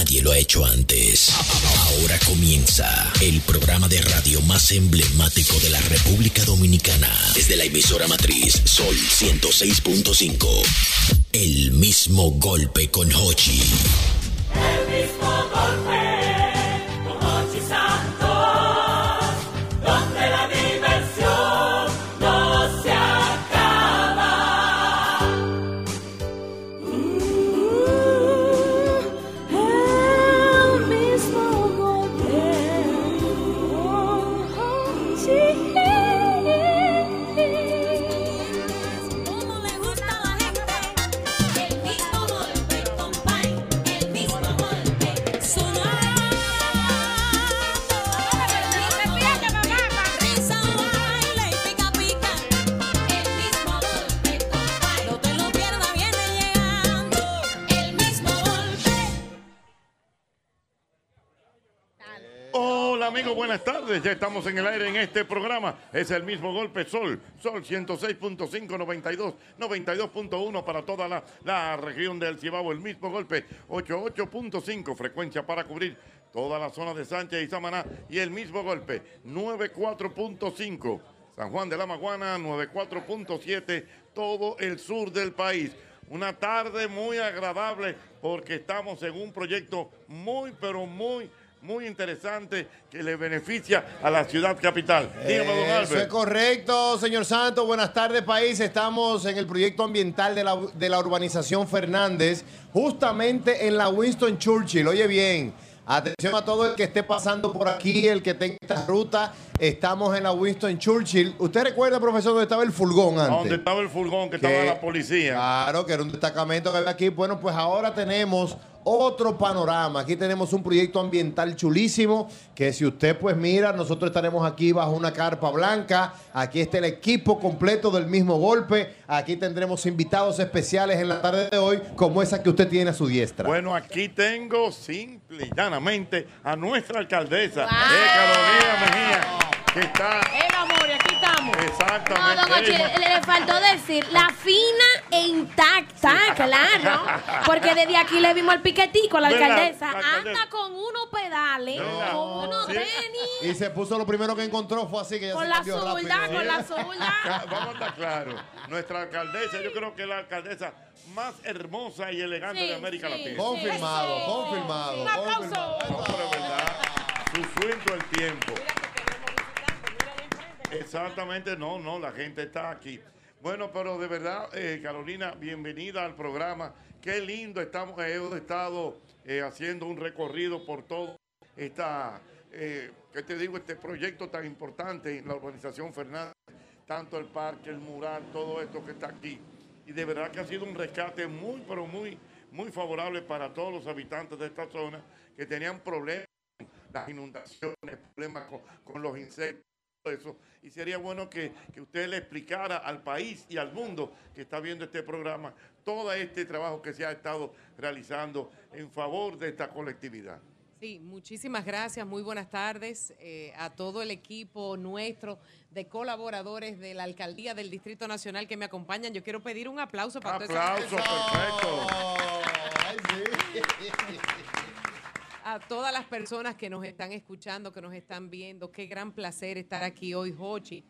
nadie lo ha hecho antes. Ahora comienza el programa de radio más emblemático de la República Dominicana. Desde la emisora matriz Sol 106.5. El mismo golpe con Hochi. Estamos en el aire en este programa. Es el mismo golpe Sol. Sol 106.5, 92, 92.1 para toda la, la región del Cibao. El mismo golpe 88.5, frecuencia para cubrir toda la zona de Sánchez y Samaná. Y el mismo golpe 94.5, San Juan de la Maguana, 94.7, todo el sur del país. Una tarde muy agradable porque estamos en un proyecto muy, pero muy muy interesante que le beneficia a la ciudad capital. Dígame, don Eso es Albert. correcto, señor Santos. Buenas tardes, país. Estamos en el proyecto ambiental de la, de la urbanización Fernández, justamente en la Winston Churchill. Oye bien, atención a todo el que esté pasando por aquí, el que tenga esta ruta. Estamos en la Winston Churchill. ¿Usted recuerda, profesor, dónde estaba el furgón antes? Donde estaba el furgón que Que- estaba la policía. Claro, que era un destacamento que había aquí. Bueno, pues ahora tenemos otro panorama. Aquí tenemos un proyecto ambiental chulísimo que si usted pues mira, nosotros estaremos aquí bajo una carpa blanca. Aquí está el equipo completo del mismo golpe. Aquí tendremos invitados especiales en la tarde de hoy, como esa que usted tiene a su diestra. Bueno, aquí tengo simple y llanamente a nuestra alcaldesa, eh, Carolina Mejía, que está El aquí estamos. No, exactamente. don Ochi, le, le faltó decir la fina e intacta, claro. Porque desde aquí le vimos al piquetico a la alcaldesa. Anda con unos pedales, ¿Verdad? con unos Sí. tenis, Y se puso lo primero que encontró, fue así que ya con se la zurda, con la zurda. Vamos a estar claros. Nuestra alcaldesa, yo creo que es la alcaldesa más hermosa y elegante Sí, de América sí. Latina. Confirmado, confirmado. Un aplauso. confirmado. No, pero es verdad. Su sueldo el tiempo. Exactamente, no, no, la gente está aquí. Bueno, pero de verdad, eh, Carolina, bienvenida al programa. Qué lindo, estamos, hemos estado eh, haciendo un recorrido por todo esta, eh, ¿qué te digo? Este proyecto tan importante en la urbanización Fernández, tanto el parque, el mural, todo esto que está aquí. Y de verdad que ha sido un rescate muy, pero muy, muy favorable para todos los habitantes de esta zona que tenían problemas las inundaciones, problemas con, con los insectos, eso. Y sería bueno que, que usted le explicara al país y al mundo que está viendo este programa todo este trabajo que se ha estado realizando en favor de esta colectividad. Sí, muchísimas gracias, muy buenas tardes eh, a todo el equipo nuestro de colaboradores de la Alcaldía del Distrito Nacional que me acompañan. Yo quiero pedir un aplauso para toda esa- Aplauso, perfecto. Ay, sí. A todas las personas que nos están escuchando, que nos están viendo. Qué gran placer estar aquí hoy, Jochi.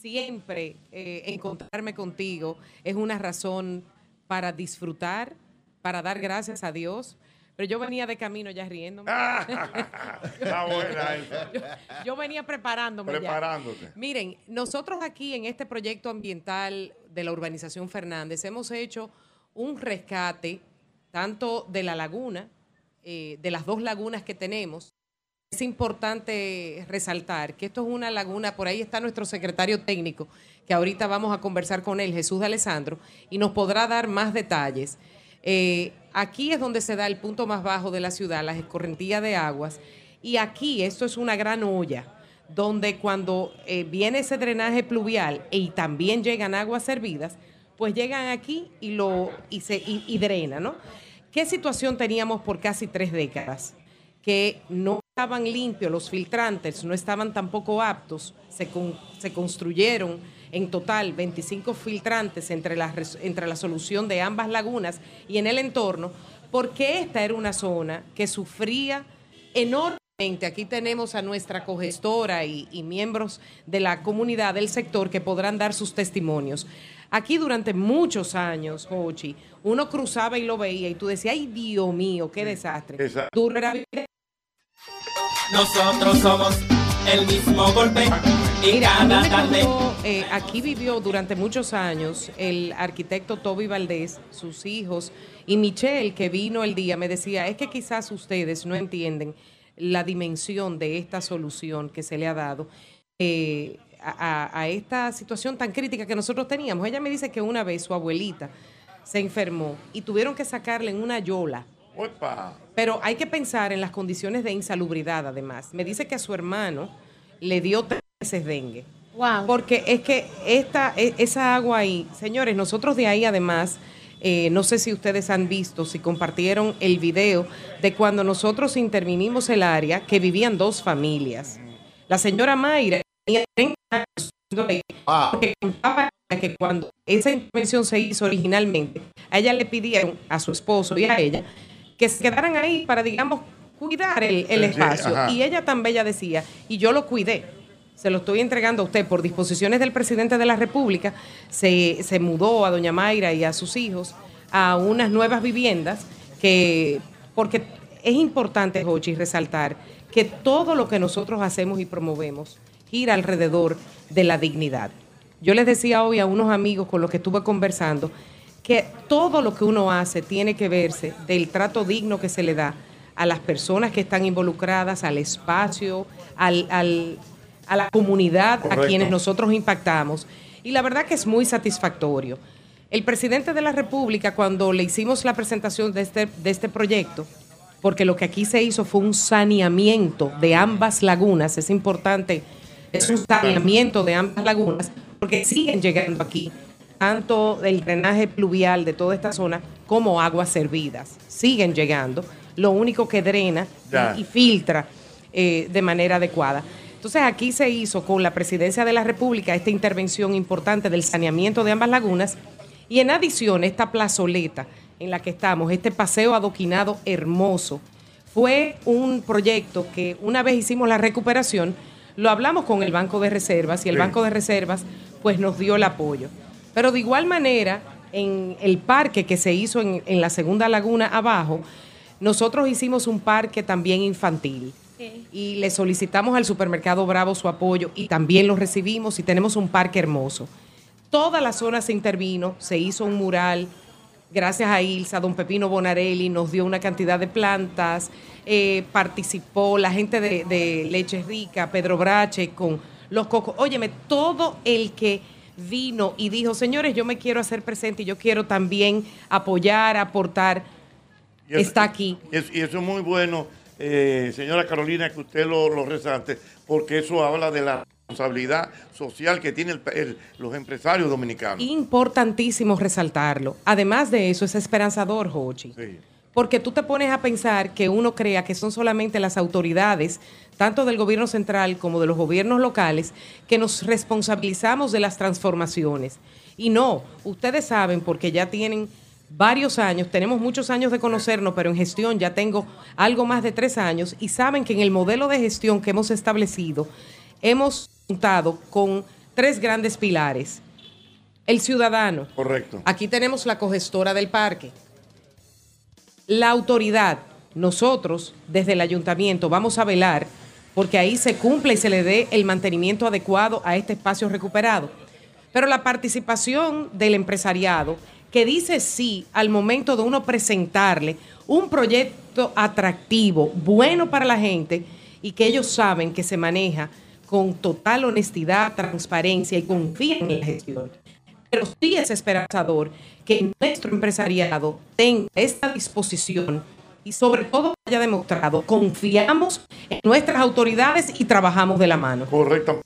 Siempre eh, encontrarme contigo es una razón para disfrutar, para dar gracias a Dios. Pero yo venía de camino ya riéndome. Está buena esa. Yo, yo venía preparándome. ya. Preparándote. Miren, nosotros aquí en este proyecto ambiental de la urbanización Fernández hemos hecho un rescate tanto de la laguna, eh, de las dos lagunas que tenemos. Es importante resaltar que esto es una laguna, por ahí está nuestro secretario técnico, que ahorita vamos a conversar con él, Jesús de Alessandro, y nos podrá dar más detalles. Eh, aquí es donde se da el punto más bajo de la ciudad, las escorrentías de aguas, y aquí esto es una gran olla, donde cuando eh, viene ese drenaje pluvial y también llegan aguas servidas, pues llegan aquí y lo y se y drena, ¿no? ¿Qué situación teníamos por casi tres décadas? Que no estaban limpios, los filtrantes no estaban tampoco aptos, se, con- se construyeron en total 25 filtrantes entre la, entre la solución de ambas lagunas y en el entorno, porque esta era una zona que sufría enormemente. Aquí tenemos a nuestra cogestora y miembros de la comunidad del sector que podrán dar sus testimonios. Aquí durante muchos años, Jochi, uno cruzaba y lo veía y tú decías, ay Dios mío, qué desastre. Exacto. Nosotros somos el mismo golpe y Mira, a mí cada me tarde. tocó, eh, aquí vivió durante muchos años el arquitecto Toby Valdés, sus hijos, y Michelle, que vino el día, me decía, es que quizás ustedes no entienden la dimensión de esta solución que se le ha dado eh, a, esta situación tan crítica que nosotros teníamos. Ella me dice que una vez su abuelita se enfermó y tuvieron que sacarle en una yola. Pero hay que pensar en las condiciones de insalubridad, además. Me dice que a su hermano le dio tres veces dengue. Wow. Porque es que esta, e- esa agua ahí, señores, nosotros de ahí además, eh, no sé si ustedes han visto, si compartieron el video de cuando nosotros intervinimos el área, que vivían dos familias. La señora Mayra tenía 30 años viviendo ahí, Wow. porque contaba que cuando esa intervención se hizo originalmente, a ella le pidieron a su esposo y a ella que se quedaran ahí para, digamos, cuidar el, espacio. y ella tan bella decía, y yo lo cuidé. Se lo estoy entregando a usted por disposiciones del presidente de la República. Se, se mudó a doña Mayra y a sus hijos a unas nuevas viviendas que, porque es importante, Jochi, resaltar que todo lo que nosotros hacemos y promovemos gira alrededor de la dignidad. Yo les decía hoy a unos amigos con los que estuve conversando que todo lo que uno hace tiene que verse del trato digno que se le da a las personas que están involucradas, al espacio, al, al- a la comunidad a quienes nosotros impactamos. Y la verdad que es muy satisfactorio. El presidente de la República, cuando le hicimos la presentación de este, de este proyecto, porque lo que aquí se hizo fue un saneamiento de ambas lagunas, es importante, es un saneamiento de ambas lagunas, porque siguen llegando aquí tanto del drenaje pluvial de toda esta zona como aguas servidas, siguen llegando, lo único que drena Ya. y, y filtra eh, de manera adecuada. Entonces aquí se hizo con la presidencia de la República esta intervención importante del saneamiento de ambas lagunas y en adición esta plazoleta en la que estamos, este paseo adoquinado hermoso, fue un proyecto que una vez hicimos la recuperación, lo hablamos con el Banco de Reservas y el Sí. Banco de Reservas pues nos dio el apoyo. Pero de igual manera, en el parque que se hizo en, en la segunda laguna abajo, nosotros hicimos un parque también infantil. Y le solicitamos al supermercado Bravo su apoyo y también lo recibimos y tenemos un parque hermoso. Toda la zona se intervino, se hizo un mural. Gracias a Ilsa, don Pepino Bonarelli nos dio una cantidad de plantas, eh, participó la gente de, de Leche Rica, Pedro Brache, con los cocos. Óyeme, todo el que vino y dijo, señores, yo me quiero hacer presente y yo quiero también apoyar, aportar, Y eso- está aquí. Y eso, y eso es muy bueno, eh, señora Carolina, que usted lo, lo resalte, porque eso habla de la responsabilidad social que tienen los empresarios dominicanos. Importantísimo resaltarlo. Además de eso, es esperanzador, Jochi. Sí. Porque tú te pones a pensar que uno crea que son solamente las autoridades, tanto del gobierno central como de los gobiernos locales, que nos responsabilizamos de las transformaciones. Y no, ustedes saben, porque ya tienen varios años, tenemos muchos años de conocernos, pero en gestión ya tengo algo más de tres años, y saben que en el modelo de gestión que hemos establecido, hemos contado con tres grandes pilares. El ciudadano, Correcto. Aquí tenemos la cogestora del parque. La autoridad, nosotros desde el ayuntamiento vamos a velar porque ahí se cumple y se le dé el mantenimiento adecuado a este espacio recuperado. Pero la participación del empresariado que dice sí al momento de uno presentarle un proyecto atractivo, bueno para la gente y que ellos saben que se maneja con total honestidad, transparencia y confían en la gestión pero sí es esperanzador que nuestro empresariado tenga esta disposición y sobre todo haya demostrado, confiamos en nuestras autoridades y trabajamos de la mano. Correcto.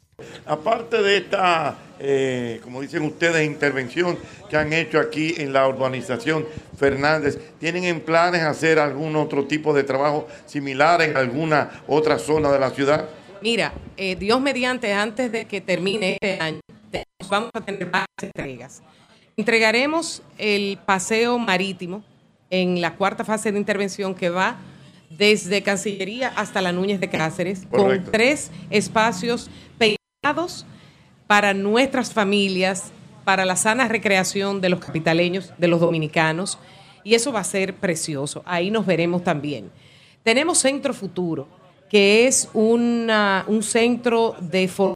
Aparte de esta, eh, como dicen ustedes, intervención que han hecho aquí en la urbanización Fernández, ¿tienen en planes hacer algún otro tipo de trabajo similar en alguna otra zona de la ciudad? Mira, eh, Dios mediante, antes de que termine este año, vamos a tener varias entregas. Entregaremos el paseo marítimo en la cuarta fase de intervención que va desde Cancillería hasta la Núñez de Cáceres, Correcto. con tres espacios pensados para nuestras familias, para la sana recreación de los capitaleños, de los dominicanos, y eso va a ser precioso. Ahí nos veremos también. Tenemos Centro Futuro, que es una- un centro de formación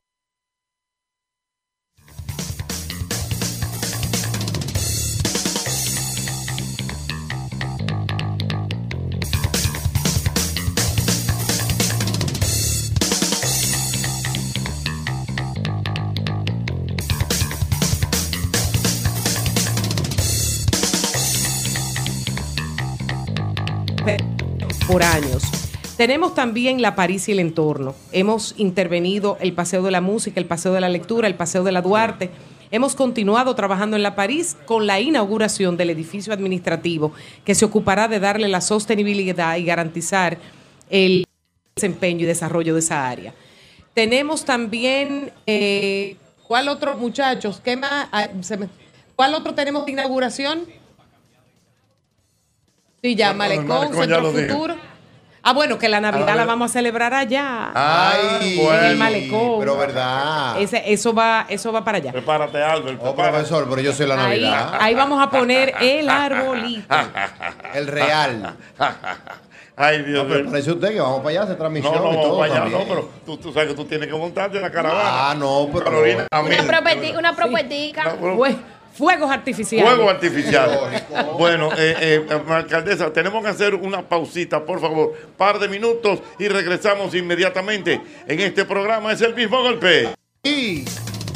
por años. Tenemos también la París y el entorno. Hemos intervenido el Paseo de la Música, el Paseo de la Lectura, el Paseo de la Duarte. Hemos continuado trabajando en la París con la inauguración del edificio administrativo que se ocupará de darle la sostenibilidad y garantizar el desempeño y desarrollo de esa área. Tenemos también, eh, ¿cuál otro, muchachos? ¿Qué más? Ah, se me- ¿Cuál otro tenemos de inauguración? Sí, ya, Malecón, Centro. Futuro. Ah, bueno, que la Navidad Ah, la bueno. vamos a celebrar allá. Ay, en el malecón. pero verdad. Ese- eso, va, eso va para allá. Prepárate, Albert. Oh, prepárate. profesor, pero yo soy la Ahí, Navidad. ahí vamos a poner el arbolito. El real. Ay, Dios No, pero mío. parece usted que vamos para allá a hacer transmisión No, no, y vamos para allá. No, pero tú, tú sabes que tú tienes que montarte en la caravana. Ah, no, pero- Carolina, a mí- Una, propeti- una propuestica. No, Fue- fuegos artificiales. Fuego artificial. bueno, eh, eh, alcaldesa, tenemos que hacer una pausita, por favor. Par de minutos y regresamos inmediatamente. En este programa es el mismo golpe. Y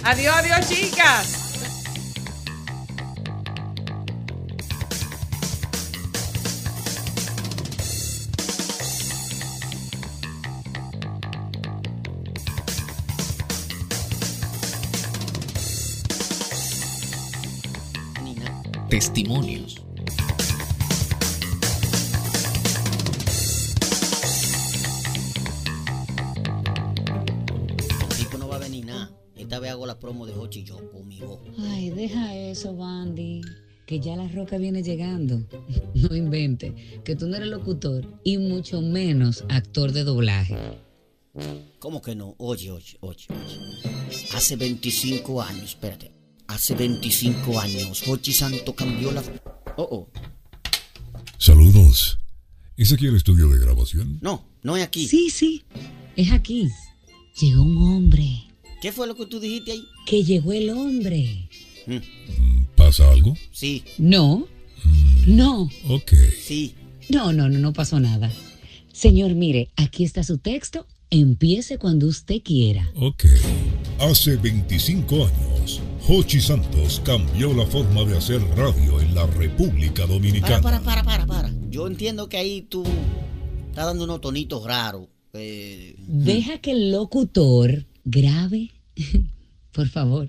Adiós, adiós, chicas. Testimonios. El tipo no va a venir nada. Esta vez hago la promo de Hochi y yo con mi voz. Ay, deja eso, Bandy. Que ya la roca viene llegando. No invente. Que tú no eres locutor y mucho menos actor de doblaje. ¿Cómo que no? Oye, oye, oye, oye. Hace 25 años, espérate. Hace 25 años, Hochi Santo cambió la. Oh, oh. Saludos. ¿Es aquí el estudio de grabación? No, no es aquí. Sí, sí. Es aquí. Llegó un hombre. ¿Qué fue lo que tú dijiste ahí? Que llegó el hombre. ¿Pasa algo? Sí, No. No. Ok. sí. No, no, no, no pasó nada. Señor, mire, aquí está su texto. Empiece cuando usted quiera. Ok. Hace 25 años, Hochi Santos cambió la forma de hacer radio en la República Para, Dominicana. para, para, para, para. Yo entiendo que ahí tú estás dando unos tonitos raros. Eh, Deja que el locutor grabe. por favor.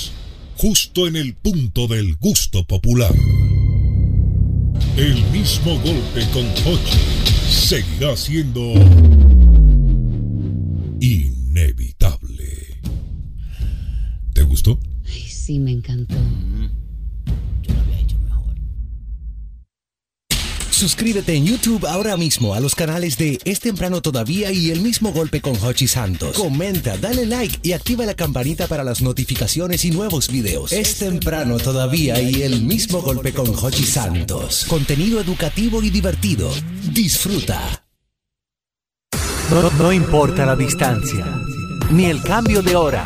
justo en el punto del gusto popular. El mismo golpe con Hochi seguirá siendo inevitable. ¿Te gustó? Ay, sí, me encantó. Suscríbete en YouTube ahora mismo a los canales de Es Temprano Todavía y El Mismo Golpe con Hochi Santos. Comenta, dale like y activa la campanita para las notificaciones y nuevos videos. Es Temprano Todavía y El Mismo Golpe con Hochi Santos. Contenido educativo y divertido. Disfruta. No, no importa la distancia, ni el cambio de hora,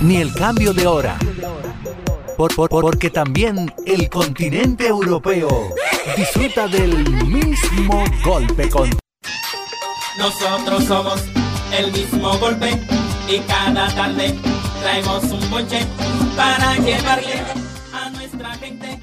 ni el cambio de hora, por- por- por- porque también el continente europeo disfruta del mismo golpe con Nosotros somos el mismo golpe y cada tarde traemos un bonche para llevarle a nuestra gente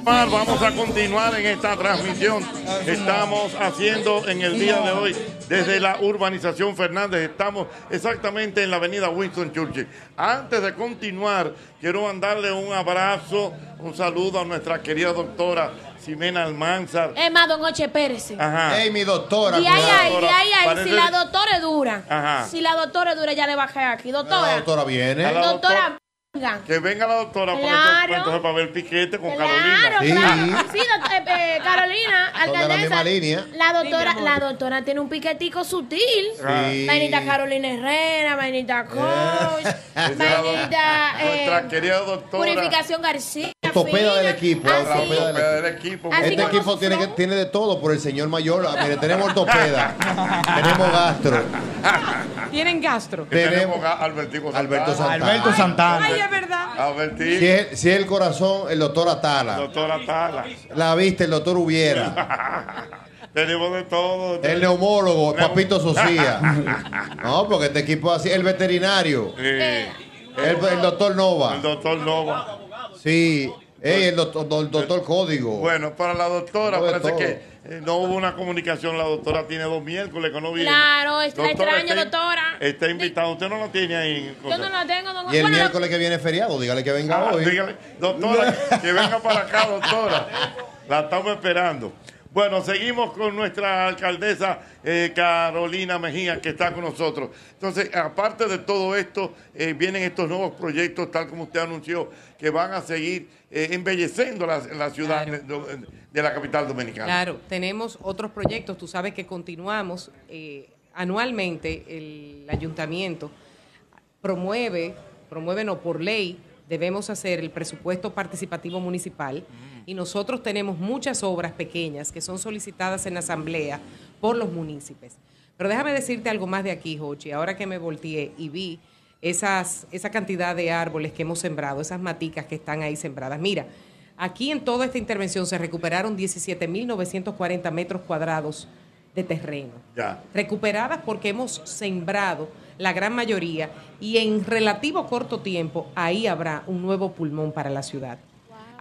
Vamos a continuar en esta transmisión que estamos haciendo en el día de hoy desde la urbanización Fernández. Estamos exactamente en la avenida Winston Churchill. Antes de continuar, quiero mandarle un abrazo, un saludo a nuestra querida doctora Ximena Almanzar. Es más, don Oche, espérese. Ajá. Ey, mi doctora. Y ahí, ahí, y ahí, ahí, si la doctora es dura, Ajá. si la doctora es dura, ya le bajé aquí. Doctora, La doctora viene. La doctora. Que venga la doctora para Claro. entonces, para ver el piquete con Claro, Carolina. claro. Sí, doc- eh, eh, Carolina, alcaldesa. La doctora, la doctora tiene un piquetico sutil. Sí. Vainita Carolina Herrera, Vainita Coach, Esa es la doc- Vainita eh, Nuestra querida doctora. Purificación García. Ortopeda del equipo. Ah, ortopeda sí. del equipo. del equipo. Así Este equipo tiene, que, tiene de todo por el señor mayor. Ah, Mire, tenemos ortopeda, tenemos gastro, Tienen gastro. Tenemos Albertico Santana. Alberto Santana. Alberto Santana. Ay, es verdad. Si es, si es el corazón, el doctor Atala. Doctora Tala. La vista, el doctor Hubiera. Tenemos de todo. El neumólogo, Papito Socía. No, porque este equipo es así. El veterinario. Sí. El, el doctor Nova. El doctor Nova. Sí. Ey, el doctor, el doctor Código. Bueno, para la doctora No parece todo. que eh, no hubo una comunicación. La doctora tiene dos miércoles que no viene. Claro, está extraño, está, doctora. Está invitada. Usted no la tiene ahí. Yo no la tengo, don Y el Bueno, miércoles que viene feriado, dígale que venga Ah, hoy. dígale, doctora, que venga para acá, doctora. La estamos esperando. Bueno, seguimos con nuestra alcaldesa eh, Carolina Mejía, que está con nosotros. Entonces, aparte de todo esto, eh, vienen estos nuevos proyectos, tal como usted anunció, que van a seguir eh, embelleciendo la, la ciudad de, de la capital dominicana. Claro, tenemos otros proyectos. Tú sabes que continuamos eh, anualmente el ayuntamiento promueve, promueve no por ley, debemos hacer el presupuesto participativo municipal y nosotros tenemos muchas obras pequeñas que son solicitadas en la asamblea por los municipios. Pero déjame decirte algo más de aquí, Jochi. Ahora que me volteé y vi esas, esa cantidad de árboles que hemos sembrado, esas maticas que están ahí sembradas. Mira, aquí en toda esta intervención se recuperaron 17.940 metros cuadrados de terreno Ya. recuperadas porque hemos sembrado la gran mayoría y en relativo corto tiempo ahí habrá un nuevo pulmón para la ciudad.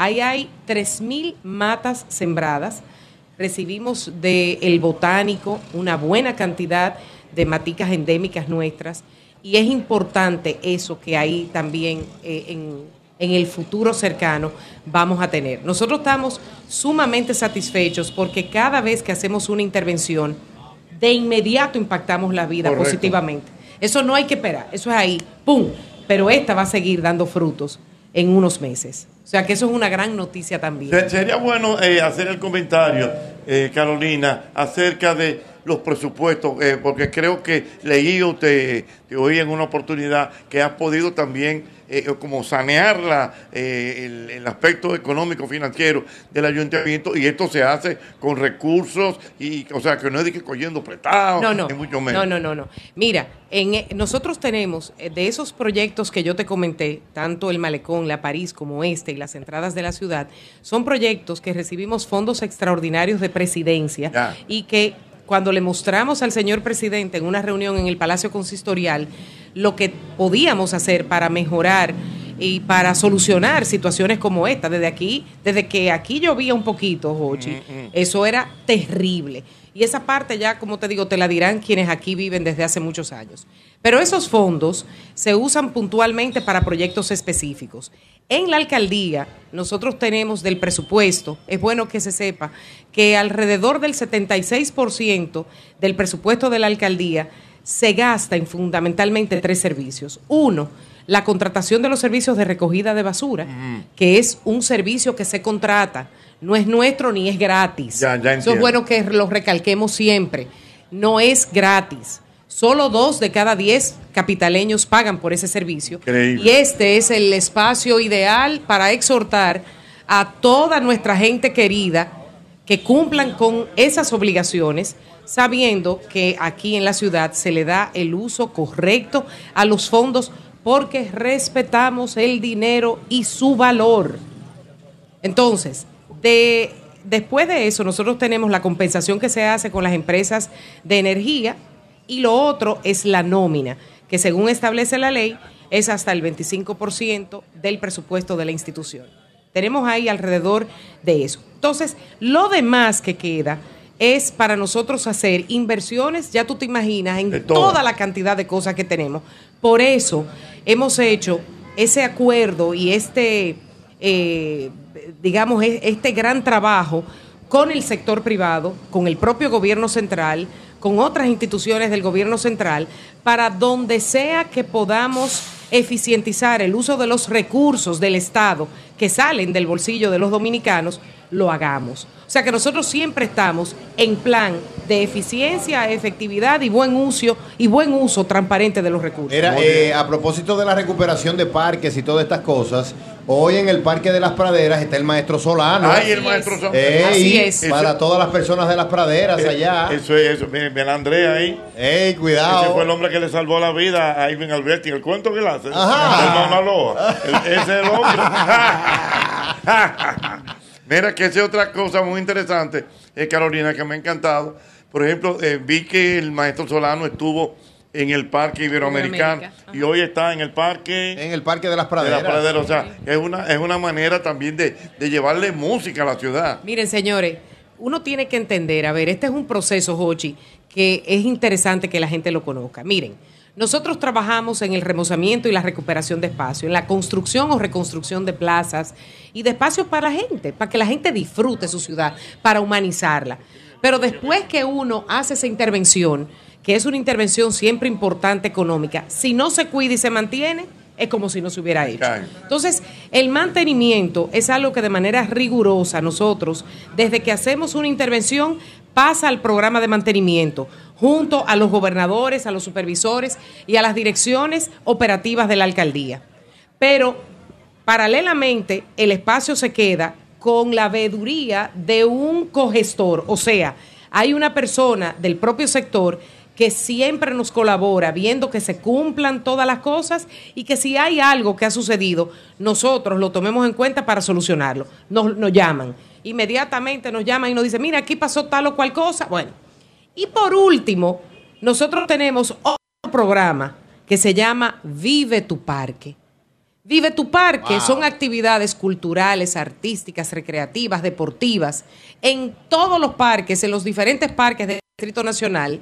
Ahí hay 3.000 matas sembradas. Recibimos del botánico una buena cantidad de maticas endémicas nuestras y es importante eso que ahí también eh, en, en el futuro cercano vamos a tener. Nosotros estamos sumamente satisfechos porque cada vez que hacemos una intervención, de inmediato impactamos la vida Correcto. positivamente. Eso no hay que esperar, eso es ahí, ¡pum! Pero esta va a seguir dando frutos en unos meses. O sea que eso es una gran noticia también. Se- Sería bueno eh, hacer el comentario, eh, Carolina, acerca de los presupuestos, eh, porque creo que leí o te, te oí en una oportunidad que has podido también eh, como sanear la, eh, el, el aspecto económico financiero del ayuntamiento y esto se hace con recursos y o sea que no es de que cogiendo prestado No, no. ni mucho menos. No, no, no, no. Mira, en, eh, nosotros tenemos de esos proyectos que yo te comenté, tanto el Malecón, la París como este y las entradas de la ciudad, son proyectos que recibimos fondos extraordinarios de presidencia Ya. y que cuando le mostramos al señor presidente en una reunión en el Palacio Consistorial lo que podíamos hacer para mejorar y para solucionar situaciones como esta, desde aquí, desde que aquí llovía un poquito, Jochi, eso era terrible. Y esa parte ya, como te digo, te la dirán quienes aquí viven desde hace muchos años. Pero esos fondos se usan puntualmente para proyectos específicos. En la alcaldía, nosotros tenemos del presupuesto, es bueno que se sepa, que alrededor del 76% del presupuesto de la alcaldía se gasta en fundamentalmente tres servicios. Uno, la contratación de los servicios de recogida de basura, que es un servicio que se contrata, no es nuestro ni es gratis. Ya, ya Eso es bueno que lo recalquemos siempre. No es gratis. Solo dos de cada diez capitaleños pagan por ese servicio. Increíble. Y este es el espacio ideal para exhortar a toda nuestra gente querida que cumplan con esas obligaciones, sabiendo que aquí en la ciudad se le da el uso correcto a los fondos porque respetamos el dinero y su valor. Entonces, de, después de eso, nosotros tenemos la compensación que se hace con las empresas de energía y lo otro es la nómina, que según establece la ley es hasta el 25% del presupuesto de la institución. Tenemos ahí alrededor de eso. Entonces, lo demás que queda es para nosotros hacer inversiones, ya tú te imaginas, en toda la cantidad de cosas que tenemos. Por eso hemos hecho ese acuerdo y este, eh, digamos, e- este gran trabajo con el sector privado, con el propio gobierno central, con otras instituciones del gobierno central, para donde sea que podamos eficientizar el uso de los recursos del Estado que salen del bolsillo de los dominicanos, lo hagamos. O sea que nosotros siempre estamos en plan de eficiencia, efectividad y buen uso y buen uso transparente de los recursos. Era, eh, a propósito de la recuperación de parques y todas estas cosas, hoy en el Parque de las Praderas está el maestro Solano. Ay, el maestro Solano. Ey, Así es. Para todas las personas de las praderas Eh, allá. Eso es eso. Miren, ven a Andrea ahí. Ey, cuidado. Ese fue el hombre que le salvó la vida a Irving Alberti. El cuento que le hace. Ajá. El Loa. Ese es el hombre. Mira que esa es otra cosa muy interesante, eh, Carolina, que me ha encantado. Por ejemplo, eh, vi que el maestro Solano estuvo en el Parque Iberoamericano y hoy está en el Parque... En el Parque de las de Praderas. las Praderas. O sea, es una, es una manera también de, de llevarle música a la ciudad. Miren, señores, uno tiene que entender, a ver, este es un proceso, Jochi, que es interesante que la gente lo conozca. Miren, nosotros trabajamos en el remozamiento y la recuperación de espacio, en la construcción o reconstrucción de plazas y de espacios para la gente, para que la gente disfrute su ciudad, para humanizarla. Pero después que uno hace esa intervención, que es una intervención siempre importante económica, si no se cuida y se mantiene, es como si no se hubiera hecho. Entonces, el mantenimiento es algo que de manera rigurosa nosotros, desde que hacemos una intervención, pasa al programa de mantenimiento, junto a los gobernadores, a los supervisores y a las direcciones operativas de la alcaldía. Pero, paralelamente, el espacio se queda con la veeduría de un cogestor, o sea, hay una persona del propio sector que siempre nos colabora viendo que se cumplan todas las cosas y que si hay algo que ha sucedido, nosotros lo tomemos en cuenta para solucionarlo. Nos, nos llaman, inmediatamente nos llaman y nos dicen, mira, aquí pasó tal o cual cosa. Bueno, y por último, nosotros tenemos otro programa que se llama Vive tu Parque. Vive tu Parque Wow. son actividades culturales, artísticas, recreativas, deportivas, en todos los parques, en los diferentes parques del Distrito Nacional,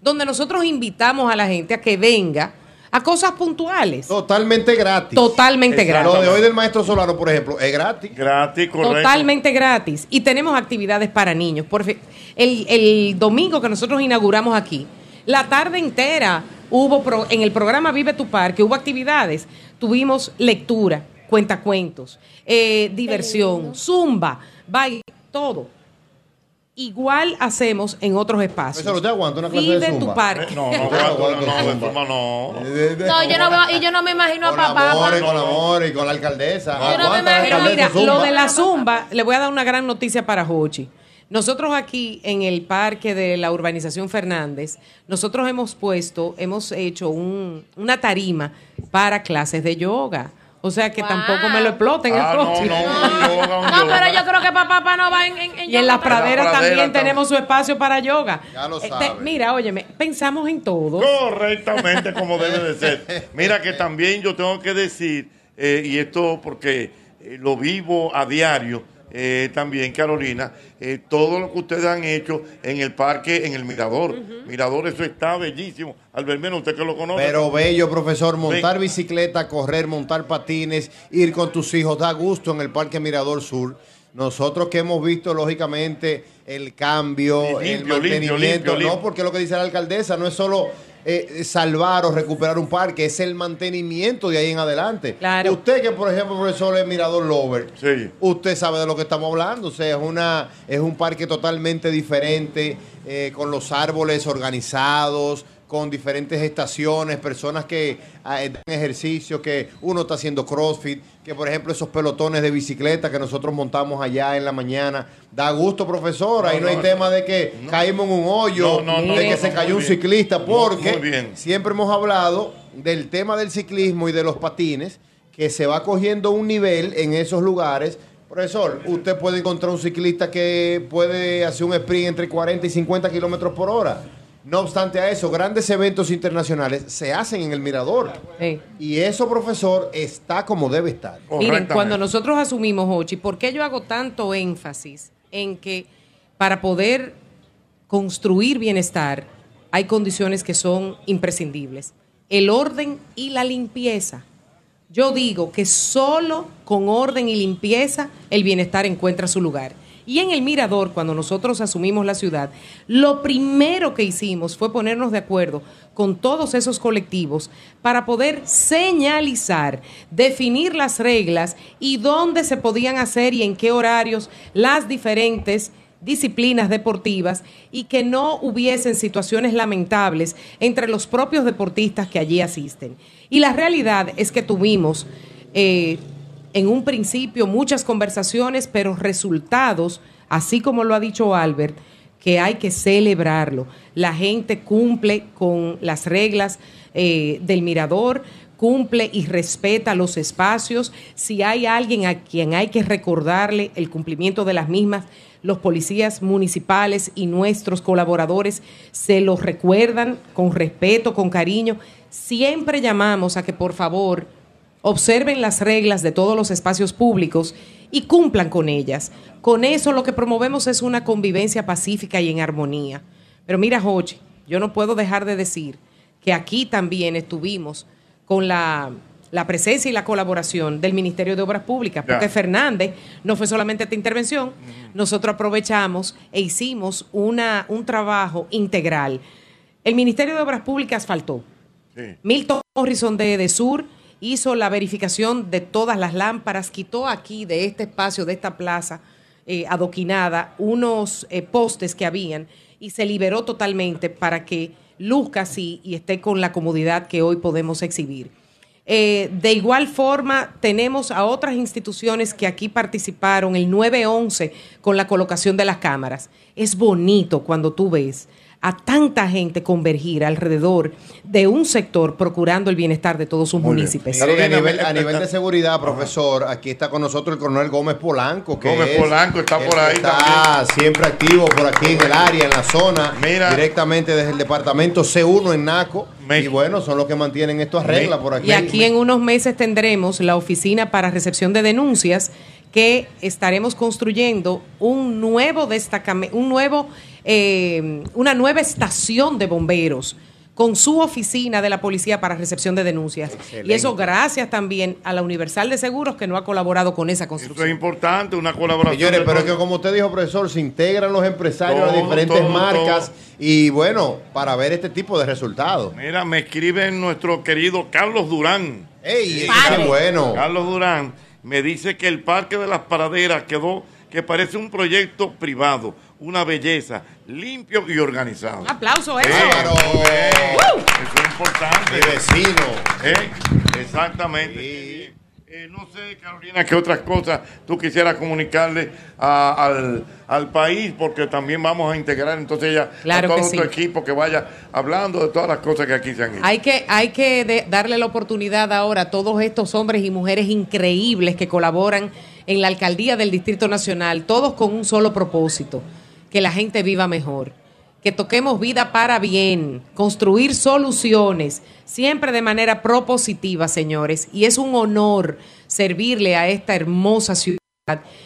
donde nosotros invitamos a la gente a que venga a cosas puntuales. Totalmente gratis. Totalmente Exacto. gratis. Lo de hoy del maestro Solano, por ejemplo, es gratis. Gratis, Totalmente gratis. Y tenemos actividades para niños. Por el, el domingo que nosotros inauguramos aquí, la tarde entera hubo pro- en el programa Vive tu Parque, hubo actividades. Tuvimos lectura, cuentacuentos, eh, diversión, zumba, baile, todo. Igual hacemos en otros espacios. Profesor, ¿usted aguanta una clase Vive de tu zumba? parque. Eh, No, no, aguanto, no, no, de zumba no. No, yo no, veo, y yo no me imagino a Con papá. amor, y con amor y con la alcaldesa. Yo no me la Pero mira, Zumba. lo de la zumba, le voy a dar una gran noticia para Hochi. Nosotros aquí en el parque de la urbanización Fernández, nosotros hemos puesto, hemos hecho un- una tarima para clases de yoga. O sea que tampoco me lo exploten el Ah, no, coche. no, un yoga, un No, yoga. pero yo creo que papá, papá no va en, en, en Y en la pradera pradera también también. tenemos su espacio para yoga. Ya lo Eh, te- sabe. mira, óyeme, pensamos en todo. Correctamente como debe de ser. Mira que también yo tengo que decir, eh, y esto porque eh, lo vivo a diario eh, también, Carolina, eh, todo lo que ustedes han hecho en el parque, en el Mirador. Mirador, eso está bellísimo. Albermeno, usted que lo conoce. Pero bello, profesor, montar bicicleta, correr, montar patines, ir con tus hijos, da gusto en el Parque Mirador Sur. Nosotros que hemos visto, lógicamente, el cambio, el limpio, limpio, mantenimiento, limpio, no porque lo que dice la alcaldesa no es solo eh, salvar o recuperar un parque, es el mantenimiento de ahí en adelante. Claro. Usted que, por ejemplo, profesor, es Mirador Lover, Sí. usted sabe de lo que estamos hablando. O sea, es, una, es un parque totalmente diferente, eh, con los árboles organizados, con diferentes estaciones, personas que ah, eh, dan ejercicio, que uno está haciendo CrossFit, que por ejemplo esos pelotones de bicicleta que nosotros montamos allá en la mañana. Da gusto, profesor. Ahí no, No, hay no, tema de que caímos en un hoyo, de que se cayó un bien. ciclista, porque siempre hemos hablado del tema del ciclismo y de los patines, que se va cogiendo un nivel en esos lugares. Profesor, usted puede encontrar un ciclista que puede hacer un sprint entre 40 y 50 kilómetros por hora. No obstante a eso, grandes eventos internacionales se hacen en el Mirador. Sí. Y eso, profesor, está como debe estar. Miren, cuando nosotros asumimos, Ochi, ¿por qué yo hago tanto énfasis en que para poder construir bienestar hay condiciones que son imprescindibles? El orden y la limpieza. Yo digo que solo con orden y limpieza el bienestar encuentra su lugar. Y en el Mirador, cuando nosotros asumimos la ciudad, lo primero que hicimos fue ponernos de acuerdo con todos esos colectivos para poder señalizar, definir las reglas y dónde se podían hacer y en qué horarios las diferentes disciplinas deportivas y que no hubiesen situaciones lamentables entre los propios deportistas que allí asisten. Y la realidad es que tuvimos eh, en un principio muchas conversaciones, pero resultados, así como lo ha dicho Albert, que hay que celebrarlo. La gente cumple con las reglas eh, del mirador, cumple y respeta los espacios. Si hay alguien a quien hay que recordarle el cumplimiento de las mismas, los policías municipales y nuestros colaboradores se los recuerdan con respeto, con cariño. Siempre llamamos a que por favor observen las reglas de todos los espacios públicos y cumplan con ellas. Con eso lo que promovemos es una convivencia pacífica y en armonía. Pero mira, Jochi, yo no puedo dejar de decir que aquí también estuvimos con la, la presencia y la colaboración del Ministerio de Obras Públicas, Ya. porque Fernández no fue solamente esta intervención, nosotros aprovechamos e hicimos una, un trabajo integral. El Ministerio de Obras Públicas faltó. Milton Morrison de EDESUR hizo la verificación de todas las lámparas, quitó aquí de este espacio, de esta plaza eh, adoquinada, unos eh, postes que habían y se liberó totalmente para que luzca así y esté con la comodidad que hoy podemos exhibir. Eh, de igual forma, tenemos a otras instituciones que aquí participaron, el 911, con la colocación de las cámaras. Es bonito cuando tú ves a tanta gente convergir alrededor de un sector procurando el bienestar de todos sus municipios. A, nivel, a nivel de seguridad, profesor, aquí está con nosotros el coronel Gómez Polanco. Que Gómez es Polanco está por ahí Está también. siempre activo por aquí en el área, en la zona, directamente desde el departamento C1 en Naco. Y bueno, son los que mantienen esto a regla por aquí. Y aquí en unos meses tendremos la oficina para recepción de denuncias que estaremos construyendo un nuevo destacamento, un nuevo, eh, una nueva estación de bomberos con su oficina de la policía para recepción de denuncias. Excelente. Y eso gracias también a la Universal de Seguros que no ha colaborado con esa Eso construcción. es importante, una colaboración. Señores, de pero es que como usted dijo, profesor, se integran los empresarios de Todo, diferentes todo, marcas y bueno, para ver este tipo de resultados. Mira, me escribe nuestro querido Carlos Durán. ¡Ey, qué bueno! Carlos Durán me dice que el Parque de las Paraderas quedó que parece un proyecto privado, una belleza, limpio y organizado. Aplauso, Eh, eso. muy bien. Eso es importante. Mi vecino. Eh, exactamente. Eh, no sé, Carolina, qué otras cosas tú quisieras comunicarle a- al, al país, porque también vamos a integrar entonces ya Claro a todo nuestro sí. equipo que vaya hablando de todas las cosas que aquí se han hecho. Hay que, hay que de- darle la oportunidad ahora a todos estos hombres y mujeres increíbles que colaboran en la alcaldía del Distrito Nacional, todos con un solo propósito, que la gente viva mejor, que toquemos vida para bien, construir soluciones, siempre de manera propositiva, señores. Y es un honor servirle a esta hermosa ciudad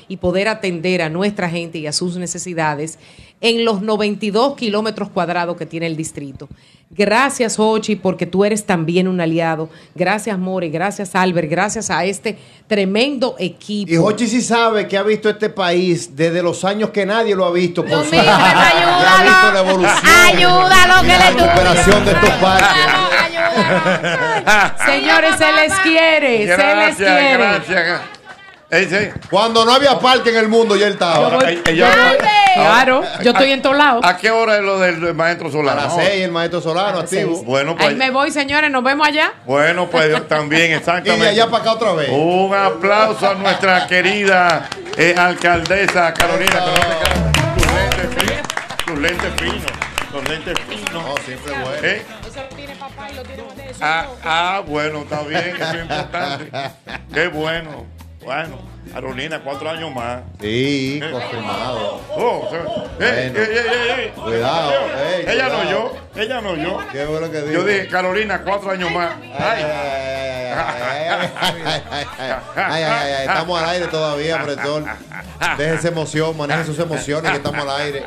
y poder atender a nuestra gente y a sus necesidades en los 92 kilómetros cuadrados que tiene el distrito. Gracias, Ochi, porque tú eres también un aliado. Gracias, More. Gracias, Albert. Gracias a este tremendo equipo. Y Hochi sí sabe que ha visto este país desde los años que nadie lo ha visto. Por su- ayúdalo. ha visto la evolución. Ayúdalo, que la le tuve. recuperación de estos parques. Señores, se les quiere, se les Gracias, quiere. gracias. Cuando no había parque en el mundo, ya él estaba. Ella- ella- Claro, yo estoy en todos lados. ¿A qué hora es lo del maestro A Solano? las seis, el maestro Solano activo. Bueno, Ahí pues, me voy, señores, nos vemos allá. bueno, pues yo también, Y exactamente. de allá para acá otra vez. Un aplauso a nuestra querida eh, alcaldesa Carolina. Que no te quedan tus lentes finos. Tus lentes finos. Tus lentes finos. No, siempre bueno. ¿Eh? Ah, ah, bueno, está bien, eso es importante. Qué bueno. Bueno, Carolina, cuatro años más. Sí, eh. confirmado. Oh, eh eh, eh, eh, eh, cuidado. ella no yo, ella no yo. ¿Qué bueno que dijo? Yo dije, Carolina, cuatro años más. Ay. Ay, ay, ¡Ay, ay, ay! estamos al aire todavía, pretor. Deje esa emoción, maneje sus emociones que estamos al aire.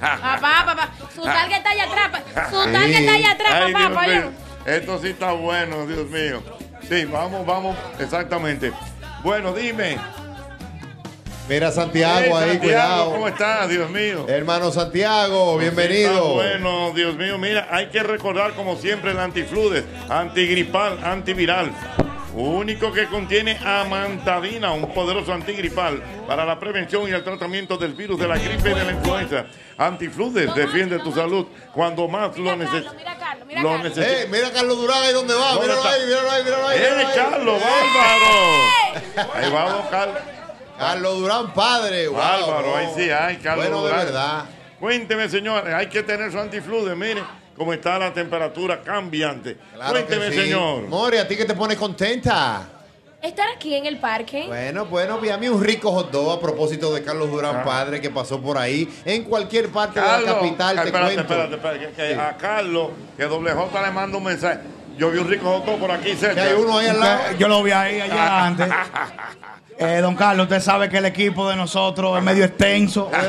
Papá, papá, su target está allá atrás. Su target está allá atrás, papá. Esto sí está bueno, Dios mío. Sí, vamos, vamos, exactamente. Bueno, dime. Mira Santiago ahí, cuidado. ¿Cómo estás, Dios mío? Hermano Santiago, bienvenido. bueno, Dios mío, mira, hay que recordar como siempre el antifludes, antigripal, antiviral. Único que contiene amantadina, un poderoso antigripal para la prevención y el tratamiento del virus de la gripe y de la influenza. Antifludes defiende tu salud cuando más lo necesitas. Lo necesitas. Eh, mira a Carlos Durán ahí donde va, ¿Dónde míralo está? ahí, míralo ahí, míralo ahí. ¡Eh. Carlos, bárbaro! Ahí vamos, Carlos. Carlos Durán, padre. wow, Bárbaro, no. ahí sí hay, Carlos. Bueno, de Durán. verdad. Cuénteme, señores, hay que tener su antifludes. Mire cómo está la temperatura cambiante. Claro Cuénteme, sí. señor. More, ¿a ti que te pone contenta? Estar aquí en el parque. Bueno, bueno, vi a mí un rico hot dog a propósito de Carlos Durán, Ah. padre, que pasó por ahí. En cualquier parte de la capital, te espérate, cuento. espérate, espérate, que- que a Carlos, que doble J le manda un mensaje. Yo vi un rico hot dog por aquí cerca. Que hay uno ahí al lado. Yo lo vi ahí allá adelante. Eh, don Carlos, usted sabe que el equipo de nosotros es medio extenso.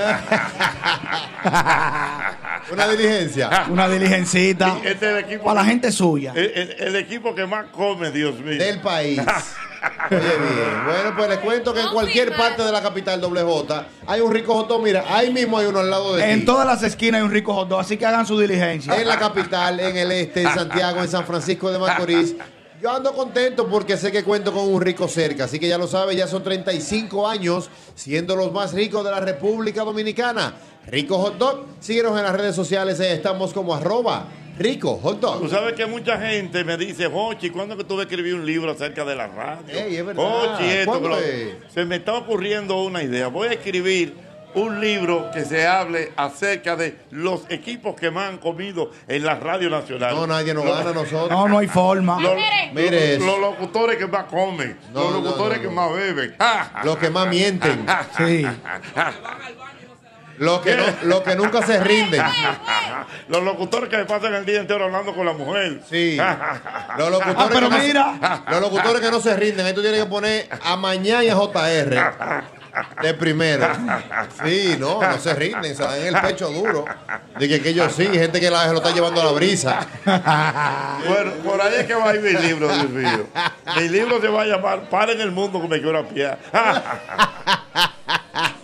Una diligencia. Una diligencita. Sí, este es el equipo. Para la gente suya. El, el- el equipo que más come, Dios mío. Del país. Oye, bien. Bueno, pues les cuento que en cualquier parte de la capital doble J hay un rico hot dog. Mira, ahí mismo hay uno al lado de ti. En todas las esquinas hay un rico hot dog, así que hagan su diligencia. En la capital, en el este, en Santiago, en San Francisco de Macorís. Yo ando contento porque sé que cuento con un rico cerca, así que ya lo sabe, ya son 35 años siendo los más ricos de la República Dominicana. Rico Hot Dog, síguenos en las redes sociales, ahí estamos como arroba Rico Hot Tú Dog. sabes que mucha gente me dice, Jochi, ¿cuándo que tú vas a escribir un libro acerca de la radio? Ey, es verdad. Jochi, esto, ¿Cuándo que lo- es? Se me está ocurriendo una idea. Voy a escribir un libro que se hable acerca de los equipos que más han comido en la radio nacional. No, nadie nos gana a nosotros. No, no hay forma. Los, Mire los- locutores que más comen, No, los locutores no, que no. más beben. Los que más mienten, Sí. los que, no, los que nunca se rinden. los locutores que pasan el día entero hablando con la mujer. Sí. Los locutores, Ah, pero que no- mira. los locutores que no se rinden, ahí tú tienes que poner a mañana y a JR. De primero. Sí, no, no se rinden, se dan el pecho duro. De que, que ellos sí, gente que la, lo está llevando a la brisa. Bueno, por ahí es que va a ir mi libro, Dios mío. Mi libro se va a llamar Para en el mundo que me quiero a pie.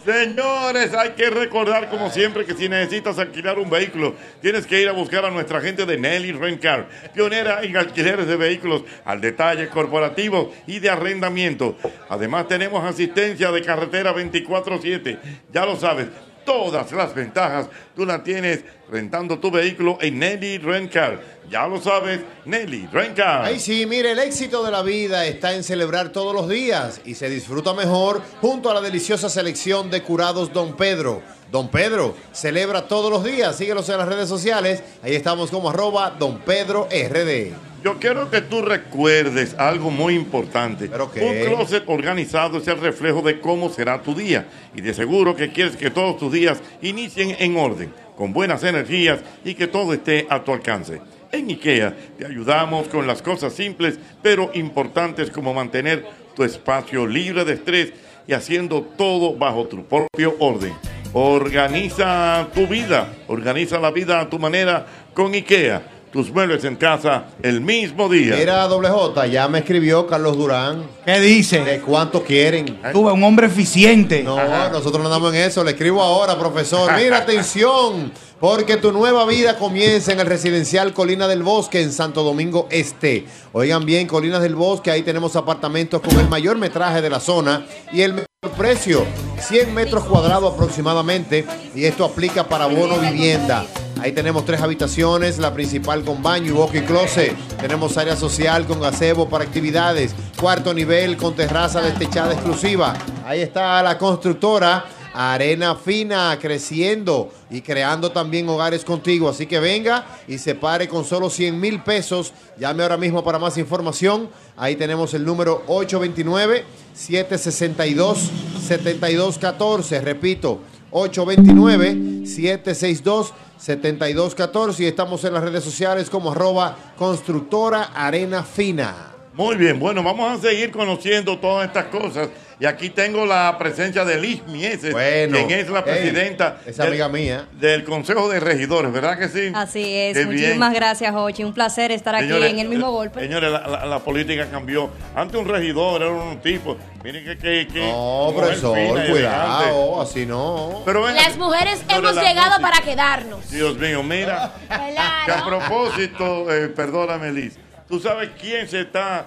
Señores, hay que recordar como siempre que si necesitas alquilar un vehículo, tienes que ir a buscar a nuestra gente de Nelly Rent Car, pionera en alquileres de vehículos al detalle corporativo y de arrendamiento. Además tenemos asistencia de carretera 24/7. Ya lo sabes, todas las ventajas tú las tienes rentando tu vehículo en Nelly Rent Car. Ya lo sabes, Nelly Rent Car. Ay, sí, mire, el éxito de la vida está en celebrar todos los días y se disfruta mejor junto a la deliciosa selección de curados Don Pedro. Don Pedro celebra todos los días. Síguelos en las redes sociales. Ahí estamos como arroba Don Pedro RD. Yo quiero que tú recuerdes algo muy importante. qué? Un closet organizado es el reflejo de cómo será tu día. Y de seguro que quieres que todos tus días inicien en orden, con buenas energías y que todo esté a tu alcance. En IKEA te ayudamos con las cosas simples pero importantes como mantener tu espacio libre de estrés y haciendo todo bajo tu propio orden. Organiza tu vida, organiza la vida a tu manera con IKEA. Tus muebles en casa el mismo día. Mira, doble J, ya me escribió Carlos Durán. ¿Qué dice? ¿De cuánto quieren? Tuve un hombre eficiente. No, nosotros no andamos en eso. Le escribo ahora, profesor. Mira, atención, porque tu nueva vida comienza en el residencial Colina del Bosque en Santo Domingo Este. Oigan bien, Colinas del Bosque, ahí tenemos apartamentos con el mayor metraje de la zona y el mejor precio, 100 metros cuadrados aproximadamente, y esto aplica para bono vivienda. Ahí tenemos tres habitaciones, la principal con baño y walk closet. Tenemos área social con gazebo para actividades. Cuarto nivel con terraza destechada exclusiva. Ahí está la constructora Arena Fina creciendo y creando también hogares contigo. Así que venga y se pare con solo 100 mil pesos. Llame ahora mismo para más información. Ahí tenemos el número 829-762-7214. Repito, 829-762-7214. Y estamos en las redes sociales como arroba constructora Arena Fina. Muy bien, bueno, vamos a seguir conociendo todas estas cosas. Y aquí tengo la presencia de Liz Mieses, Bueno, quien es la presidenta esa amiga mía. del Consejo de Regidores, ¿verdad que sí? Así es, Qué bien. muchísimas gracias, Jochi. Un placer estar aquí en el mismo golpe. Señores, la, la- la política cambió. Antes un regidor era un tipo. Miren que. que, que No, profesor, fina cuidado, elegante. así no. Pero venga, Las mujeres hemos la llegado música. para quedarnos. Dios mío, mira. Que a propósito, eh, perdóname, Liz. ¿Tú sabes quién se está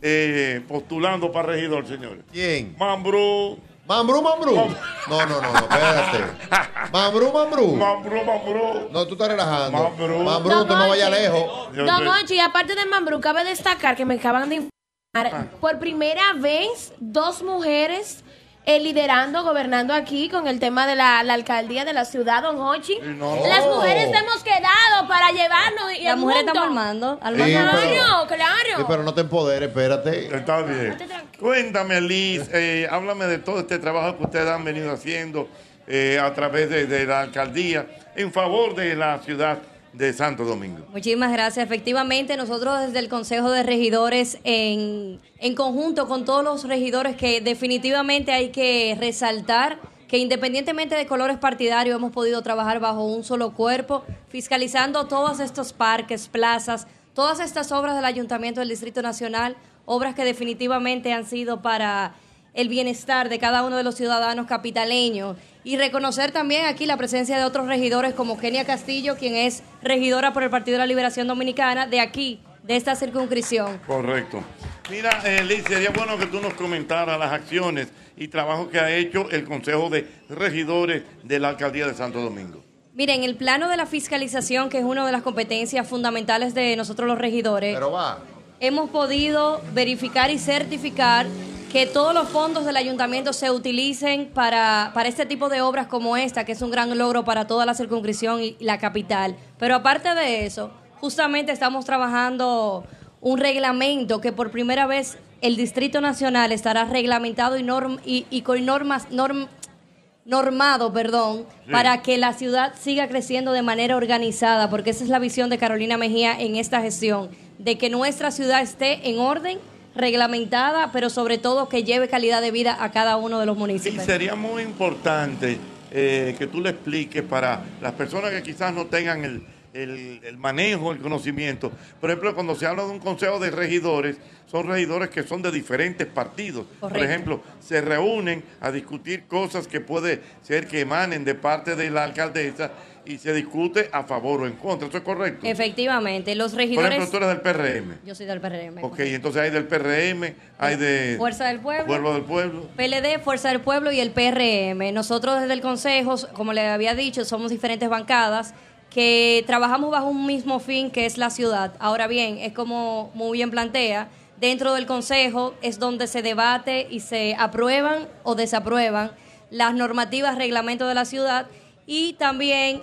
eh, postulando para regidor, señores? ¿Quién? Mambrú. ¿Mambrú, Mambrú? No, no, no, no, espérate. Mambrú, Mambrú. Mambrú, Mambrú. No, tú estás relajando. Mambrú. Mambrú, no te me vayas lejos. Don Ochi, aparte de Mambrú, cabe destacar que me acaban de informar por primera vez dos mujeres eh, liderando, gobernando aquí con el tema de la, la alcaldía de la ciudad, Don Hochi. no. Las mujeres hemos quedado para llevarnos y Las mujeres mundo. estamos armando. Sí, Claro, pero- claro. Sí, pero no te empoderes, espérate. Está bien. Cuéntame, Liz, eh, háblame de todo este trabajo que ustedes han venido haciendo eh, a través de, de la alcaldía en favor de la ciudad de Santo Domingo. Muchísimas gracias. Efectivamente, nosotros desde el Consejo de Regidores, en, en conjunto con todos los regidores, que definitivamente hay que resaltar que independientemente de colores partidarios hemos podido trabajar bajo un solo cuerpo, fiscalizando todos estos parques, plazas, todas estas obras del Ayuntamiento del Distrito Nacional, obras que definitivamente han sido para el bienestar de cada uno de los ciudadanos capitaleños y reconocer también aquí la presencia de otros regidores como Kenia Castillo, quien es regidora por el Partido de la Liberación Dominicana de aquí, de esta circunscripción. Correcto. Mira, eh, Liz, sería bueno que tú nos comentaras las acciones y trabajo que ha hecho el Consejo de Regidores de la Alcaldía de Santo Domingo. Miren, el plano de la fiscalización, que es una de las competencias fundamentales de nosotros los regidores, Pero va. hemos podido verificar y certificar que todos los fondos del ayuntamiento se utilicen para, para este tipo de obras como esta, que es un gran logro para toda la circunscripción y la capital. Pero aparte de eso, justamente estamos trabajando un reglamento que por primera vez el Distrito Nacional estará reglamentado y, norm- y, y con normas, norm- normado, perdón, Sí. para que la ciudad siga creciendo de manera organizada, porque esa es la visión de Carolina Mejía en esta gestión, de que nuestra ciudad esté en orden, reglamentada, pero sobre todo que lleve calidad de vida a cada uno de los municipios. sería muy importante eh, que tú le expliques para las personas que quizás no tengan el, el- el manejo, el conocimiento. Por ejemplo, cuando se habla de un consejo de regidores, son regidores que son de diferentes partidos. Por Correcto. ejemplo, se reúnen a discutir cosas que puede ser que emanen de parte de la alcaldesa y se discute a favor o en contra. ¿Eso es correcto? Efectivamente, los Por ejemplo, regidores... tú eres del PRM. Yo soy del PRM. Ok, entonces hay del PRM, hay de Fuerza del Pueblo. Pueblo del Pueblo. PLD, Fuerza del Pueblo y el PRM. Nosotros desde el Consejo, como le había dicho, somos diferentes bancadas que trabajamos bajo un mismo fin que es la ciudad. Ahora bien, es como muy bien plantea, dentro del Consejo es donde se debate y se aprueban o desaprueban las normativas, reglamentos de la ciudad y también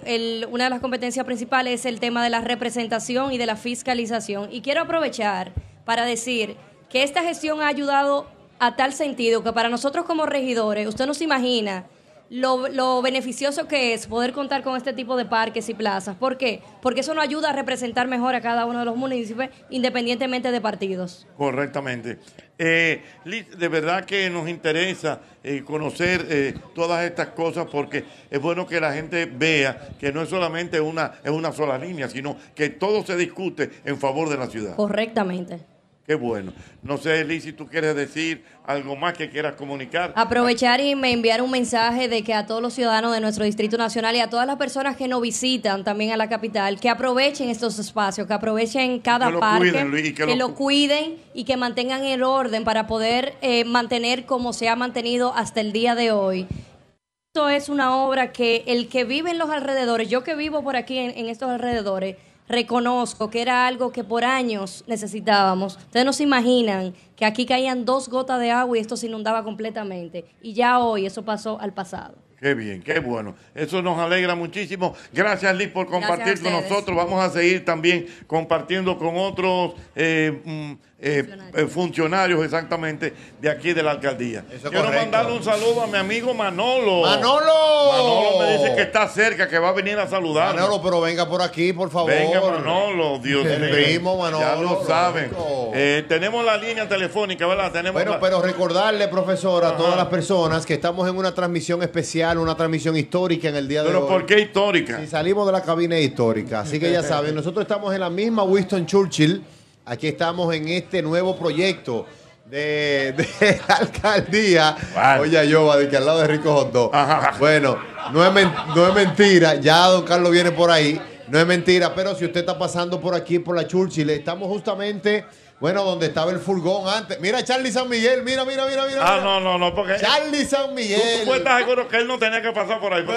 una de las competencias principales es el tema de la representación y de la fiscalización. Y quiero aprovechar para decir que esta gestión ha ayudado a tal sentido que para nosotros como regidores, usted no se imagina lo, lo beneficioso que es poder contar con este tipo de parques y plazas. ¿Por qué? Porque eso nos ayuda a representar mejor a cada uno de los municipios independientemente de partidos. Correctamente. Eh, Liz, de verdad que nos interesa eh, conocer eh, todas estas cosas porque es bueno que la gente vea que no es solamente una, es una sola línea, sino que todo se discute en favor de la ciudad. Correctamente. Qué bueno. No sé, Liz, si tú quieres decir algo más que quieras comunicar. Aprovechar y me enviar un mensaje de que a todos los ciudadanos de nuestro Distrito Nacional y a todas las personas que nos visitan también a la capital, que aprovechen estos espacios, que aprovechen cada Que lo parque, cuiden, Luis, que que, lo lo cuiden y que mantengan el orden para poder eh, mantener como se ha mantenido hasta el día de hoy. Esto es una obra que el que vive en los alrededores, yo que vivo por aquí en, en estos alrededores, reconozco que era algo que por años necesitábamos. Ustedes no se imaginan que aquí caían dos gotas de agua y esto se inundaba completamente. Y ya hoy eso pasó al pasado. Qué bien, qué bueno. Eso nos alegra muchísimo. Gracias, Liz, por compartir con nosotros. Vamos a seguir también compartiendo con otros eh, mm, eh, eh, funcionarios exactamente de aquí de la alcaldía. Quiero correcto. mandarle un saludo a mi amigo Manolo. ¡Manolo! Manolo me dice que está cerca, que va a venir a saludar. Manolo, pero venga por aquí, por favor. Venga, Manolo, Dios El mío. primo Manolo, Ya lo saben. Eh, tenemos la línea telefónica, ¿verdad? Tenemos Bueno, la- pero recordarle, profesor, a todas las personas que estamos en una transmisión especial, una transmisión histórica en el día de Pero hoy. ¿por qué histórica? Si salimos de la cabina histórica. Así que ya saben, nosotros estamos en la misma Winston Churchill. Aquí estamos en este nuevo proyecto de, de alcaldía. Oye, yo, de que al lado de Rico Dog. Bueno, no es, men- no es mentira. Ya don Carlos viene por ahí. No es mentira, pero si usted está pasando por aquí, por la Churchill, estamos justamente, bueno, donde estaba el furgón antes. Mira, Charlie San Miguel, mira, mira, mira, mira. Ah, no, no, no, porque. Charlie San ¿Tú, Miguel. tú puedes estar seguro que él no tenía que pasar por ahí. Por,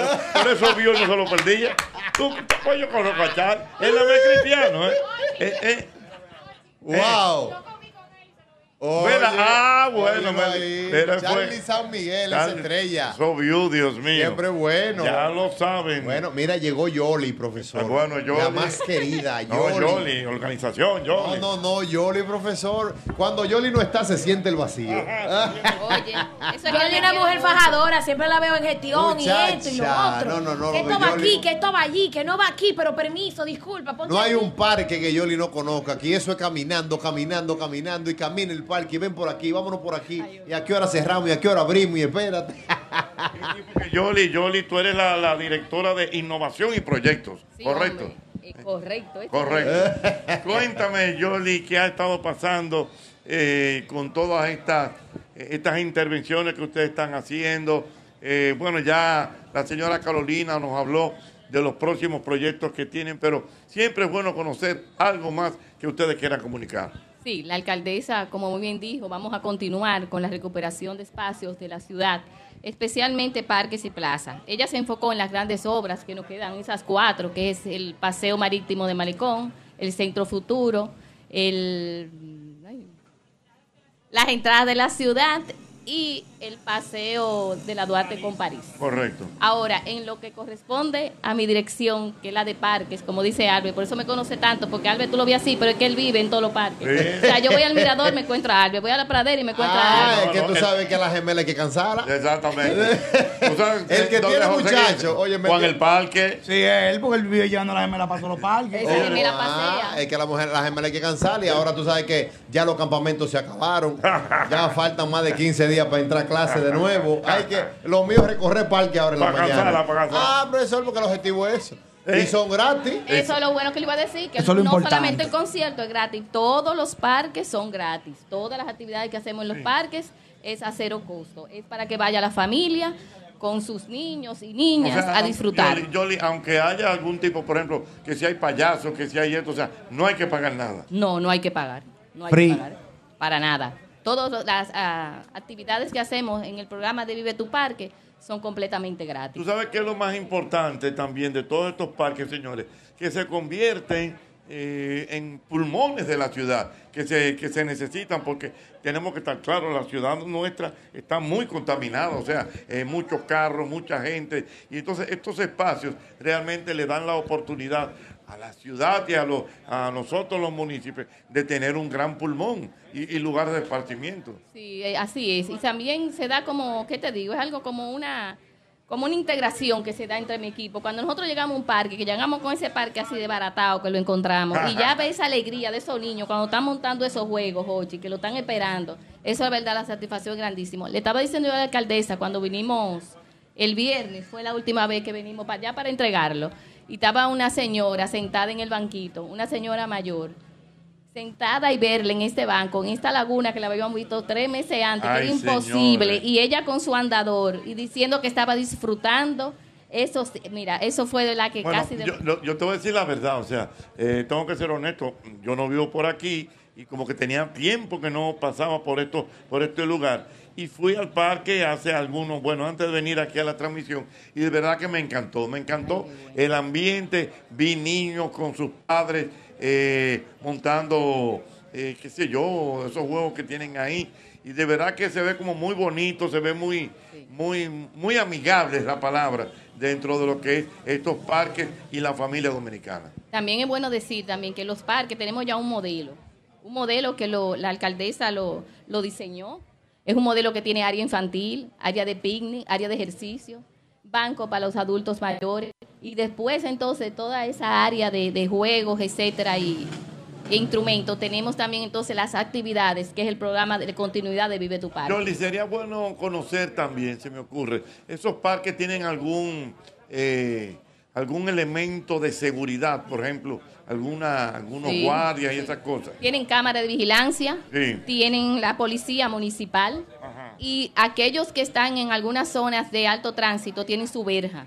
eso vio no se lo perdía. Tú, pues yo conozco a Char. Él no es cristiano, ¿eh? eh, eh. ¡Wow! Oye, ah, bueno, me- Charlie San Miguel, esa Charlie- estrella. Eso vio, Dios mío. Siempre bueno. Ya lo saben. Bueno, mira, llegó Yoli, profesor. Bueno, Yoli. La más querida, No, Yoli. Yoli, organización, Yoli. No, no, no, Yoli, profesor. Cuando Yoli no está, se siente el vacío. Oye, eso es que una mujer fajadora, siempre la veo en gestión y esto y lo otro. no, no, no, que esto va Yoli- aquí, que esto va allí, que no va aquí, pero permiso, disculpa, ponte No hay aquí. un parque que Yoli no conozca. Aquí eso es caminando, caminando, caminando y camina el parque y ven por aquí, vámonos por aquí. Y a qué hora cerramos y a qué hora abrimos y espérate. Yoli, Yoli, tú eres la, la directora de innovación y proyectos, ¿correcto? correcto. ¿eh? Correcto. Cuéntame, Yoli, qué ha estado pasando eh, con todas estas, estas intervenciones que ustedes están haciendo. Eh, bueno, ya la señora Carolina nos habló de los próximos proyectos que tienen, pero siempre es bueno conocer algo más que ustedes quieran comunicar. Sí, la alcaldesa, como muy bien dijo, vamos a continuar con la recuperación de espacios de la ciudad, especialmente parques y plazas. Ella se enfocó en las grandes obras que nos quedan, esas cuatro, que es el Paseo Marítimo de Malecón, el Centro Futuro, el, las entradas de la ciudad y el paseo de la Duarte con París. Correcto. Ahora, en lo que corresponde a mi dirección, que es la de parques, como dice Albert, por eso me conoce tanto, porque Albert tú lo ves así, pero es que él vive en todos los parques. Sí. O sea, yo voy al mirador, me encuentro a Albert, voy a la pradera y me encuentro a Ah, Albert. es que tú sabes que a la gemela hay que cansarla. Exactamente. ¿Tú sabes El que tiene José muchacho, oye, me- Juan el Parque. Sí, él, porque él vive llevando a la gemela para todos los parques. Ah, es que a la mujer, la gemela hay que cansarla y ahora tú sabes que ya los campamentos se acabaron. Ya faltan más de 15 días para entrar a clase de nuevo. Hay que, lo mío es recorrer parque ahora en la mañana. cansarla, para cansarla. Ah, profesor, porque el objetivo es eso. Eh. Y son gratis. Eso es lo bueno que le iba a decir, que Eso no solamente el concierto es gratis, todos los parques son gratis. Todas las actividades que hacemos en los parques es a cero costo. Es para que vaya la familia con sus niños y niñas O sea, a disfrutar. Yoli, Yoli, aunque haya algún tipo, por ejemplo, que si hay payasos, que si hay esto, o sea, no hay que pagar nada. No, no hay que pagar. No hay Free. que pagar. Para nada. Todas las ah, actividades que hacemos en el programa de Vive tu Parque son completamente gratis. Tú sabes que es lo más importante también de todos estos parques, señores, que se convierten eh, en pulmones de la ciudad, que se, que se necesitan porque tenemos que estar claros, la ciudad nuestra está muy contaminada, o sea, eh, muchos carros, mucha gente, y entonces estos espacios realmente le dan la oportunidad a la ciudad y a, los, a nosotros los municipios de tener un gran pulmón y, lugar de esparcimiento. Sí, eh, así es. Y también se da como, ¿qué te digo? Es algo como una como una integración que se da entre mi equipo. Cuando nosotros llegamos a un parque, que llegamos con ese parque así de baratado, que lo encontramos, y ya ves esa alegría de esos niños cuando están montando esos juegos, Ochi, que lo están esperando. Eso es verdad, la satisfacción es grandísimo. Le estaba diciendo yo a la alcaldesa cuando vinimos el viernes, fue la última vez que venimos para allá para entregarlo, y estaba una señora sentada en el banquito, una señora mayor, sentada y verle en este banco, en esta laguna que la habíamos visto tres meses antes, que era imposible, señores. y ella con su andador y diciendo que estaba disfrutando. Eso, mira, eso fue de la que Bueno, casi... de- yo, yo te voy a decir la verdad, o sea, eh, tengo que ser honesto, yo no vivo por aquí y como que tenía tiempo que no pasaba por esto, por este lugar. Y fui al parque hace algunos, bueno, antes de venir aquí a la transmisión, y de verdad que me encantó, me encantó el ambiente, vi niños con sus padres eh, montando, eh, qué sé yo, esos juegos que tienen ahí, y de verdad que se ve como muy bonito, se ve muy, muy, muy amigable es la palabra dentro de lo que es estos parques y la familia dominicana. También es bueno decir también que los parques tenemos ya un modelo, un modelo que lo- la alcaldesa lo, lo diseñó. Es un modelo que tiene área infantil, área de picnic, área de ejercicio, banco para los adultos mayores y después entonces toda esa área de, juegos, etcétera y, e instrumentos. Tenemos también entonces las actividades, que es el programa de continuidad de Vive tu Parque. Yoli, sería bueno conocer también, se me ocurre, ¿esos parques tienen algún, eh, algún elemento de seguridad, por ejemplo, alguna, algunos Sí. guardias y esas cosas? Tienen cámara de vigilancia, Sí. tienen la policía municipal y aquellos que están en algunas zonas de alto tránsito tienen su verja.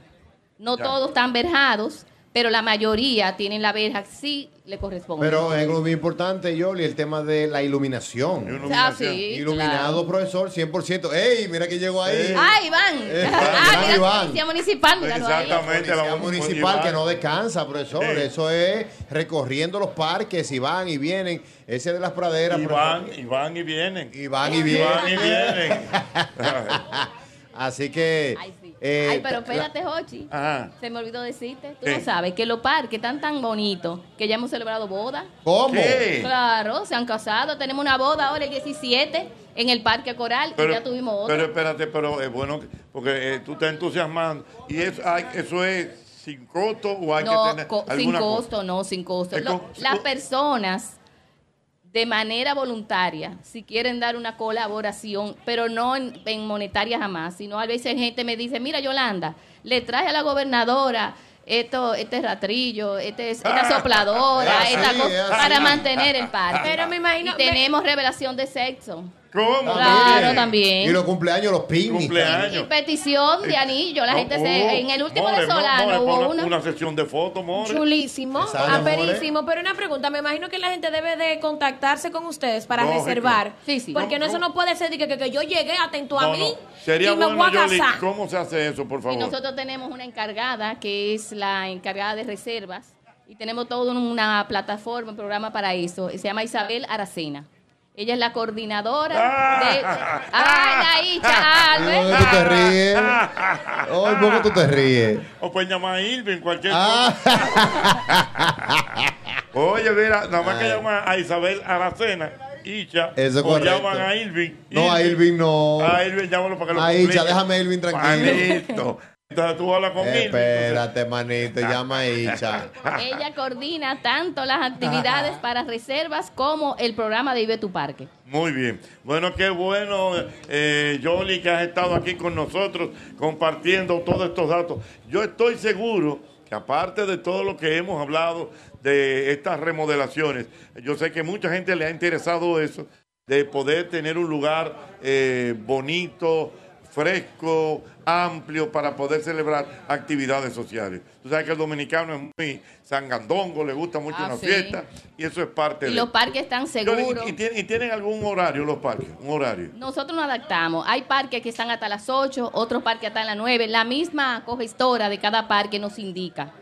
No Ya. todos están verjados, pero la mayoría tienen la verja, sí le corresponde. Pero es algo muy importante, Yoli, el tema de la iluminación. Ah, sí, Iluminado, claro. profesor, 100%. ¡Ey, mira que llegó ahí! ¡Ah, Iván! Eh, ah, mira, Iván. policía municipal, míralo ahí. Policía municipal que no descansa, profesor. Sí. Eso es recorriendo los parques y van y vienen. Ese de las praderas. Y van, y van y vienen. Y van y Y vienen. van y vienen. Así que. Eh, Ay, pero espérate, Jochi. Ajá. Se me olvidó decirte. Tú ¿Qué? no sabes que los parques están tan bonitos que ya hemos celebrado boda. ¿Cómo? ¿Qué? Claro, se han casado. Tenemos una boda ahora el 17 en el Parque Coral y ya tuvimos otra. pero espérate, pero es bueno, que- porque eh, tú estás entusiasmando. ¿Y eso, hay, eso es sin costo o hay no, que tener co- sin alguna cosa? costo, no, sin costo. Es Lo- co- las personas de manera voluntaria, si quieren dar una colaboración, pero no en, en monetaria jamás, sino a veces gente me dice, mira Yolanda, le traje a la gobernadora esto, este ratrillo, este, es- esta sopladora, Es esta cosa, es así. para mantener el parque. Pero me imagino- Y tenemos revelación de sexo. ¿Cómo? Claro, también. Y los cumpleaños, los picnics. Y petición de anillo, la gente se... En el último Oh, venezolano more, hubo una... una sesión de fotos, More. Chulísimo, Exacto, aperísimo. Pero una pregunta, me imagino que la gente debe de contactarse con ustedes para Lógico. reservar. Sí, sí. Porque no, eso no puede ser de que, que, que yo llegué atento a No, mí no. Sería y me bueno, voy a Yoli, casar. ¿cómo se hace eso, por Y favor? nosotros tenemos una encargada que es la encargada de reservas y tenemos toda una plataforma, un programa para eso. Se llama Isabel Aracena. Ella es la coordinadora Ah. de... ¡Ay, la Icha, Albert! ¿Por qué tú te ríes? Hoy, ¿por qué tú te ríes? O pueden llamar a Irving, cualquier Ah. cosa. Oye, mira, nada más que llaman a Isabel Aracena, Icha, Eso es o correcto. llaman a Irving. No, a Irving no. A Irving, llámalo para que lo A Icha, déjame a Irving tranquilo. Manito. Entonces tú hablas con Irving. Espérate, manito, llama a Icha. Ella coordina tanto las actividades para reservas como el programa de Vive tu Parque. Muy bien. Bueno, qué bueno, eh, Yoli, que has estado aquí con nosotros compartiendo todos estos datos. Yo estoy seguro que aparte de todo lo que hemos hablado de estas remodelaciones, yo sé que mucha gente le ha interesado eso, de poder tener un lugar eh, bonito, fresco, amplio para poder celebrar actividades sociales. Tú sabes que el dominicano es muy sangandongo, le gusta mucho Ah, una sí. fiesta y eso es parte Y de los parques están seguros. ¿Y, y tienen, y tienen algún horario los parques? ¿Un horario? Nosotros nos adaptamos. Hay parques que están hasta las 8, otros parques hasta las 9. La misma cogestora de cada parque nos indica.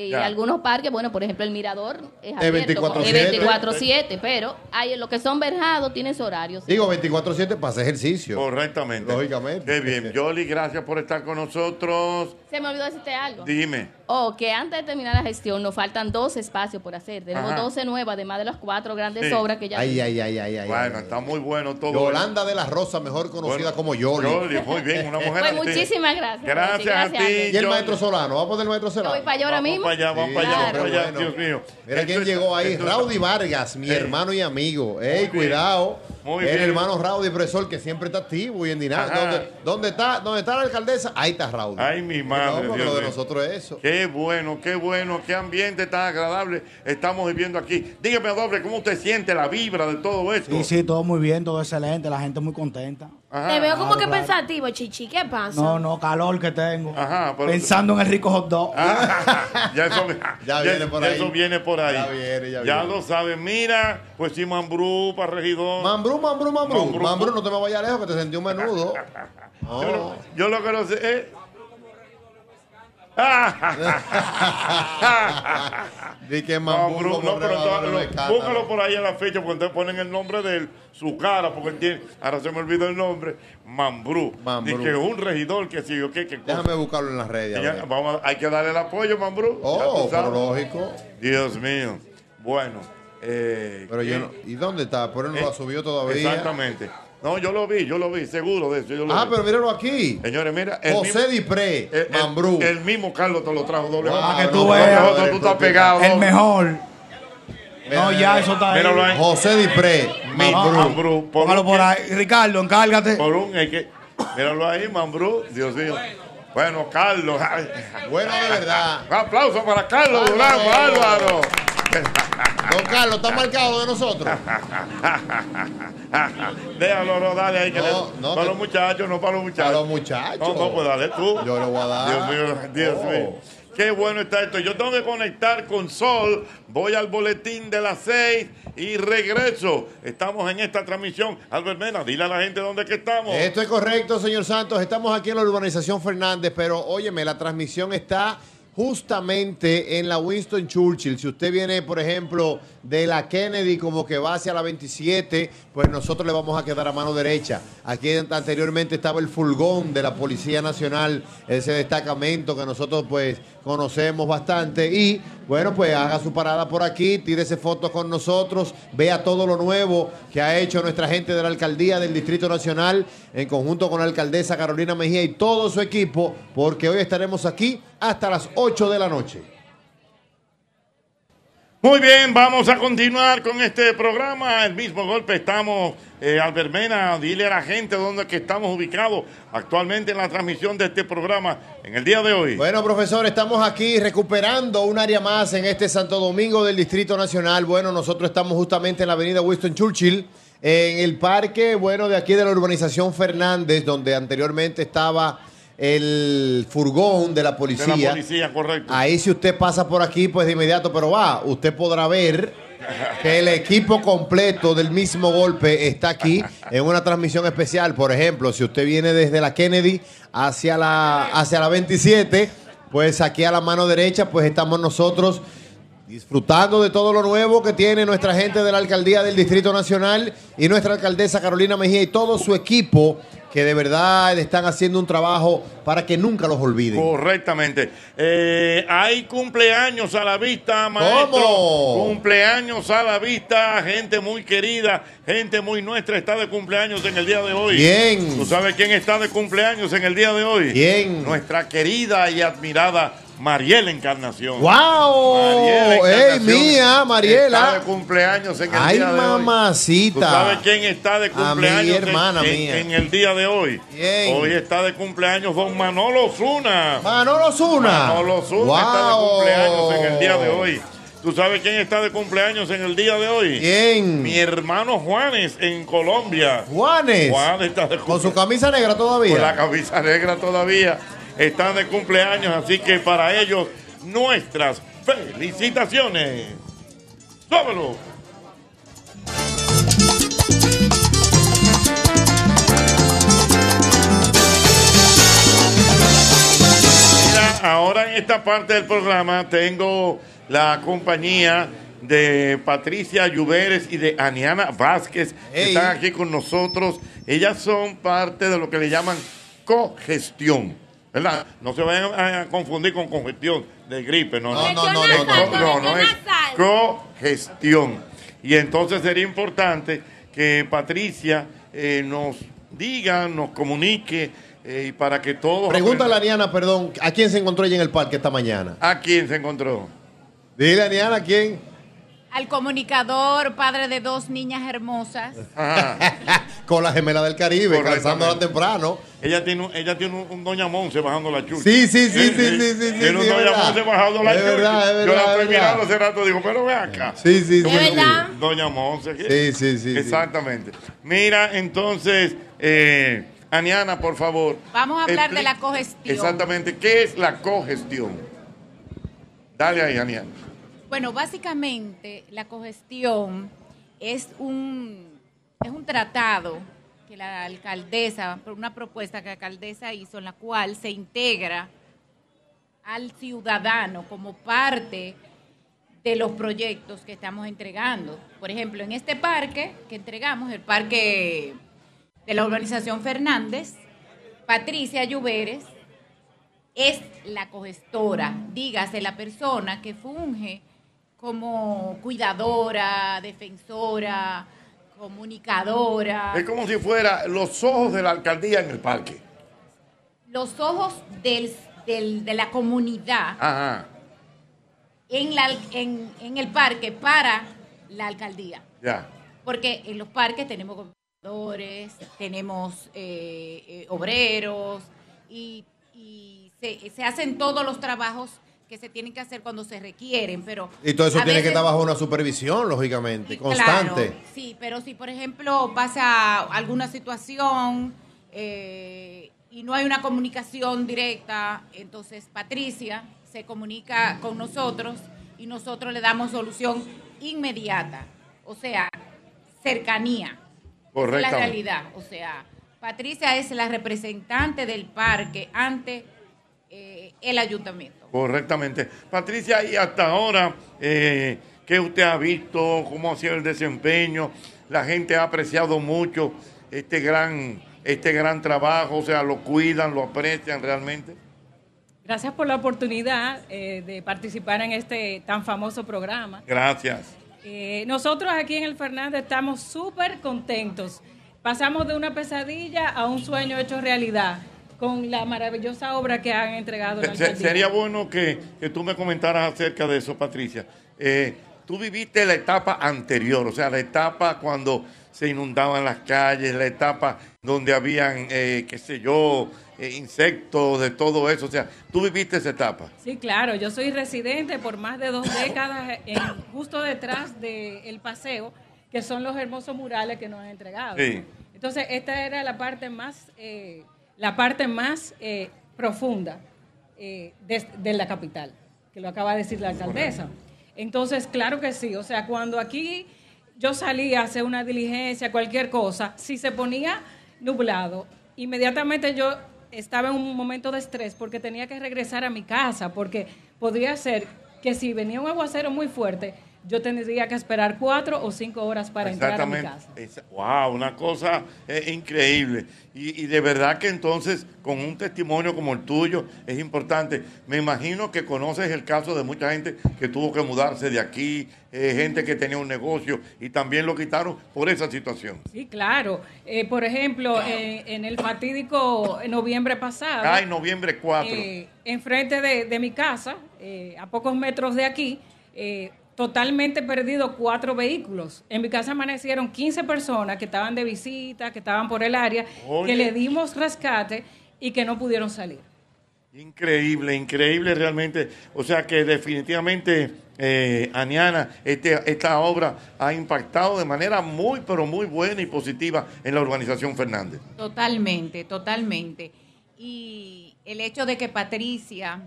Eh, algunos parques, bueno, por ejemplo, el Mirador es Es abierto, 24/7. es 24/7, pero hay los que son verjados tienen su horario. sí. Digo 24-7 para hacer ejercicio. Correctamente. Lógicamente. Qué bien. Yoli, gracias por estar con nosotros. Se me olvidó decirte algo. Dime. O que antes de terminar la gestión nos faltan dos espacios por hacer. Tenemos Ajá. 12 nuevas, además de las cuatro grandes Sí. obras que ya Ay, ay, ay, ay, ay. Bueno, ay. está muy bueno todo. Yolanda de la Rosa, mejor conocida Bueno, como Yoli. Yoli, muy bien, una mujer Pues muchísimas gracias. Gracias Jochi, a gracias, ti. Y el Yoli. maestro Solano, vamos a poner el maestro Yo Solano. voy para allá ahora Vamos mismo. para allá, vamos Sí, para allá, vamos para allá, bueno. Dios mío. Mira Esto quién llegó ahí, Raudy Vargas, mi hermano y amigo. Ey, cuidado. Muy el bien. hermano Raudy, profesor, que siempre está activo y en dinámica. ¿Dónde, dónde está, ¿Dónde está la alcaldesa? Ahí está Raudy. Ay, mi madre. No, Dios lo de nosotros es eso. Qué bueno, qué bueno, qué ambiente tan agradable estamos viviendo aquí. Dígame, doble, ¿cómo usted siente la vibra de todo esto? Sí, sí, todo muy bien, todo excelente, la gente muy contenta. Ajá. Te veo como Claro, que claro. pensativo, Chichi. ¿Qué pasa? No, no, calor que tengo. Ajá, pero- Pensando en el rico hot dog. Ah, ya eso, Ya viene por ya ahí. eso viene por ahí. Ya viene, ya viene. lo saben. Mira, pues sí, Mambrú para regidor. Mambrú, Mambrú, Mambrú. Mambrú. No te me vayas lejos que te sentí un menudo. Yo, lo, yo lo que no sé es. Di que Mambrú, como no, pero entonces, lo- búscalo por ahí en la fecha, porque entonces ponen el nombre de él, su cara, porque él tiene, ahora se me olvidó el nombre, Mambrú. Mambrú. Que un regidor que qué, qué cosa. Déjame buscarlo en las redes. Ya, vamos hay que darle el apoyo, Mambrú. Oh, pero lógico. Dios mío. Bueno. eh, Pero yo no, ¿Y dónde está? Pero él no Eh, lo subió todavía. Exactamente. No, yo lo vi, yo lo vi, seguro de eso. Yo lo Ah, vi. pero míralo aquí. Señores, mira. el José mismo- Dipré, el, el- Mambrú. el mismo Carlos te lo trajo doble. Wow, Para que tú no, veas. no, Tú estás pegado. El mejor. No, ya, eso está ahí. Míralo ahí. José Dipré, Mambrú. Mambrú. Por Póngalo por ahí. Ricardo, encárgate. Por un, es que, míralo ahí, Mambrú. Dios mío. Bueno, Carlos. ay, Bueno, de verdad. Un aplauso para Carlos. Durán, bárbaro. Don Carlos, está marcado de nosotros. Déjalo, no, dale ahí. Que No, le- no, para te- los muchachos, no para los muchachos. Para los muchachos. No, no, pues dale tú. Yo le voy a dar. Dios mío, Dios Oh. Qué bueno está esto. Yo tengo que conectar con Sol. Voy al boletín de las seis y regreso. Estamos en esta transmisión. Albert Mena, dile a la gente dónde que estamos. Esto es correcto, señor Santos. Estamos aquí en la urbanización Fernández, pero óyeme, la transmisión está justamente en la Winston Churchill. Si usted viene, por ejemplo, de la Kennedy como que va hacia la 27, pues nosotros le vamos a quedar a mano derecha. Aquí anteriormente estaba el furgón de la Policía Nacional, ese destacamento que nosotros pues conocemos bastante y bueno, pues haga su parada por aquí, tírese fotos con nosotros, vea todo lo nuevo que ha hecho nuestra gente de la alcaldía del Distrito Nacional en conjunto con la alcaldesa Carolina Mejía y todo su equipo, porque hoy estaremos aquí hasta las 8 de la noche. Muy bien, vamos a continuar con este programa. El mismo golpe estamos, eh, Albert Mena, dile a la gente dónde que estamos ubicados actualmente en la transmisión de este programa en el día de hoy. Bueno, profesor, estamos aquí recuperando un área más en este Santo Domingo del Distrito Nacional. Bueno, nosotros estamos justamente en la avenida Winston Churchill, en el parque, bueno, de aquí de la urbanización Fernández, donde anteriormente estaba el furgón de la de policía. la policía, correcto. Ahí si usted pasa por aquí, pues de inmediato, pero va, usted podrá ver que el equipo completo del mismo golpe está aquí en una transmisión especial. Por ejemplo, si usted viene desde la Kennedy hacia la, hacia la 27, pues aquí a la mano derecha, pues estamos nosotros disfrutando de todo lo nuevo que tiene nuestra gente de la alcaldía del Distrito Nacional y nuestra alcaldesa Carolina Mejía y todo su equipo que de verdad están haciendo un trabajo para que nunca los olviden. Correctamente. Eh, hay cumpleaños a la vista, maestro. ¿Cómo? Cumpleaños a la vista, gente muy querida, gente muy nuestra está de cumpleaños en el día de hoy. Bien. ¿Tú sabes quién está de cumpleaños en el día de hoy? ¿Quién? Nuestra querida y admirada Mariela Encarnación. ¡Wow! Mariela ¡Ey, mía, Mariela! Está de cumpleaños en el ¡Ay, día de hoy. mamacita! ¿Tú sabes quién está de cumpleaños mi en- hermana en, mía. en el día de hoy? Hoy está de cumpleaños don Manolo Zuna. Manolo Zuna. Manolo Zuna Wow. está de cumpleaños en el día de hoy. ¿Tú sabes quién está de cumpleaños en el día de hoy? ¿Quién? Mi hermano Juanes en Colombia. Juanes. Juanes está de Con su camisa negra todavía. Con la camisa negra todavía. Están de cumpleaños, así que para ellos, nuestras felicitaciones. ¡Súbelo! Mira, ahora en esta parte del programa tengo la compañía de Patricia Lluveres y de Aniana Vázquez, que están aquí con nosotros. Ellas son parte de lo que le llaman cogestión. ¿Verdad? No se vayan a confundir con congestión de gripe, no, no, No, no, no, no, no. no, no, es cogestión. Y entonces sería importante que Patricia eh, nos diga, nos comunique eh, y para que todos Pregúntale a Aniana, perdón, ¿a quién se encontró ella en el parque esta mañana? ¿A quién se encontró? Dile, Aniana, ¿a quién? Al comunicador, padre de dos niñas hermosas. Con la gemela del Caribe, calzándola temprano. Ella tiene, un- ella tiene un, un Doña Monse bajando la chucha. Sí, sí, sí, Eh, sí, eh, sí, sí, sí, Tiene un sí, Doña. Monse bajando la Es verdad, es Yo la estoy es mirando hace rato, digo, pero ve acá. Sí, sí, ¿Cómo sí? Doña Monse. Sí, sí, sí. Exactamente. Mira, entonces, eh, Aniana, por favor. Vamos a hablar de la cogestión. Exactamente. ¿Qué es la cogestión? Dale ahí, Aniana. Bueno, básicamente la cogestión es un, es un tratado que la alcaldesa, por una propuesta que la alcaldesa hizo en la cual se integra al ciudadano como parte de los proyectos que estamos entregando. Por ejemplo, en este parque que entregamos, el parque de la urbanización Fernández, Patricia Lluveres es la cogestora, dígase la persona que funge como cuidadora, defensora, comunicadora, Es como si fuera los ojos de la alcaldía en el parque. los ojos del, del- de la comunidad Ajá. en, la, en, en el parque para la alcaldía. Ya. Porque en los parques tenemos gobernadores, tenemos eh, eh, obreros y, y se, se hacen todos los trabajos que se tienen que hacer cuando se requieren, pero... Y todo eso tiene que estar bajo una supervisión, lógicamente, Claro, constante. sí, pero si por ejemplo pasa alguna situación eh, y no hay una comunicación directa, entonces Patricia se comunica con nosotros y nosotros le damos solución inmediata, o sea, cercanía. Es la realidad, o sea, Patricia es la representante del parque ante el ayuntamiento. Correctamente. Patricia, y hasta ahora, eh, ¿qué usted ha visto? ¿Cómo ha sido el desempeño? La gente ha apreciado mucho este gran, este gran trabajo, o sea, lo cuidan, lo aprecian realmente. Gracias por la oportunidad eh, de participar en este tan famoso programa. Gracias. Eh, nosotros aquí en el Fernández estamos súper contentos. Pasamos de una pesadilla a un sueño hecho realidad con la maravillosa obra que han entregado la Se- sería bueno que, que tú me comentaras acerca de eso, Patricia. Eh, tú viviste la etapa anterior, o sea, la etapa cuando se inundaban las calles, la etapa donde habían, eh, qué sé yo, eh, insectos, de todo eso. O sea, tú viviste esa etapa. Sí, claro, yo soy residente por más de dos décadas en- justo detrás del paseo, que son los hermosos murales que nos han entregado. Sí. Entonces, esta era la parte más, eh, la parte más eh, profunda eh, de, de la capital, que lo acaba de decir la alcaldesa. Entonces, claro que sí, o sea, cuando aquí yo salía a hacer una diligencia, cualquier cosa, si se ponía nublado, inmediatamente yo estaba en un momento de estrés porque tenía que regresar a mi casa, porque podría ser que si venía un aguacero muy fuerte, yo tendría que esperar cuatro o cinco horas para entrar a mi casa. Esa- wow, una cosa eh, increíble. Y, y de verdad que entonces, con un testimonio como el tuyo, es importante. Me imagino que conoces el caso de mucha gente que tuvo que mudarse de aquí, eh, gente que tenía un negocio y también lo quitaron por esa situación. Sí, claro. Eh, por ejemplo, en el fatídico noviembre pasado, Ay, noviembre 4. eh, enfrente de, de mi casa, a pocos metros de aquí, totalmente perdido cuatro vehículos. En mi casa amanecieron 15 personas que estaban de visita, que estaban por el área, Oye. que le dimos rescate y que no pudieron salir. Increíble, increíble realmente. O sea que definitivamente, eh, Aniana, este, esta obra ha impactado de manera muy, pero muy buena y positiva en la urbanización Fernández. Totalmente, totalmente. Y el hecho de que Patricia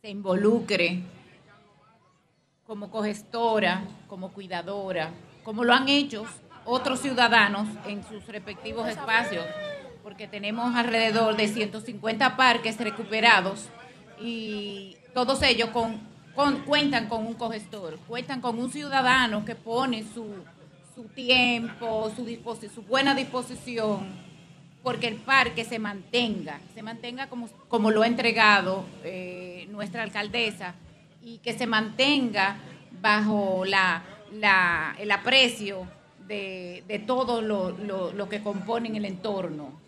se involucre como cogestora, como cuidadora, como lo han hecho otros ciudadanos en sus respectivos espacios, porque tenemos alrededor de 150 parques recuperados y todos ellos con, cuentan con un cogestor, cuentan con un ciudadano que pone su, su tiempo, su, su buena disposición, porque el parque se mantenga, se mantenga como, como lo ha entregado eh, nuestra alcaldesa y que se mantenga bajo la, la- el aprecio de, de todo lo, lo- lo que componen el entorno.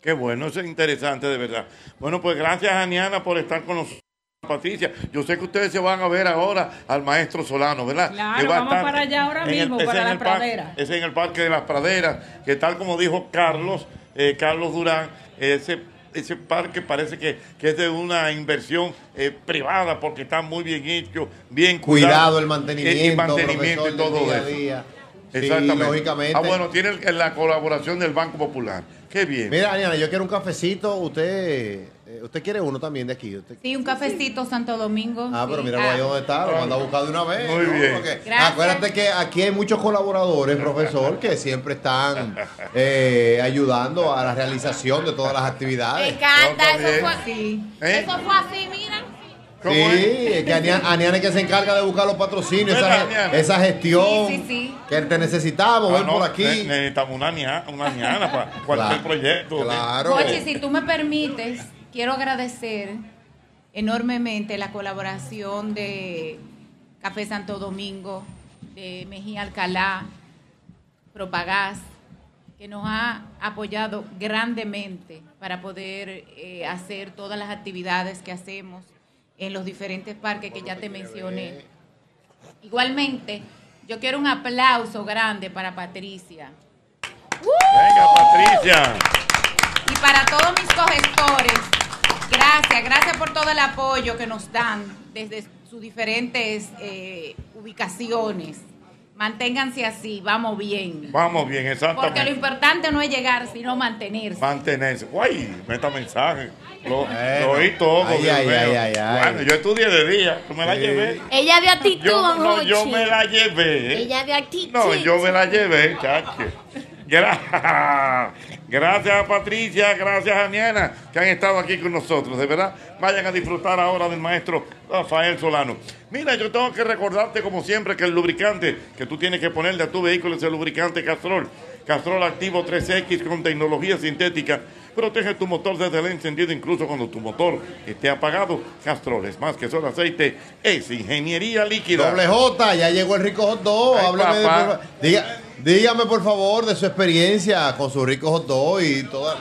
Qué bueno, eso es interesante de verdad. Bueno, pues gracias, Aniana, por estar con nosotros. Patricia, yo sé que ustedes se van a ver ahora al maestro Solano, ¿verdad? Claro, Que va a vamos estar para allá ahora el- mismo, para en la el parque- pradera. ese en el Parque de las Praderas, que tal como dijo Carlos, eh, Carlos Durán, ese, ese parque parece que, que es de una inversión eh, privada porque está muy bien hecho, bien cuidado. Cuidado, el Eh, mantenimiento, y mantenimiento todo día eso. día. Sí, Exactamente. lógicamente. Ah, bueno, tiene el- la colaboración del Banco Popular. Qué bien. Mira, Aniana, yo quiero un cafecito. Usted eh, usted quiere uno también de aquí. Usted- Sí, un cafecito Santo Domingo. Ah, pero sí. mira Ah, ahí dónde está, lo manda a buscar de una vez. Muy ¿no? bien. Porque Gracias. acuérdate que aquí hay muchos colaboradores, profesor, que siempre están eh, ayudando a la realización de todas las actividades. encanta, No, eso fue, ¿Eh? eso fue así, mira. Sí, es que Aniana, Aniana es que se encarga de buscar los patrocinios, esa, ¿Verdad, Aniana? gestión Sí, sí, sí. que te necesitamos, Ah, ven no, por aquí. ne- necesitamos una, ña- una para cualquier Claro, proyecto. claro. Jochi, si tú me permites, quiero agradecer enormemente la colaboración de Café Santo Domingo, de Mejía Alcalá, Propagás, que nos ha apoyado grandemente para poder eh, hacer todas las actividades que hacemos en los diferentes parques que ya te mencioné. Igualmente, yo quiero un aplauso grande para Patricia. Venga, Patricia. Para todos mis cogestores, gracias, gracias por todo el apoyo que nos dan desde sus diferentes eh, ubicaciones. Manténganse así, vamos bien. Vamos bien, Porque lo exactamente. importante no es llegar, sino mantenerse. Mantenerse. Guay, meta mensaje. Lo, Bueno. lo oí todo. Ay, ay, ay. Bueno, yo estudié de día. Yo me la Sí. llevé. Ella de actitud, Yo, no, yo me la llevé. Ella de actitud. No, yo me la llevé, chacho. Gra- Gracias a Patricia, gracias a Niana que han estado aquí con nosotros. De verdad, vayan a disfrutar ahora del maestro Rafael Solano. Mira, yo tengo que recordarte, como siempre, que el lubricante que tú tienes que ponerle a tu vehículo es el lubricante Castrol. Castrol Activo 3X con tecnología sintética. Protege tu motor desde el encendido, incluso cuando tu motor esté apagado. Castrol es más que solo aceite, es ingeniería líquida. Doble J, ya llegó el rico hot dog. Ay, Hábleme de- papá. por- diga- dígame por favor de su experiencia con su rico hot dog y toda.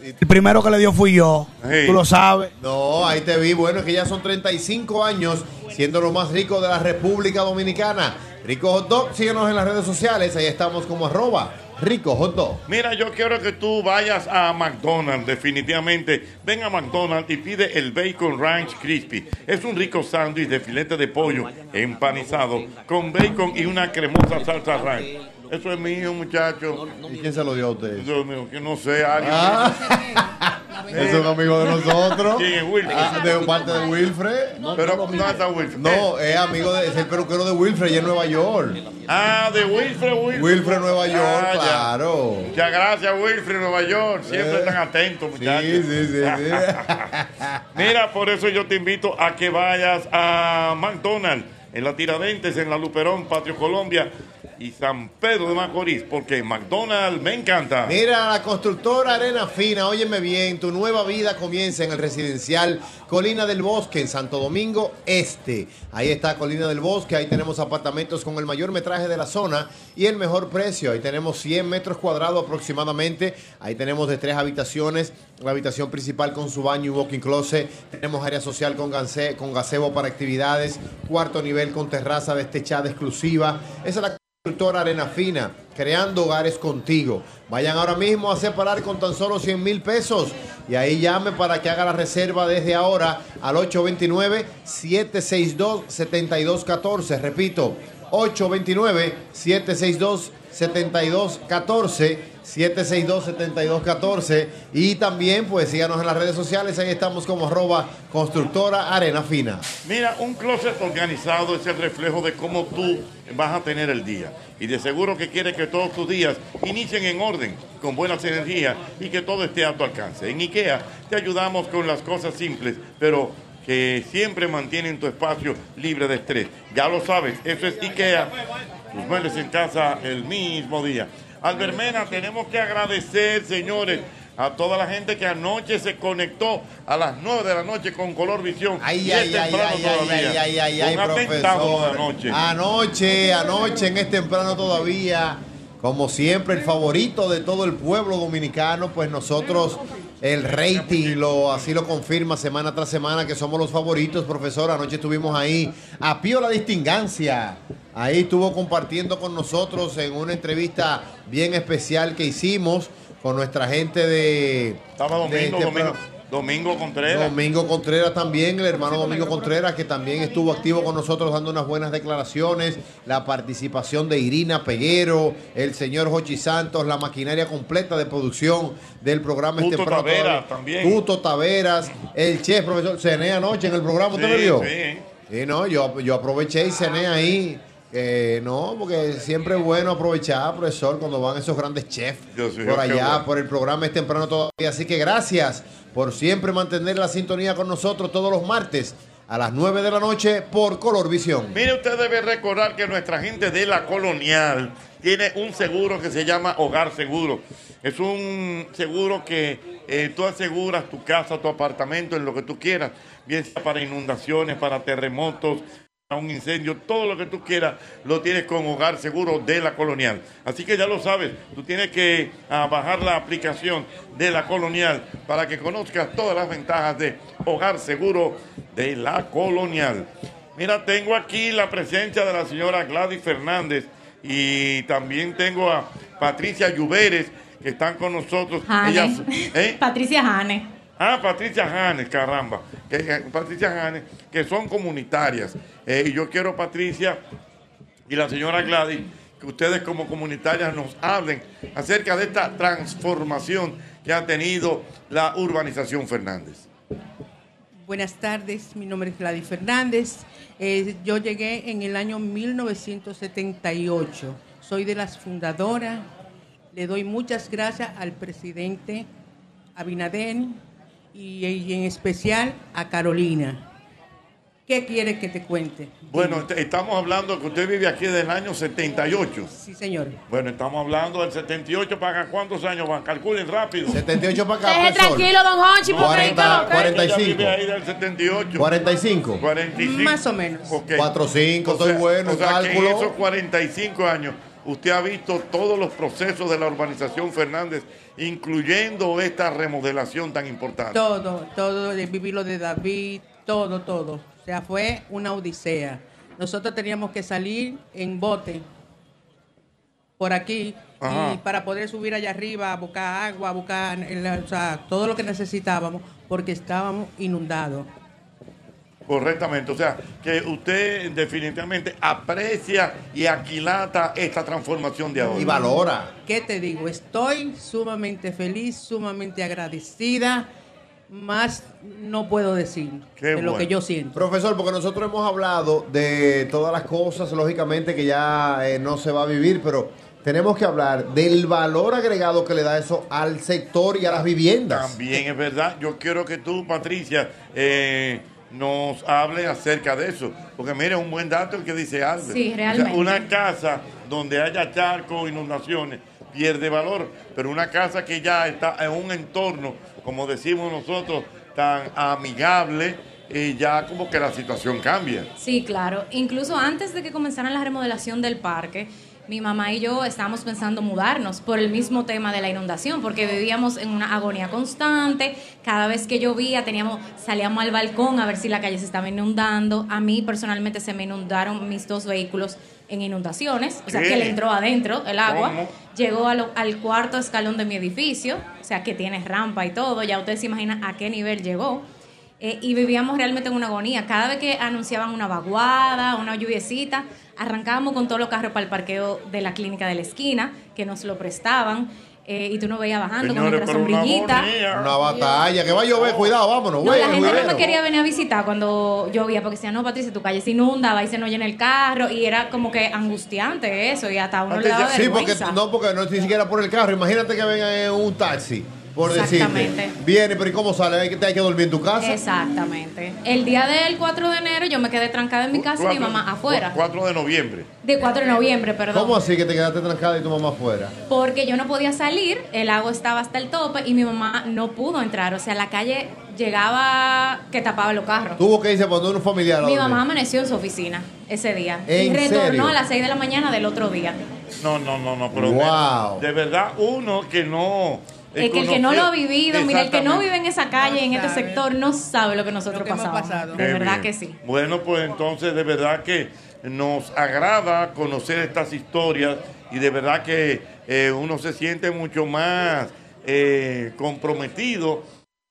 El primero que le dio fui yo. Tú lo sabes. No, ahí te vi. Bueno, es que ya son 35 años siendo lo más rico de la República Dominicana. Rico Hot Dog, síguenos en las redes sociales. Ahí estamos como arroba Rico Hot Dog. Mira, yo quiero que tú vayas a McDonald's, definitivamente. Ven a McDonald's y pide el Bacon Ranch Crispy. Es un rico sándwich de filete de pollo empanizado con bacon y una cremosa salsa ranch. Eso es mío, muchacho. ¿Y quién se lo dio a usted? Dios mío, que no sé, alguien. Ah. Es un amigo de nosotros. ¿Quién es Wilfred? Ah, de parte de Wilfred. Pero ¿dónde está Wilfred? No, es amigo de, es el peluquero de Wilfred y en Nueva York. Ah, de Wilfred, Wilfred. Wilfred Nueva York, Ah, ya. claro. Muchas gracias, Wilfred, Nueva York. Siempre Eh. están atentos, muchachos. Sí, sí, sí, sí. Mira, por eso yo te invito a que vayas a McDonald's, en la Tiradentes, en la Luperón, Patrio Colombia y San Pedro de Macorís, porque McDonald's me encanta. Mira, la constructora Arena Fina, óyeme bien, tu nueva vida comienza en el residencial Colina del Bosque, en Santo Domingo Este. Ahí está Colina del Bosque, ahí tenemos apartamentos con el mayor metraje de la zona y el mejor precio. Ahí tenemos 100 metros cuadrados aproximadamente. Ahí tenemos de tres habitaciones, la habitación principal con su baño y walking closet. Tenemos área social con, ganse- con gazebo para actividades, cuarto nivel con terraza destechada exclusiva. Esa es la Arena Fina, creando hogares contigo. Vayan ahora mismo a separar con tan solo 100 mil pesos y ahí llame para que haga la reserva desde ahora al 829-762-7214. Repito, 829-762-7214. 762-7214 y también pues síganos en las redes sociales, ahí estamos como arroba constructora arena fina. Mira, un closet organizado es el reflejo de cómo tú vas a tener el día. Y de seguro que quieres que todos tus días inicien en orden, con buenas energías y que todo esté a tu alcance. En IKEA te ayudamos con las cosas simples, pero que siempre mantienen tu espacio libre de estrés. Ya lo sabes, eso es IKEA. Tus muebles en casa el mismo día. Albermena, tenemos que agradecer, señores, a toda la gente que anoche se conectó a las 9 de la noche con Color Visión. Ay, Y ay, es ay, temprano ay, ay, todavía. ay, ay, ay, ay, Un profesor. anoche. Anoche, anoche, en este temprano todavía, como siempre, el favorito de todo el pueblo dominicano, pues nosotros, el rating lo así lo confirma semana tras semana que somos los favoritos, profesor. Anoche estuvimos ahí a Pío la Distingancia. Ahí estuvo compartiendo con nosotros en una entrevista bien especial que hicimos con nuestra gente de... Estaba de Domingo, este Domingo, Domingo Contreras. Domingo Contreras también, el hermano Domingo Contreras, que también estuvo activo con nosotros dando unas buenas declaraciones, la participación de Irina Peguero, el señor Jochi Santos, la maquinaria completa de producción del programa Tuto Temprano Taveras también. Tuto Taveras, el chef, profesor, cené anoche en el programa, ¿usted Sí, lo vio? sí. Sí, no, yo, yo aproveché y cené ahí. Eh, no, porque siempre es bueno aprovechar, profesor, cuando van esos grandes chefs por allá, bueno. por el programa es temprano todavía. Así que gracias por siempre mantener la sintonía con nosotros todos los martes a las 9 de la noche por Color Visión. Mire, usted debe recordar que nuestra gente de la colonial tiene un seguro que se llama Hogar Seguro. Es un seguro que eh, tú aseguras tu casa, tu apartamento, en lo que tú quieras, bien sea para inundaciones, para terremotos, para un incendio, todo lo que tú quieras lo tienes con Hogar Seguro de la colonial. Así que ya lo sabes, tú tienes que ah, bajar la aplicación de la colonial para que conozcas todas las ventajas de Hogar Seguro de la colonial. Mira, tengo aquí la presencia de la señora Gladys Fernández y también tengo a Patricia Lluveres que están con nosotros. Ellas- ¿eh? Patricia Jane. Ah, Patricia Janes, caramba. Eh, Patricia Janes, que son comunitarias. Eh, y yo quiero, Patricia y la señora Gladys, que ustedes como comunitarias nos hablen acerca de esta transformación que ha tenido la urbanización Fernández. Buenas tardes, mi nombre es Gladys Fernández. Eh, yo llegué en el año 1978. Soy de las fundadoras. Le doy muchas gracias al presidente Abinader y, y en especial a Carolina. ¿Qué quiere que te cuente? Bueno, est- estamos hablando que usted vive aquí desde el año 78. Sí, señor. Bueno, estamos hablando del 78 para acá. ¿Cuántos años van? Calculen rápido. 78 para Deje tranquilo, don Hochi, porque 40, ¿ok? 45. Ella vive ahí del 78. 45. 45. Más o menos. Ok. 4, 5, O estoy sea- bueno, o sea que en cálculo. esos 45 años, usted ha visto todos los procesos de la urbanización Fernández, incluyendo esta remodelación tan importante. Todo, todo, de vivir de David, todo, todo. O sea, fue una odisea. Nosotros teníamos que salir en bote por aquí Ajá. y para poder subir allá arriba a buscar agua, a buscar el- o sea, todo lo que necesitábamos porque estábamos inundados. Correctamente. O sea, que usted definitivamente aprecia y aquilata esta transformación de ahora. Y valora. ¿Qué te digo? Estoy sumamente feliz, sumamente agradecida más no puedo decir Qué de lo que yo siento. Profesor, porque nosotros hemos hablado de todas las cosas, lógicamente que ya eh, no se va a vivir, pero tenemos que hablar del valor agregado que le da eso al sector y a las viviendas. También es verdad. Yo quiero que tú, Patricia, eh, nos hables acerca de eso. Porque mira, un buen dato el que dice Albert. Sí, O sea, realmente. una casa donde haya charcos, inundaciones, pierde valor. Pero una casa que ya está en un entorno, como decimos nosotros, tan amigable, eh, ya como que la situación cambia. Sí, claro. Incluso antes de que comenzaran la remodelación del parque, mi mamá y yo estábamos pensando mudarnos por el mismo tema de la inundación, porque vivíamos en una agonía constante. Cada vez que llovía, teníamos, salíamos al balcón a ver si la calle se estaba inundando. A mí personalmente se me inundaron mis dos vehículos en inundaciones, o sea ¿Qué? que le entró adentro el agua. ¿Cómo? Llegó lo- al cuarto escalón de mi edificio, o sea que tiene rampa y todo. Ya ustedes se imaginan a qué nivel llegó. Eh, y vivíamos realmente en una agonía. Cada vez que anunciaban una vaguada, una lluviecita, arrancábamos con todos los carros para el parqueo de la clínica de la esquina, que nos lo prestaban, eh, y tú nos veías bajando con nuestra pero una sombrillita. Una batalla, que va a llover, cuidado, vámonos, No, la gente no me quería venir a visitar cuando llovía, porque decía, no, Patricia, tu calle se inunda, va y se nos llena el carro, y era como que angustiante eso, y hasta uno le daba Sí, porque no, porque no es ni siquiera por el carro. Imagínate que vengan en un taxi, por decirte. Exactamente. Viene, pero ¿y cómo sale? Hay que, te hay que dormir en tu casa. Exactamente. El día del 4 de enero yo me quedé trancada en mi casa y mi mamá afuera. 4 de noviembre. De 4 de noviembre, perdón. ¿Cómo así que te quedaste trancada y tu mamá afuera? Porque yo no podía salir, el agua estaba hasta el tope y mi mamá no pudo entrar. O sea, la calle llegaba que tapaba los carros. Tuvo que irse a poner un familiar. a Mi mamá amaneció en su oficina ese día. Y ¿En retornó serio? a las 6 de la mañana del otro día. No, no, no, no, pero Wow. de, de verdad uno que no... Es que el que no lo ha vivido, mira, el que no vive en esa calle, en este sector, no sabe lo que nosotros que hemos pasamos. pasado. De Qué verdad bien. que sí. Bueno, pues entonces de verdad que nos agrada conocer estas historias y de verdad que eh, uno se siente mucho más eh, comprometido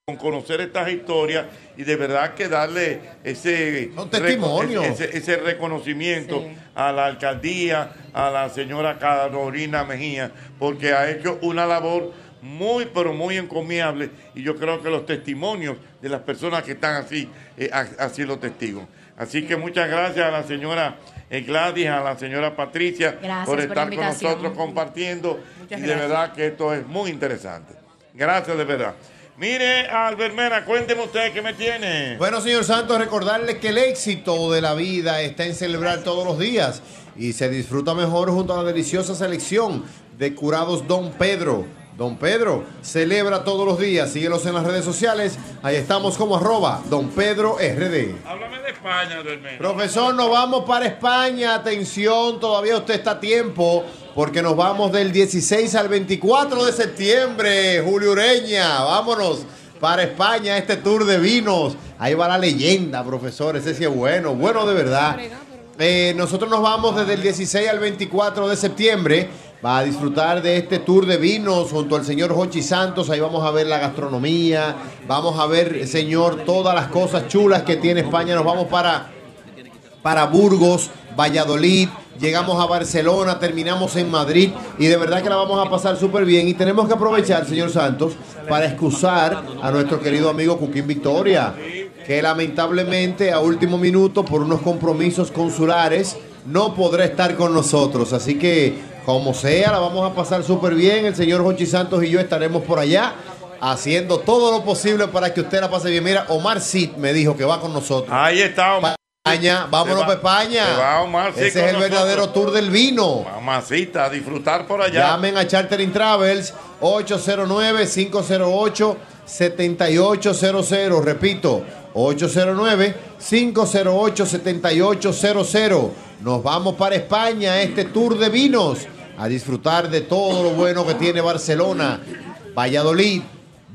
con conocer estas historias y de verdad que darle ese, testimonio. ese reconocimiento a la alcaldía, a la señora Carolina Mejía, porque ha hecho una labor muy, pero muy encomiable y yo creo que los testimonios de las personas que están así, eh, así los testigos. Así que muchas gracias a la señora eh, Gladys, a la señora Patricia Gracias por estar con nosotros compartiendo Muchas y de gracias. verdad que esto es muy interesante. Gracias de verdad. Mire, Albert Mena, cuénteme usted qué me tiene. Bueno, señor Santos, recordarle que el éxito de la vida está en celebrar todos los días y se disfruta mejor junto a la deliciosa selección de curados Don Pedro. Don Pedro celebra todos los días. Síguelos en las redes sociales. Ahí estamos como arroba Don Pedro RD. Háblame de España, Mena. Profesor, nos vamos para España. Atención, todavía usted está a tiempo porque nos vamos del 16 al 24 de septiembre. Julio Ureña, vámonos para España, este tour de vinos. Ahí va la leyenda, profesor. Ese sí es bueno, bueno de verdad. Eh, nosotros nos vamos desde el 16 al 24 de septiembre. Va a disfrutar de este tour de vinos junto al señor Jochi Santos. Ahí vamos a ver la gastronomía. Vamos a ver, señor, todas las cosas chulas que tiene España. Nos vamos para para Burgos, Valladolid, llegamos a Barcelona, terminamos en Madrid y de verdad que la vamos a pasar súper bien y tenemos que aprovechar, señor Santos, para excusar a nuestro querido amigo Cuquín Victoria, que lamentablemente a último minuto por unos compromisos consulares no podrá estar con nosotros, así que como sea, la vamos a pasar súper bien, el señor Jochi Santos y yo estaremos por allá. Haciendo todo lo posible para que usted la pase bien. Mira, Omar Cid me dijo que va con nosotros. Ahí está, Omar. España, vámonos para España. va Omar, Ese es el nosotros. verdadero tour del vino. Mamacita, a disfrutar por allá. Llamen a Chartering Travels 809-508-7800. Repito, 809-508-7800. Nos vamos para España, este tour de vinos, a disfrutar de todo lo bueno que tiene Barcelona, Valladolid,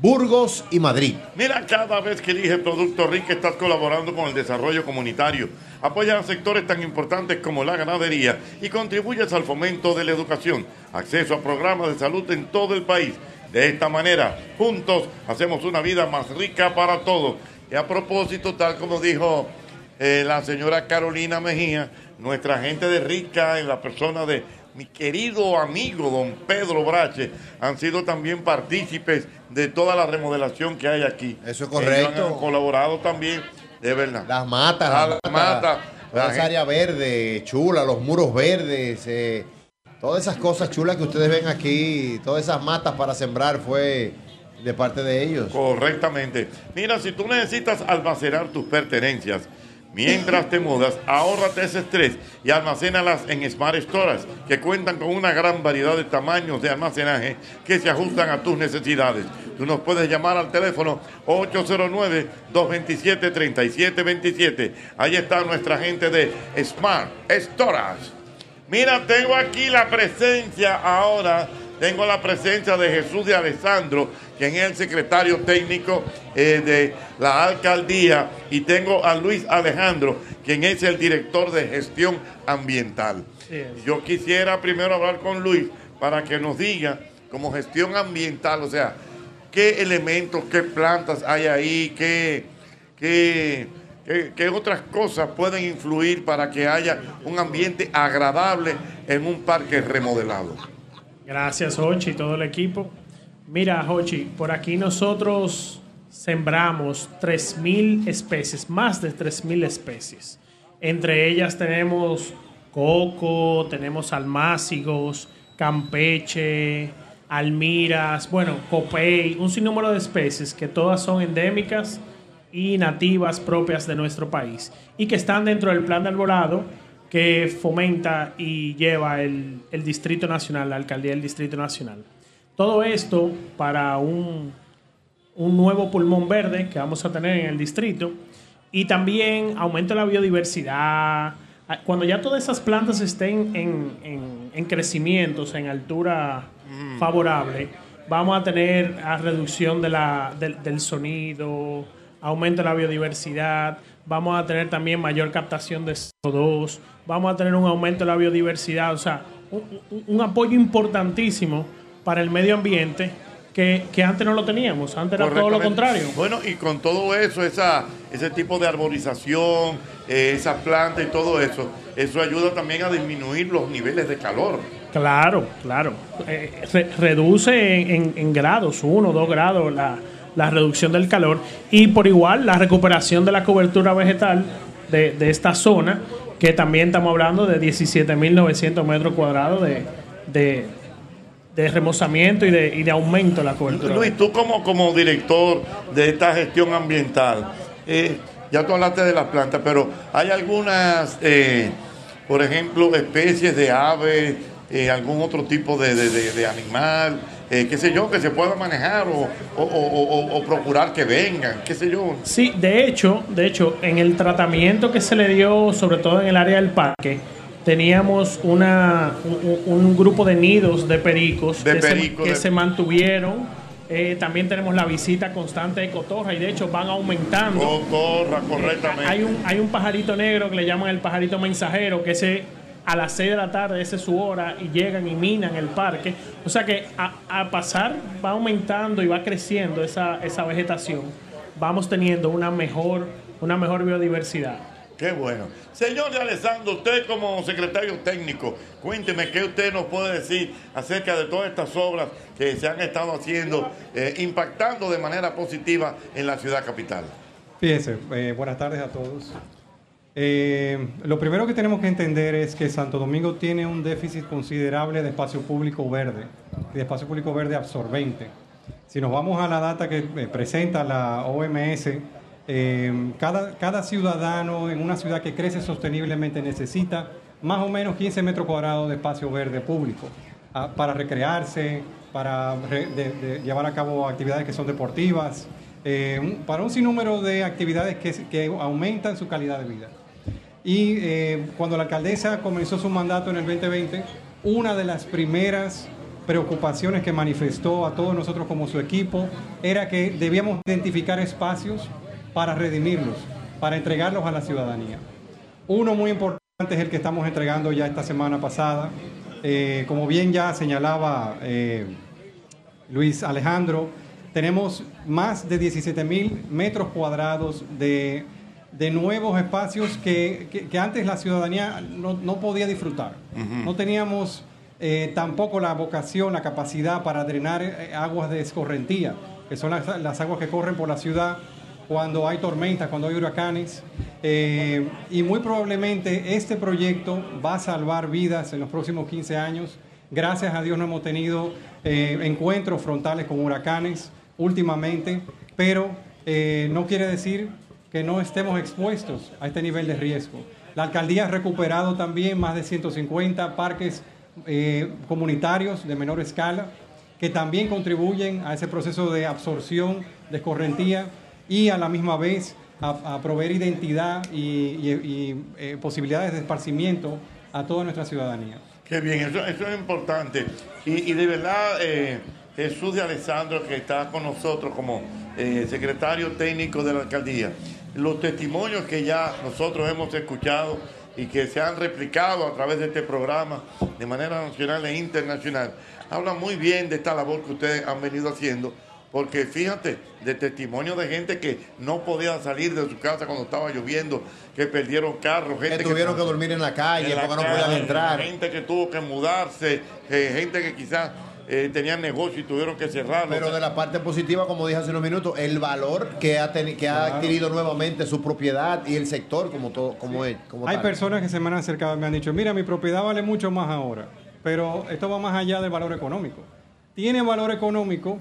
Burgos y Madrid. Mira, cada vez que elige Producto Rica estás colaborando con el desarrollo comunitario, apoyas a sectores tan importantes como la ganadería y contribuyes al fomento de la educación, acceso a programas de salud en todo el país. De esta manera, juntos hacemos una vida más rica para todos. Y a propósito, tal como dijo eh, la señora Carolina Mejía, nuestra gente de Rica, en la persona de mi querido amigo don Pedro Brache, han sido también partícipes de toda la remodelación que hay aquí. Eso es correcto. Ellos han colaborado también, de verdad. Las matas, las las matas, La esa gente- área verde, chula, los muros verdes, eh, todas esas cosas chulas que ustedes ven aquí, todas esas matas para sembrar fue de parte de ellos. Correctamente. Mira, si tú necesitas almacenar tus pertenencias mientras te mudas, ahórrate ese estrés y almacénalas en Smart Storage, que cuentan con una gran variedad de tamaños de almacenaje que se ajustan a tus necesidades. Tú nos puedes llamar al teléfono 809-227-3727. Ahí está nuestra gente de Smart Storage. Mira, tengo aquí la presencia ahora, tengo la presencia de Jesús de Alessandro, quien es el secretario técnico eh, de la alcaldía, y tengo a Luis Alejandro, quien es el director de gestión ambiental. Yo quisiera primero hablar con Luis para que nos diga, como gestión ambiental, o sea, qué elementos, qué plantas hay ahí, qué, qué, qué- qué otras cosas pueden influir para que haya un ambiente agradable en un parque remodelado. Gracias, Hochi, y todo el equipo. Mira, Hochi, por aquí nosotros sembramos 3.000 especies, más de 3.000 especies. Entre ellas tenemos coco, tenemos almácigos, campeche, almiras, bueno, copey, un sinnúmero de especies que todas son endémicas y nativas propias de nuestro país y que están dentro del plan de arbolado que fomenta y lleva el, el Distrito Nacional, la Alcaldía del Distrito Nacional. Todo esto para un, un nuevo pulmón verde que vamos a tener en el distrito y también aumento de la biodiversidad. Ah, Cuando ya todas esas plantas estén en, en- en en altura favorable, vamos a tener a reducción de la, del, del sonido, aumento de la biodiversidad, vamos a tener también mayor captación de CO2, vamos a tener un aumento de la biodiversidad, o sea, un, un- un apoyo importantísimo para el medio ambiente que, que antes no lo teníamos, antes era todo lo contrario. Bueno, y con todo eso, esa, ese tipo de arborización, eh, esas plantas y todo eso, eso ayuda también a disminuir los niveles de calor. Claro, claro. Eh, re- reduce en, en- en grados, uno o dos grados, la, la reducción del calor y por igual la recuperación de la cobertura vegetal de, de esta zona, que también estamos hablando de 17.900 metros cuadrados de, de, de remozamiento y de, y de aumento de la cobertura. Luis, tú como, como director de esta gestión ambiental, eh, ya tú hablaste de las plantas, pero hay algunas, eh, por ejemplo, especies de aves, eh, algún otro tipo de, de- de- animal, qué sé yo, que se pueda manejar o, o- o- o- o procurar que vengan, qué sé yo. Sí, de hecho, de hecho, en el tratamiento que se le dio, sobre todo en el área del parque, teníamos una, un, un grupo de nidos de pericos De que, perico, se, que de- se mantuvieron. Eh, también tenemos la visita constante de cotorra y de hecho van aumentando. Cotorra, correctamente. Hay un, hay un pajarito negro que le llaman el pajarito mensajero, que ese a las 6 de la tarde, esa es su hora, y llegan y minan el parque. O sea que a, a pasar va aumentando y va creciendo esa, esa vegetación. Vamos teniendo una mejor, una mejor biodiversidad. Qué bueno. Señor de Alessandro, usted como secretario técnico, cuénteme qué usted nos puede decir acerca de todas estas obras que se han estado haciendo, eh, impactando de manera positiva en la ciudad capital. Fíjense, eh, buenas tardes a todos. Eh, lo primero que tenemos que entender es que Santo Domingo tiene un déficit considerable de espacio público verde, de espacio público verde absorbente. Si nos vamos a la data que presenta la OMS, eh, cada, cada ciudadano en una ciudad que crece sosteniblemente necesita más o menos 15 metros cuadrados de espacio verde público ah, para recrearse, para llevar a cabo actividades que son deportivas, un- para un sinnúmero de actividades que, aumentan su calidad de vida. Y eh, cuando la alcaldesa comenzó su mandato en el 2020, una de las primeras preocupaciones que manifestó a todos nosotros como su equipo era que debíamos identificar espacios para redimirlos, para entregarlos a la ciudadanía. Uno muy importante es el que estamos entregando ya esta semana pasada. Eh, como bien ya señalaba eh, Luis Alejandro, tenemos más de 17 mil metros cuadrados de, de nuevos espacios que, que- que antes la ciudadanía no, no podía disfrutar. No teníamos eh, tampoco la vocación, la capacidad para drenar aguas de escorrentía, que son las, las aguas que corren por la ciudad cuando hay tormentas, cuando hay huracanes. Eh, y muy probablemente este proyecto va a salvar vidas en los próximos 15 años. Gracias a Dios no hemos tenido eh, encuentros frontales con huracanes últimamente, pero eh, no quiere decir que no estemos expuestos a este nivel de riesgo. La alcaldía ha recuperado también más de 150 parques comunitarios de menor escala que también contribuyen a ese proceso de absorción de escorrentía y a la misma vez a, proveer identidad y, eh, posibilidades de esparcimiento a toda nuestra ciudadanía. Qué bien, eso, es importante. Y, y de verdad, eh, Jesús de Alessandro, que está con nosotros como eh, secretario técnico de la alcaldía, los testimonios que ya nosotros hemos escuchado y que se han replicado a través de este programa de manera nacional e internacional, hablan muy bien de esta labor que ustedes han venido haciendo. Porque fíjate, de testimonio de gente que no podía salir de su casa cuando estaba lloviendo, que perdieron carros, gente Que tuvieron que dormir en la calle en la porque no podían entrar. Gente que tuvo que mudarse, eh, gente que quizás eh, tenían negocio y tuvieron que cerrarlo. Pero de la parte positiva, como dije hace unos minutos, el valor que ha, que ha Claro. adquirido nuevamente su propiedad y el sector como todo, como es. Como Hay tal. personas que se me han acercado y me han dicho, mira, mi propiedad vale mucho más ahora, pero esto va más allá del valor económico. Tiene valor económico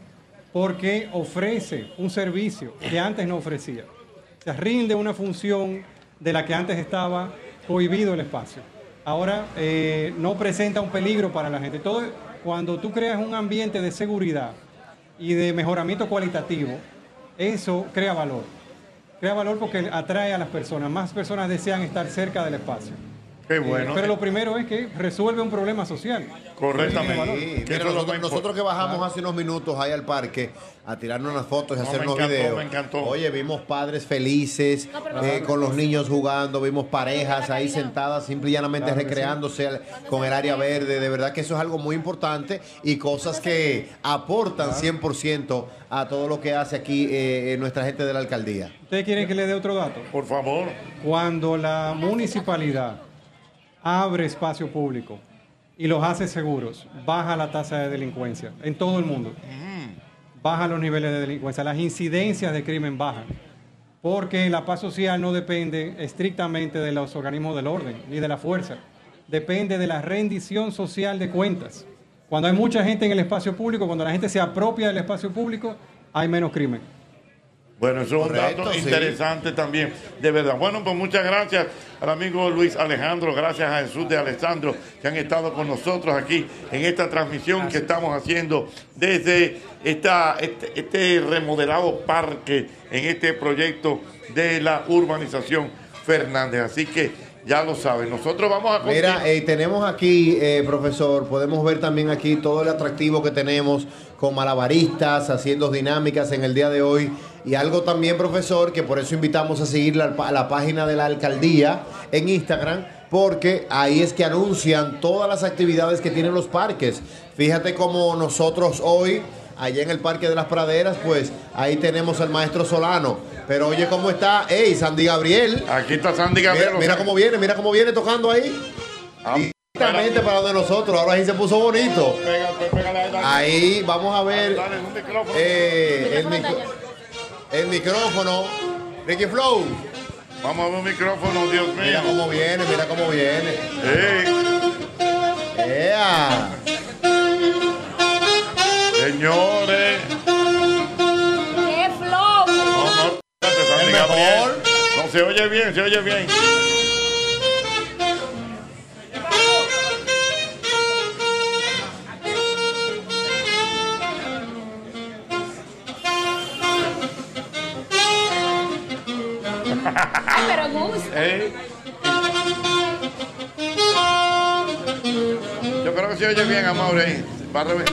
porque ofrece un servicio que antes no ofrecía. O sea, rinde una función de la que antes estaba prohibido el espacio. Ahora eh, no presenta un peligro para la gente. Todo, cuando tú creas un ambiente de seguridad y de mejoramiento cualitativo, eso crea valor. Crea valor porque atrae a las personas. Más personas desean estar cerca del espacio. Qué Eh, bueno. pero lo primero es que resuelve un problema social. Correctamente. Sí, mira, nosotros, nosotros que bajamos hace unos minutos ahí al parque a tirarnos unas fotos y No, hacer me unos encantó, videos. me encantó. Oye, vimos padres felices eh, con los niños jugando, vimos parejas ahí sentadas simple y llanamente Claro recreándose con el área verde. De verdad que eso es algo muy importante y cosas que aportan 100% a todo lo que hace aquí eh, nuestra gente de la alcaldía. ¿Ustedes quieren que le dé otro dato? Por favor. Cuando la municipalidad abre espacio público y los hace seguros, baja la tasa de delincuencia en todo el mundo. Baja los niveles de delincuencia, las incidencias de crimen bajan. Porque la paz social no depende estrictamente de los organismos del orden ni de la fuerza. Depende de la rendición social de cuentas. Cuando hay mucha gente en el espacio público, cuando la gente se apropia del espacio público, hay menos crimen. Bueno, eso es un dato sí. interesante también, de verdad. Bueno, pues muchas gracias al amigo Luis Alejandro, gracias a Jesús de Alessandro, que han estado con nosotros aquí en esta transmisión que estamos haciendo desde esta, este, este remodelado parque en este proyecto de la urbanización Fernández. Así que ya lo saben, nosotros vamos a continuar. Mira, eh, tenemos aquí, eh, profesor, podemos ver también aquí todo el atractivo que tenemos con malabaristas, haciendo dinámicas en el día de hoy. Y algo también, profesor, que por eso invitamos a seguir la, a la página de la alcaldía en Instagram, porque ahí es que anuncian todas las actividades que tienen los parques. Fíjate como nosotros hoy, allá en el Parque de las Praderas, pues ahí tenemos al maestro Solano. Pero oye cómo está, hey, Sandy Gabriel. Aquí está Sandy Gabriel. Mira, cómo viene, mira cómo viene tocando ahí. Directamente para donde nosotros, ahora sí se puso bonito. Ahí vamos a ver eh, el, micro- el micrófono. Ricky Flow. Vamos a ver un micrófono, Dios mío. Mira cómo viene, mira cómo viene. ¡Ea! Señores. ¡Qué flow! No, no. No, se oye bien, se oye bien. Ay, pero gusta. Ey. Yo creo que se oye bien, Amaury. ahí. Va a revés.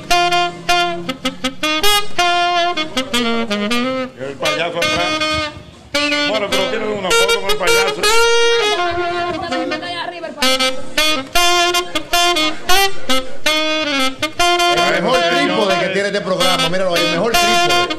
El payaso atrás. Bueno, pero tiene una foto con el payaso. El mejor trípode que tiene este programa, míralo ahí, el mejor trípode.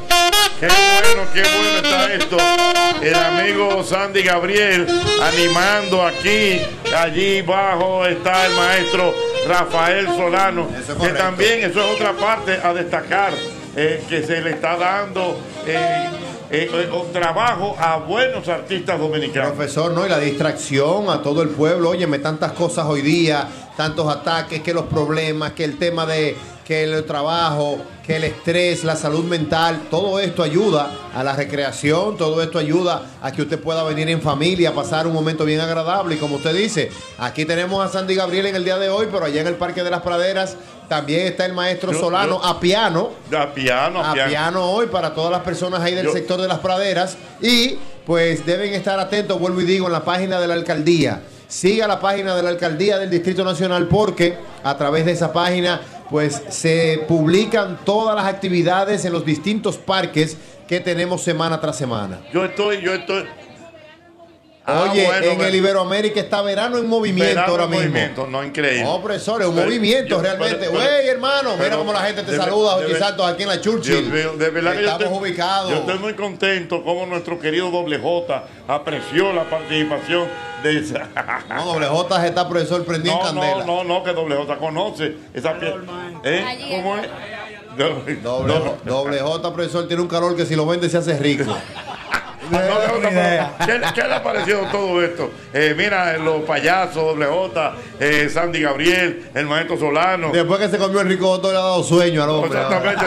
Qué bueno, qué bueno está esto. El amigo Sandy Gabriel animando aquí. Allí abajo está el maestro Rafael Solano. que también eso es otra parte a destacar, eh, que se le está dando eh, eh, eh, trabajo a buenos artistas dominicanos. Profesor, ¿no? Y la distracción a todo el pueblo. Óyeme, tantas cosas hoy día, tantos ataques, que los problemas, que el tema de que el trabajo, que el estrés, la salud mental, todo esto ayuda a la recreación, todo esto ayuda a que usted pueda venir en familia, pasar un momento bien agradable. Y como usted dice, aquí tenemos a Sandy Gabriel en el día de hoy, pero allá en el Parque de las Praderas también está el maestro Yo- Solano yo- a piano A piano, a a piano. piano hoy para todas las personas ahí del Yo- sector de las praderas y pues deben estar atentos, vuelvo y digo, en la página de la alcaldía. Siga la página de la alcaldía del Distrito Nacional porque a través de esa página pues se publican todas las actividades en los distintos parques que tenemos semana tras semana. Yo estoy, yo estoy. Ah, Oye, bueno, en bueno. el Iberoamérica está verano en movimiento Verano ahora en mismo. movimiento, no, increíble. No, profesor, es un Pero movimiento yo- realmente. Güey, pero- hermano, mira cómo la gente te de- saluda, de- Santos, aquí en la Churchill. Dios mío, de verdad que yo Estamos estoy- ubicados. Yo estoy muy contento como nuestro querido Doble J apreció la participación de esa. No, doble J está profesor prendido en No, candela. no, no, no, que Doble J conoce esa pieza. ¿Eh? ¿Cómo es? Doble, Doble, doble J, profesor, tiene un calor que si lo vende se hace rico. ¿Qué, qué le ha parecido todo esto? Eh, mira, los payasos, Doble J, eh, Sandy Gabriel, el maestro Solano. Después que se comió el rico J, le ha dado sueño al hombre. Exactamente,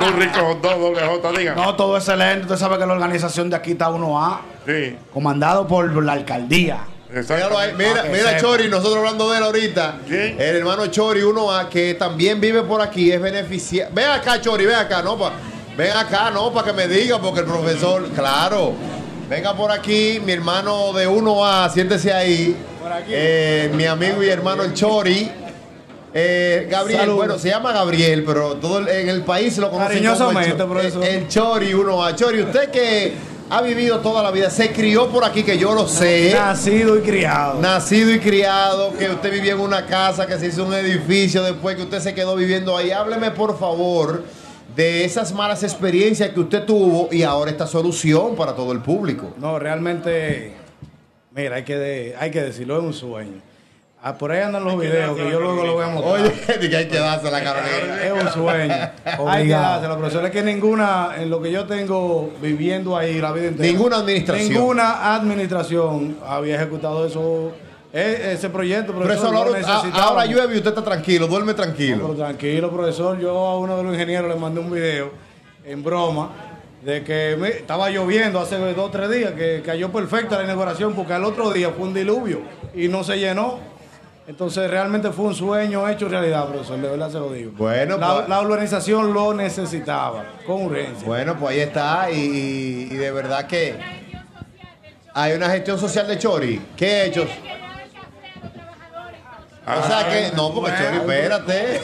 son ricos dos, Doble J, digan. No, todo excelente. Usted sabe que la organización de aquí está 1A, Sí. comandado por la alcaldía. Mira, que mira. Chori, nosotros hablando de él ahorita. El hermano Chori, uno a que también vive por aquí, es beneficiario. Ven acá, Chori, ven acá, no, pa, ven acá, no, para que me diga, porque el profesor, claro. Venga por aquí, mi hermano de 1A, siéntese ahí. Eh, mi amigo y hermano el Chori. Eh, Gabriel, Salud. bueno, se llama Gabriel, pero todo el- en el país lo conocen como el, Cariñosamente, Cho- profesor. el Chori 1A. Chori, usted que ha vivido toda la vida, se crió por aquí, que yo lo sé. Nacido y criado. Nacido y criado, que usted vivía en una casa, que se hizo un edificio, después que usted se quedó viviendo ahí. Hábleme, por favor, de esas malas experiencias que usted tuvo y ahora esta solución para todo el público. No, realmente, mira, hay que, de- hay que decirlo, es un sueño. Ah, por ahí andan los videos que yo luego lo voy a mostrar. Oye, que hay que darse la Carolina. Es un sueño. hay que dársela, profesor. Es que ninguna, en lo que yo tengo viviendo ahí la vida entera. Ninguna administración. Ninguna administración había ejecutado eso, e- ese proyecto, Pero profesor. eso lo ahora, necesitábamos. ahora llueve y usted está tranquilo, duerme No, tranquilo. pero tranquilo, profesor. Yo a uno de los ingenieros le mandé un video en broma de que me- estaba lloviendo hace dos o tres días, que cayó perfecta la inauguración porque al otro día fue un diluvio y no se llenó. Entonces realmente fue un sueño hecho realidad, profesor, de verdad se lo digo. Bueno, la, pues- la urbanización lo necesitaba, con urgencia. Bueno, pues ahí está y, y de verdad que hay una gestión social de Chori. ¿Qué hechos? O sea que, no, porque Chori, espérate.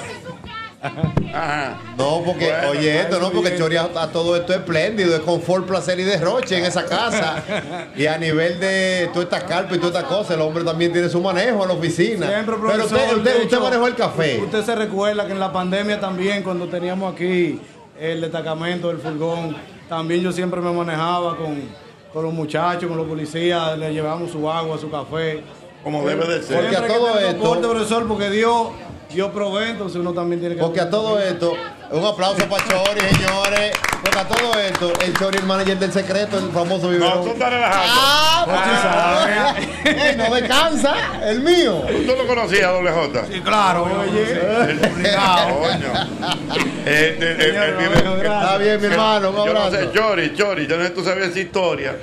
No, porque, Bueno, oye, esto no, porque bien. Chori a, a todo esto es espléndido, es confort, placer y derroche en esa casa. Y a nivel de todas estas carpas y todas estas cosas, el hombre también tiene su manejo en la oficina. Siempre, Pero usted, usted, manejó el café. Usted se recuerda que en la pandemia también, cuando teníamos aquí el destacamento del furgón, también yo siempre me manejaba con, con los muchachos, con los policías, le llevábamos su agua, su café. Como debe de ser. Porque a todo esto- profesor, porque Dios, Dios provee, entonces uno también tiene que... Porque a todo esto, un aplauso para Chori, señores. Porque a todo esto, el Chori, el manager del secreto, el famoso vivero. No, tú estás relajando. Ah, eh, no descansa, el mío. ¿Tú lo conocías, Doble J? Sí, claro, oye. Coño. Eh, eh, eh, el vivero- Está bien, mi hermano, un Yo no abrazo. sé, Chori, Chori, yo no sé si tú sabías esa historia.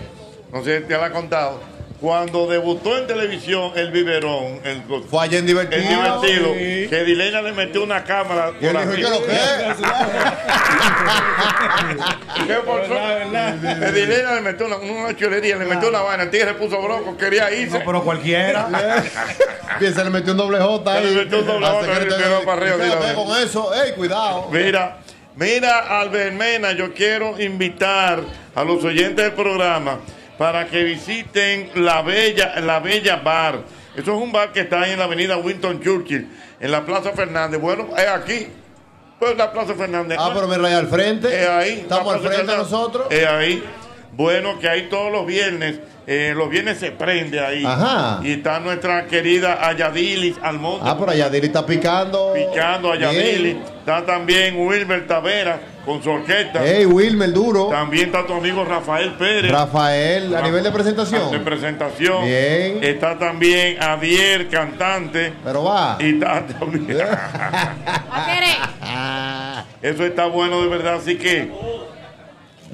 No sé si te la ha contado. Cuando debutó en televisión el biberón, el, Fue allá en divertido. el divertido, Sí. que Dilena le metió una cámara. Y él por dijo. ¿qué lo que? ¿Qué pasó? Que Dilena le metió una, una chulería, le metió una vaina. El tigre puso bronco, quería irse. No, pero cualquiera. Bien, se le metió un doble J ahí. Se le metió un doble J, secretario. le tiró para arriba, Quédate tira. con eso, ey, cuidado. Mira, mira, Albermena, yo quiero invitar a los oyentes del programa para que visiten la Bella, la Bella Bar. Eso es un bar que está ahí en la avenida Winston Churchill, en la Plaza Fernández. Bueno, es aquí. Pues la Plaza Fernández. Ah, pero mira ahí al frente. Es ahí. Estamos al frente Fernández. nosotros. Es ahí. Bueno, que ahí todos los viernes, eh, los viernes se prende ahí. Ajá. Y está nuestra querida Ayadilis Almonte. Ah, por allá Dili está picando. Picando a Bien. Yadili. Está también Wilmer Tavera con su orquesta. Hey, Wilmer, duro. También está tu amigo Rafael Pérez. Rafael, a nivel de presentación. De presentación. Bien. Está también Adier, cantante. Pero va. Y está también. Eso está bueno de verdad, así que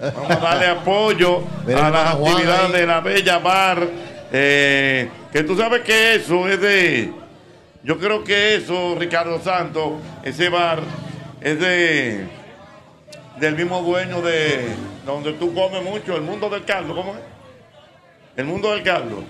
vamos a darle apoyo a las actividades de la Bella Bar. eh, que tú sabes que eso es de. Yo creo que eso, Ricardo Santos, ese bar es de del mismo dueño de donde tú comes mucho, el mundo del caldo, ¿cómo es? El mundo del caldo.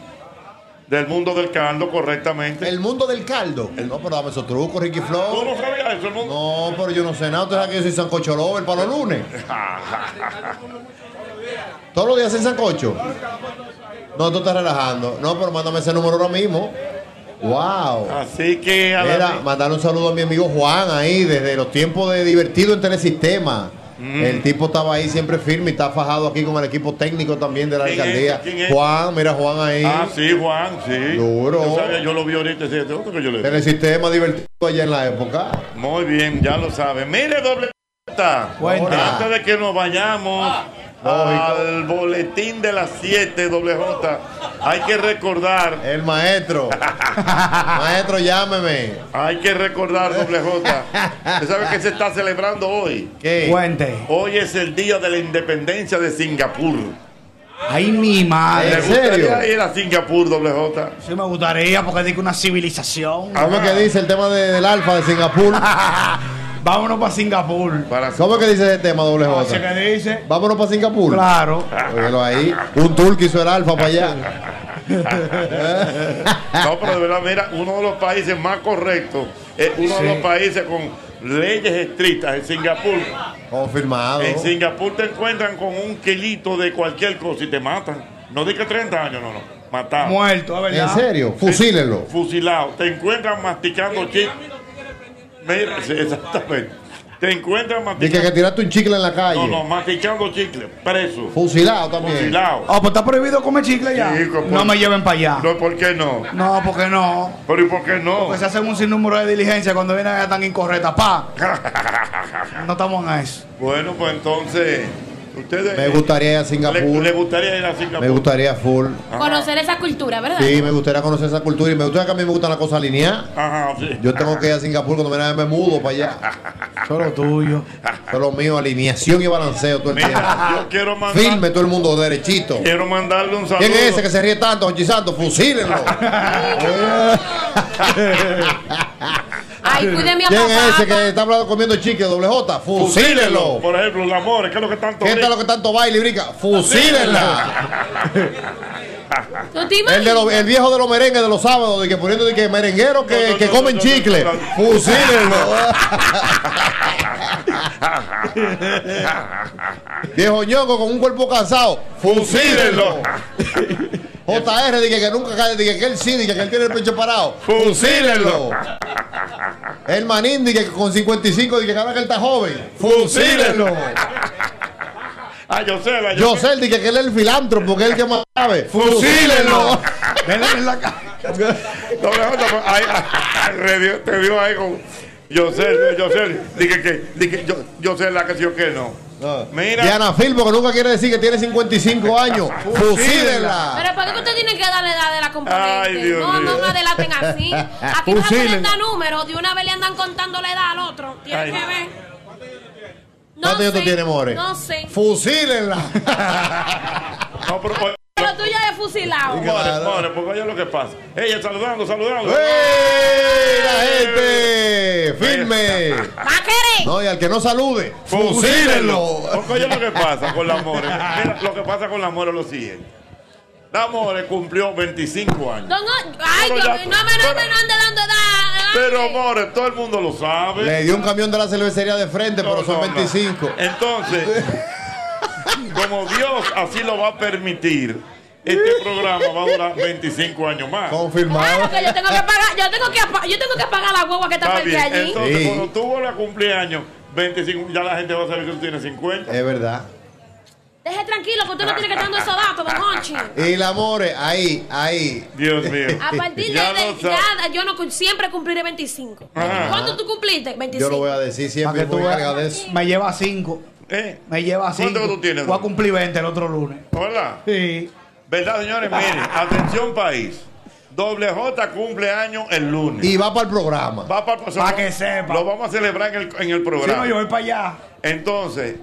Del mundo del caldo, correctamente. El mundo del caldo. No, pero dame esos trucos, Ricky Flow. ¿Tú no sabías eso? El mundo? No, pero yo no sé nada. Usted sabe que yo soy sancocho lover para los lunes. Todos los días en sancocho. No, tú estás relajando. No, pero mándame ese número ahora mismo. Wow. Así que a Mira, mandarle un saludo a mi amigo Juan ahí, desde los tiempos de divertido en Telesistema. Mm. El tipo estaba ahí siempre firme y está fajado aquí con el equipo técnico también de la ¿Quién es? alcaldía. ¿Quién es? Juan, mira Juan ahí. Ah, sí, Juan, sí. Duro. Yo, sabía, yo lo vi ahorita, otro que yo le Telesistema divertido allá en la época. Muy bien, ya lo sabe. Mire, doble Cuenta. Antes de que nos vayamos al boletín de las 7, doble J, hay que recordar. El maestro. maestro, llámeme. Hay que recordar, doble J. ¿Usted sabe qué se está celebrando hoy? ¿Qué? Cuente. Hoy es el día de la independencia de Singapur. Ay, mi madre. ¿Le gustaría ir a Singapur, doble J? Sí me gustaría porque digo una civilización. ¿Cómo es que dice el tema de- del alfa de Singapur? Vámonos para Singapur. ¿Cómo es que dice ese tema, doble Así J? que dice. Vámonos para Singapur. Claro. Óyelo ahí. Un tour que hizo el alfa para allá. No, pero de verdad, mira, uno de los países más correctos, es uno Sí. de los países con leyes estrictas en Singapur. Confirmado. En Singapur te encuentran con un kilito de cualquier cosa y te matan. No di que 30 años, no, no. Matado. Muerto, verdad. ¿En serio? Fusílenlo. Fusilado. Te encuentran masticando chicle. Mira, sí, exactamente. Te encuentran Dice masticando. que tiraste un chicle en la calle. No, no, masticando chicle. Preso. Fusilado también. Fusilado. Oh, pues está prohibido comer chicle ya. Sí, por- no me lleven para allá. No, ¿por qué no? No, porque no. Pero ¿y por qué no? Porque se hacen un sinnúmero de diligencias cuando vienen a tan incorrectas. Pa. No estamos en eso. Bueno, pues entonces, ustedes. Me gustaría ir a ¿Le, Singapur. le gustaría ir a Singapur? Me gustaría full. Conocer esa cultura, ¿verdad? Sí, me gustaría conocer esa cultura y me gustaría que a mí me gustan las cosas alineadas. Ajá, sí. Yo tengo que ir a Singapur cuando me, me mudo para allá. Solo tuyo. Solo mío, alineación y balanceo todo el tiempo. Mira, yo quiero mandar, Firme todo el mundo derechito. quiero mandarle un saludo. ¿Quién es ese que se ríe tanto, Jochi Santos? Fusílenlo. Ay, cuide a mi ¿Quién es ese que está hablando comiendo chicle doble J? Fusílenlo. Por ejemplo, el amor, ¿qué es lo que tanto ¿Qué lo que tanto baila y brinca? Fusílenla. ¿Tú te El, de el viejo de los merengues de los sábados, de que poniendo de que merengueros que, que comen chicle. Fusílenlo. Viejo ñongo con un cuerpo cansado. Fusílenlo. JR dije que nunca cae, dije que él sí, dije que él tiene el pecho parado. Fusílenlo. El manín dije que con 55 dije que ahora que él está joven. Fusílenlo. Ah, yo sé, la Yo sé, dije que él es el filántropo, que es el que más sabe. Fusílenlo. Denle en la cara. No, no, no, te dio ahí con. Yo sé, yo sé. Dije que, dije, yo, yo sé la que sí o que no. Mira. Diana Phil, porque nunca quiere decir que tiene 55 años. Fusílenla. Pero ¿por qué usted tiene que darle edad de la componente? Ay, Dios no, no mío. me delaten así. Aquí no se números. De una vez le andan contando la edad al otro. Tiene que ver. ¿Cuántos años tú tienes, More? No sé. Fusílenla. No, pero, Pero tú ya es fusilado. More, more, porque oye lo que pasa. Ella saludando, saludando. ¡Ey, la gente! ¡Firme! No, y al que no salude, fusílenlo. Porque oye lo que pasa con la More. Mira, lo que pasa con la More es lo siguiente. La More cumplió 25 años. No, no, ay, Dios mío, no me, no me no ande dando edad. Pero, More, todo el mundo lo sabe. Le dio un camión de la cervecería de frente, pero son no, no. 25. Entonces, como Dios así lo va a permitir, este programa va a durar 25 años más. Confirmado. Claro que yo tengo que pagar, yo tengo que, yo tengo que pagar la guagua que está Está bien. allí. Entonces, Sí. cuando tú vuelves a cumplir años, 25, ya la gente va a saber que tú tienes 50. Es verdad. Deje tranquilo que usted no tiene que estar dando esos datos, don Honchi. Y la more, ahí, ahí. Dios mío. A partir de, Ya ya, yo no siempre cumpliré 25. Ajá. ¿Cuánto tú cumpliste? 25. Yo lo voy a decir siempre. Para tú de eso. Me lleva 5. Me lleva 5. ¿Cuánto que tú tienes, Voy a cumplir 20 el otro lunes. ¿Verdad? Sí. ¿Verdad, señores? Miren, atención país. Doble J cumple año el lunes. Y va para el programa. Va para Pa' que sepa. Lo vamos a celebrar en el, en el Si programa. no, yo voy para allá. Entonces,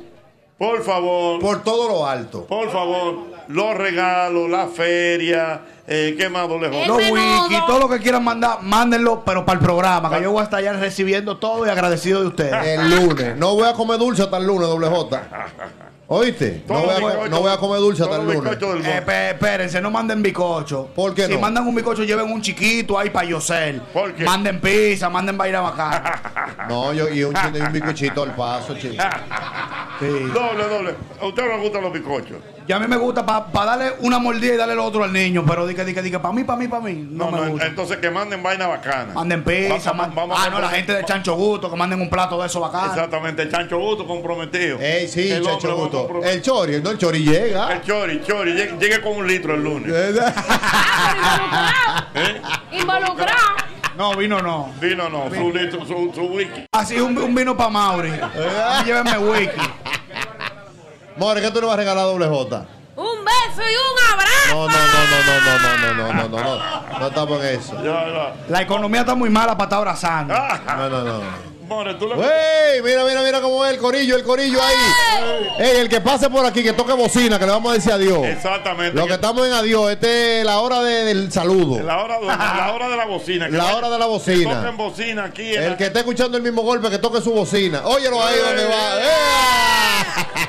por favor. Por todo lo alto. Por favor, los regalos, la feria, eh, ¿qué más doble J? Los wiki, todo lo que quieran mandar, mándenlo, pero para el programa, que yo voy a estar allá recibiendo todo y agradecido de ustedes. El lunes. No voy a comer dulce hasta el lunes, doble J. ¿Oíste? No voy, a, no voy a comer dulce hasta el lunes. Eh, espérense, no manden bicocho. ¿Por qué si no? mandan un bicocho, lleven un chiquito ahí para Yosel. ¿Por qué? Manden pizza, manden vaina bacana. No, yo y un, chino y un bizcochito al paso, chico. Doble, doble. ¿A usted no le gustan los bizcochos? Y a mí me gusta para darle una mordida y darle el otro al niño, pero diga, diga, diga, para mí, para mí, para mí. No, No, me no, gusta. entonces que manden vaina bacana. Manden pizza, Va- va- man- vamos ah, a no, la gente de Chancho Gusto, que manden un plato de eso bacano. Exactamente, el chancho gusto comprometido. Ey, sí, El hombre Gusto. El chori, no el chori llega. El chori, chori, llegue, llegue con un litro el lunes. ¿Eh? Involucrado. No, vino no. Vino no, su litro, su, su wiki. Así un, un vino para Mauri. Mí Llévenme wiki. More, ¿qué tú le vas a regalar a doble J? Un beso y un abrazo. No, no, no, no, no, no, no, no, no, no, no, no estamos en eso. La economía está muy mala para estar abrazando. No, no, no. More, tú le... ¡Ey! Mira, mira, mira cómo es el corillo, el corillo ahí. Ey, el que pase por aquí, que toque bocina, que le vamos a decir adiós. Exactamente. Lo que estamos en adiós, este es la hora de- del saludo. La hora, la hora de la bocina. que La vaya- hora de la que bocina. toquen bocina aquí. El la- que esté escuchando el mismo golpe, que toque su bocina. Óyelo ahí donde va. ¡Eh!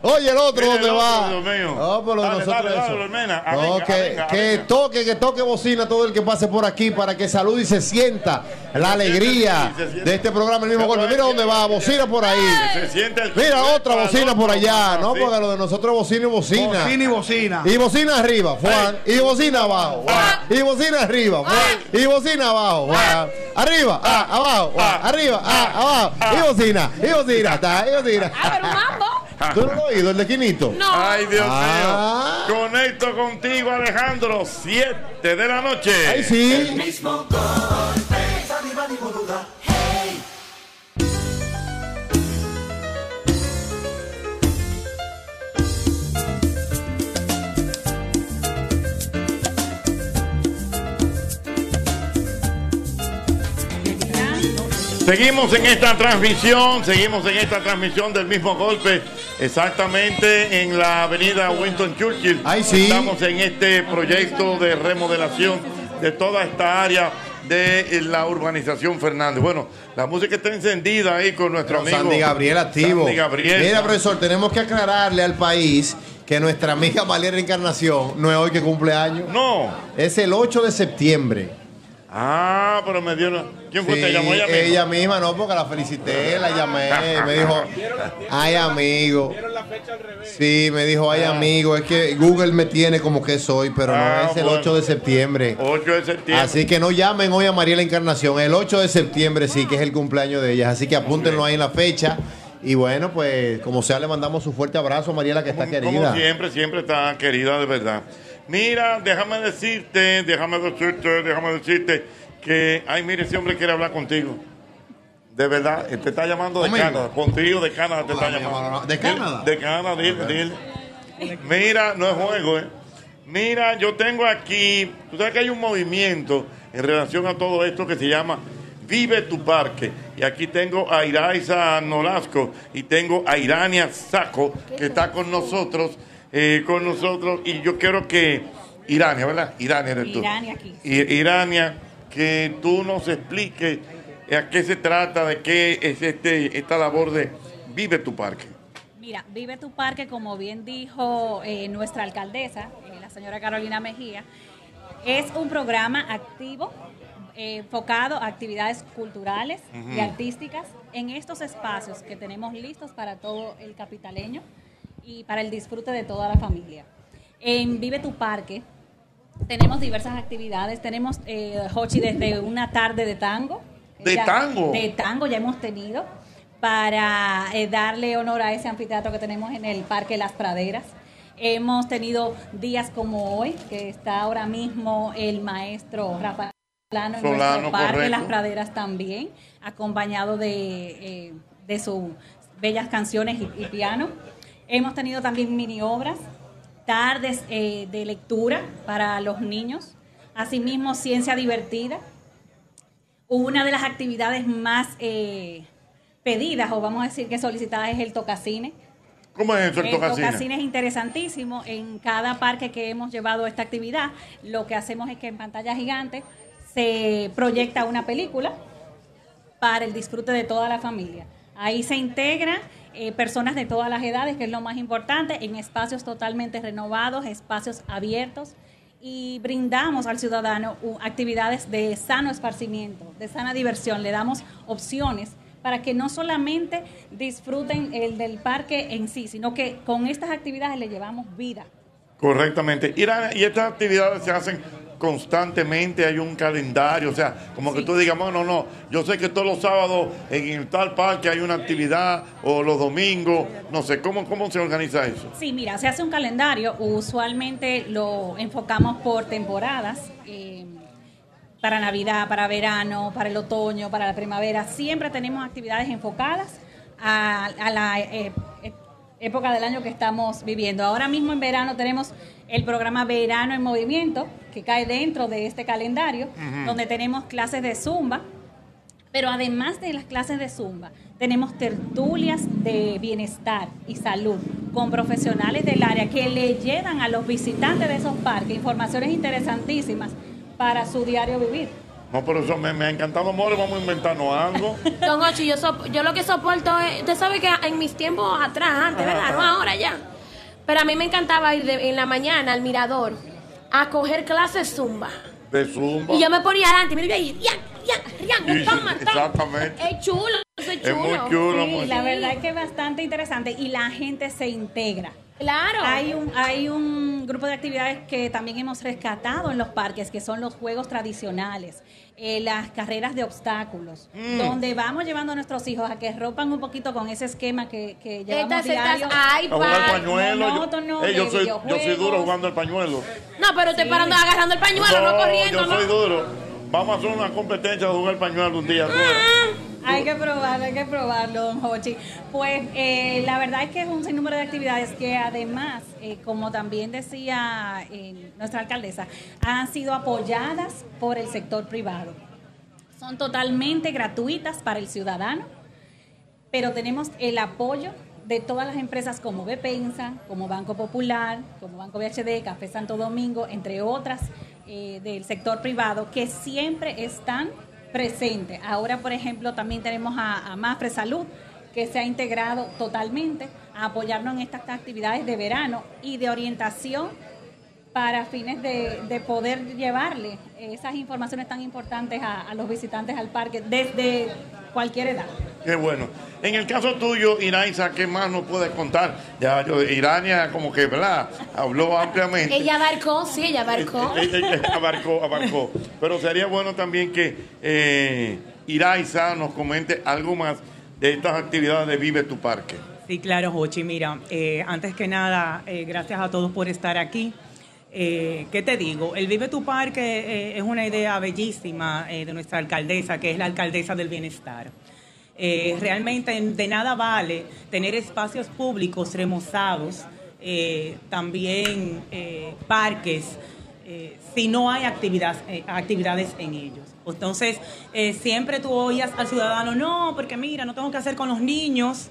Oye el otro Mira el donde otro, va. Dios mío. No, pero Dale, nosotros dale, dale, eso. Lormena. No, Arenga, que, toque, que toque bocina todo el que pase por aquí para que salude y se sienta la alegría sí, se siente. de este programa el mismo golpe. Mira dónde va, bocina por ahí. Se siente el Mira otra bocina por allá, ¿no? Sí. Porque lo de nosotros es bocina y bocina. Bocina y bocina. Y bocina arriba, Juan. Y bocina abajo, Juan. Y bocina arriba, Juan. Y bocina abajo, Juan. Arriba, ah, abajo. Arriba, ah, abajo. Y bocina, y bocina, está, y bocina. Ah, pero un mambo. ¿Tú no lo has oído, el de Quinito? No. Ay, Dios Ah. mío. Conecto contigo, Alejandro. 7 de la noche. Ay, sí. mismo golpe. Seguimos en esta transmisión, seguimos en esta transmisión del mismo golpe, exactamente en la avenida Winston Churchill. Ay, sí. Estamos en este proyecto de remodelación de toda esta área de la urbanización Fernández. Bueno, la música está encendida ahí con nuestro amigo Sandy Gabriel activo. Sandy Gabriel. Mira, profesor, tenemos que aclararle al país que nuestra amiga Valeria Encarnación no es hoy que cumple años. No. Es el 8 de septiembre. Ah, pero me dio una... ¿Quién fue? Sí, ¿Te llamó ella misma? ella misma, no, porque la felicité, la llamé, me dijo, ay amigo. Sí, me dijo, ay amigo, es que Google me tiene como que soy, pero Ah, no es el bueno. 8 de septiembre. 8 de septiembre. Así que no llamen hoy a Mariela Encarnación, el 8 de septiembre sí que es el cumpleaños de ella, así que apúntenlo ahí en la fecha. Y bueno, pues como sea, le mandamos un fuerte abrazo a Mariela que está Como querida. siempre, siempre está querida de verdad. Mira, déjame decirte, déjame decirte, déjame decirte que, ay, mire, ese hombre quiere hablar contigo. De verdad, él te está llamando de. Canadá, contigo de Canadá te está llamando. ¿De Canadá? De Canadá, dile, dile. Mira, no es juego, ¿eh? Mira, yo tengo aquí, tú sabes que hay un movimiento en relación a todo esto que se llama Vive tu Parque. Y aquí tengo a Iraiza Nolasco y tengo a Irania Saco, que está con nosotros, eh, con nosotros. Y yo quiero que, Irania, ¿verdad? Irania eres tú. Irania aquí. Irania, que tú nos expliques a qué se trata, de qué es este, esta labor de Vive tu Parque. Mira, Vive tu Parque, como bien dijo eh, nuestra alcaldesa, eh, la señora Carolina Mejía, es un programa activo eh, enfocado a actividades culturales y artísticas en estos espacios que tenemos listos para todo el capitaleño y para el disfrute de toda la familia. En Vive tu Parque tenemos diversas actividades, tenemos, eh, Hochi, desde una tarde de tango. ¿De Ya- tango? De tango ya hemos tenido. para eh, darle honor a ese anfiteatro que tenemos en el Parque Las Praderas. Hemos tenido días como hoy, que está ahora mismo el maestro Rafael Solano en Solano, nuestro Parque correcto. Las Praderas también, acompañado de, eh, de sus bellas canciones y, y piano. Hemos tenido también mini obras, tardes eh, de lectura para los niños, asimismo ciencia divertida. Una de las actividades más eh, pedidas, o vamos a decir que solicitadas, es el tocacine. ¿Cómo es eso, el El tocacine? tocacine es interesantísimo. En cada parque que hemos llevado esta actividad, lo que hacemos es que en pantalla gigante se proyecta una película para el disfrute de toda la familia. Ahí se integran eh, personas de todas las edades, que es lo más importante, en espacios totalmente renovados, espacios abiertos y brindamos al ciudadano actividades de sano esparcimiento, de sana diversión. Le damos opciones para que no solamente disfruten el del parque en sí, sino que con estas actividades le llevamos vida. Correctamente. Y estas actividades se hacen constantemente, hay un calendario, o sea, como que tú digas, no, no, no, yo sé que todos los sábados en el tal parque hay una actividad, o los domingos, no sé, ¿cómo, cómo se organiza eso? Sí, mira, se hace un calendario, usualmente lo enfocamos por temporadas, eh, para Navidad, para verano, para el otoño, para la primavera, siempre tenemos actividades enfocadas a, a la eh, eh, época del año que estamos viviendo. Ahora mismo en verano tenemos el programa Verano en Movimiento, que cae dentro de este calendario, donde tenemos clases de zumba, pero además de las clases de Zumba, tenemos tertulias de bienestar y salud con profesionales del área que le llevan a los visitantes de esos parques informaciones interesantísimas para su diario vivir. No, pero eso me, me ha encantado, More, vamos a inventarnos algo. Don Ochi, yo, sop- yo lo que soporto es, usted sabe que en mis tiempos atrás, antes, ¿verdad? No ahora ya. Pero a mí me encantaba ir de- en la mañana al mirador a coger clases zumba. De zumba. Y yo me ponía adelante, mira ahí, rian, rian, rian, Y- toma, toma. Exactamente. Es chulo, es Es chulo. muy chulo, Sí, muy la chulo. verdad es que es bastante interesante y la gente se integra. Claro. Hay un, hay un grupo de actividades que también hemos rescatado en los parques, que son los juegos tradicionales, eh, las carreras de obstáculos, Mm. donde vamos llevando a nuestros hijos a que rompan un poquito con ese esquema que, que llevamos Estas, estas diario. A jugar pañuelo. yo- Eh, soy, yo soy duro jugando el pañuelo. No, pero usted parando, agarrando el pañuelo, no, corriendo, yo ¿no? soy duro. Vamos a hacer una competencia de jugar el pañuelo un día. Ah. Hay que probarlo, hay que probarlo, don Hochi. Pues eh, la verdad es que es un sinnúmero de actividades que además, eh, como también decía eh, nuestra alcaldesa, han sido apoyadas por el sector privado. Son totalmente gratuitas para el ciudadano, pero tenemos el apoyo de todas las empresas como Bepensa, como Banco Popular, como Banco BHD, Café Santo Domingo, entre otras eh, del sector privado, que siempre están presentes. Ahora, por ejemplo, también tenemos a, a Mafre Salud, que se ha integrado totalmente a apoyarnos en estas actividades de verano y de orientación para fines de, de poder llevarle esas informaciones tan importantes a, a los visitantes al parque desde cualquier edad. Qué bueno. En el caso tuyo, Iraisa, ¿qué más nos puedes contar? Ya, yo, Irania, como que, ¿verdad? Habló ampliamente. Ella abarcó, sí, ella abarcó. Eh, eh, eh, abarcó, abarcó. Pero sería bueno también que eh, Iraiza nos comente algo más de estas actividades de Vive tu Parque. Sí, claro, Jochi. Mira, eh, antes que nada, eh, gracias a todos por estar aquí. Eh, ¿Qué te digo? El Vive tu Parque eh, es una idea bellísima eh, de nuestra alcaldesa, que es la alcaldesa del bienestar. Eh, realmente de nada vale tener espacios públicos remozados, eh, también eh, parques, si no hay actividad, actividades en ellos. Entonces, siempre tú oías al ciudadano, no, porque mira, no tengo que hacer con los niños,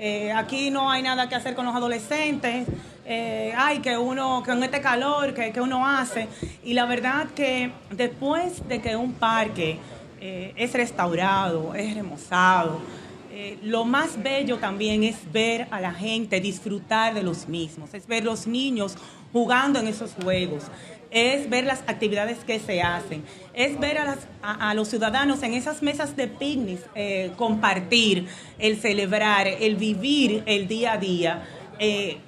eh, aquí no hay nada que hacer con los adolescentes, eh, ay, que uno, que en este calor, que, que uno hace. Y la verdad que después de que un parque eh, es restaurado, es remozado, lo más bello también es ver a la gente disfrutar de los mismos, es ver los niños jugando en esos juegos, es ver las actividades que se hacen, es ver a, las- a- a los ciudadanos en esas mesas de picnic, eh, compartir, el celebrar, el vivir el día a día, eh,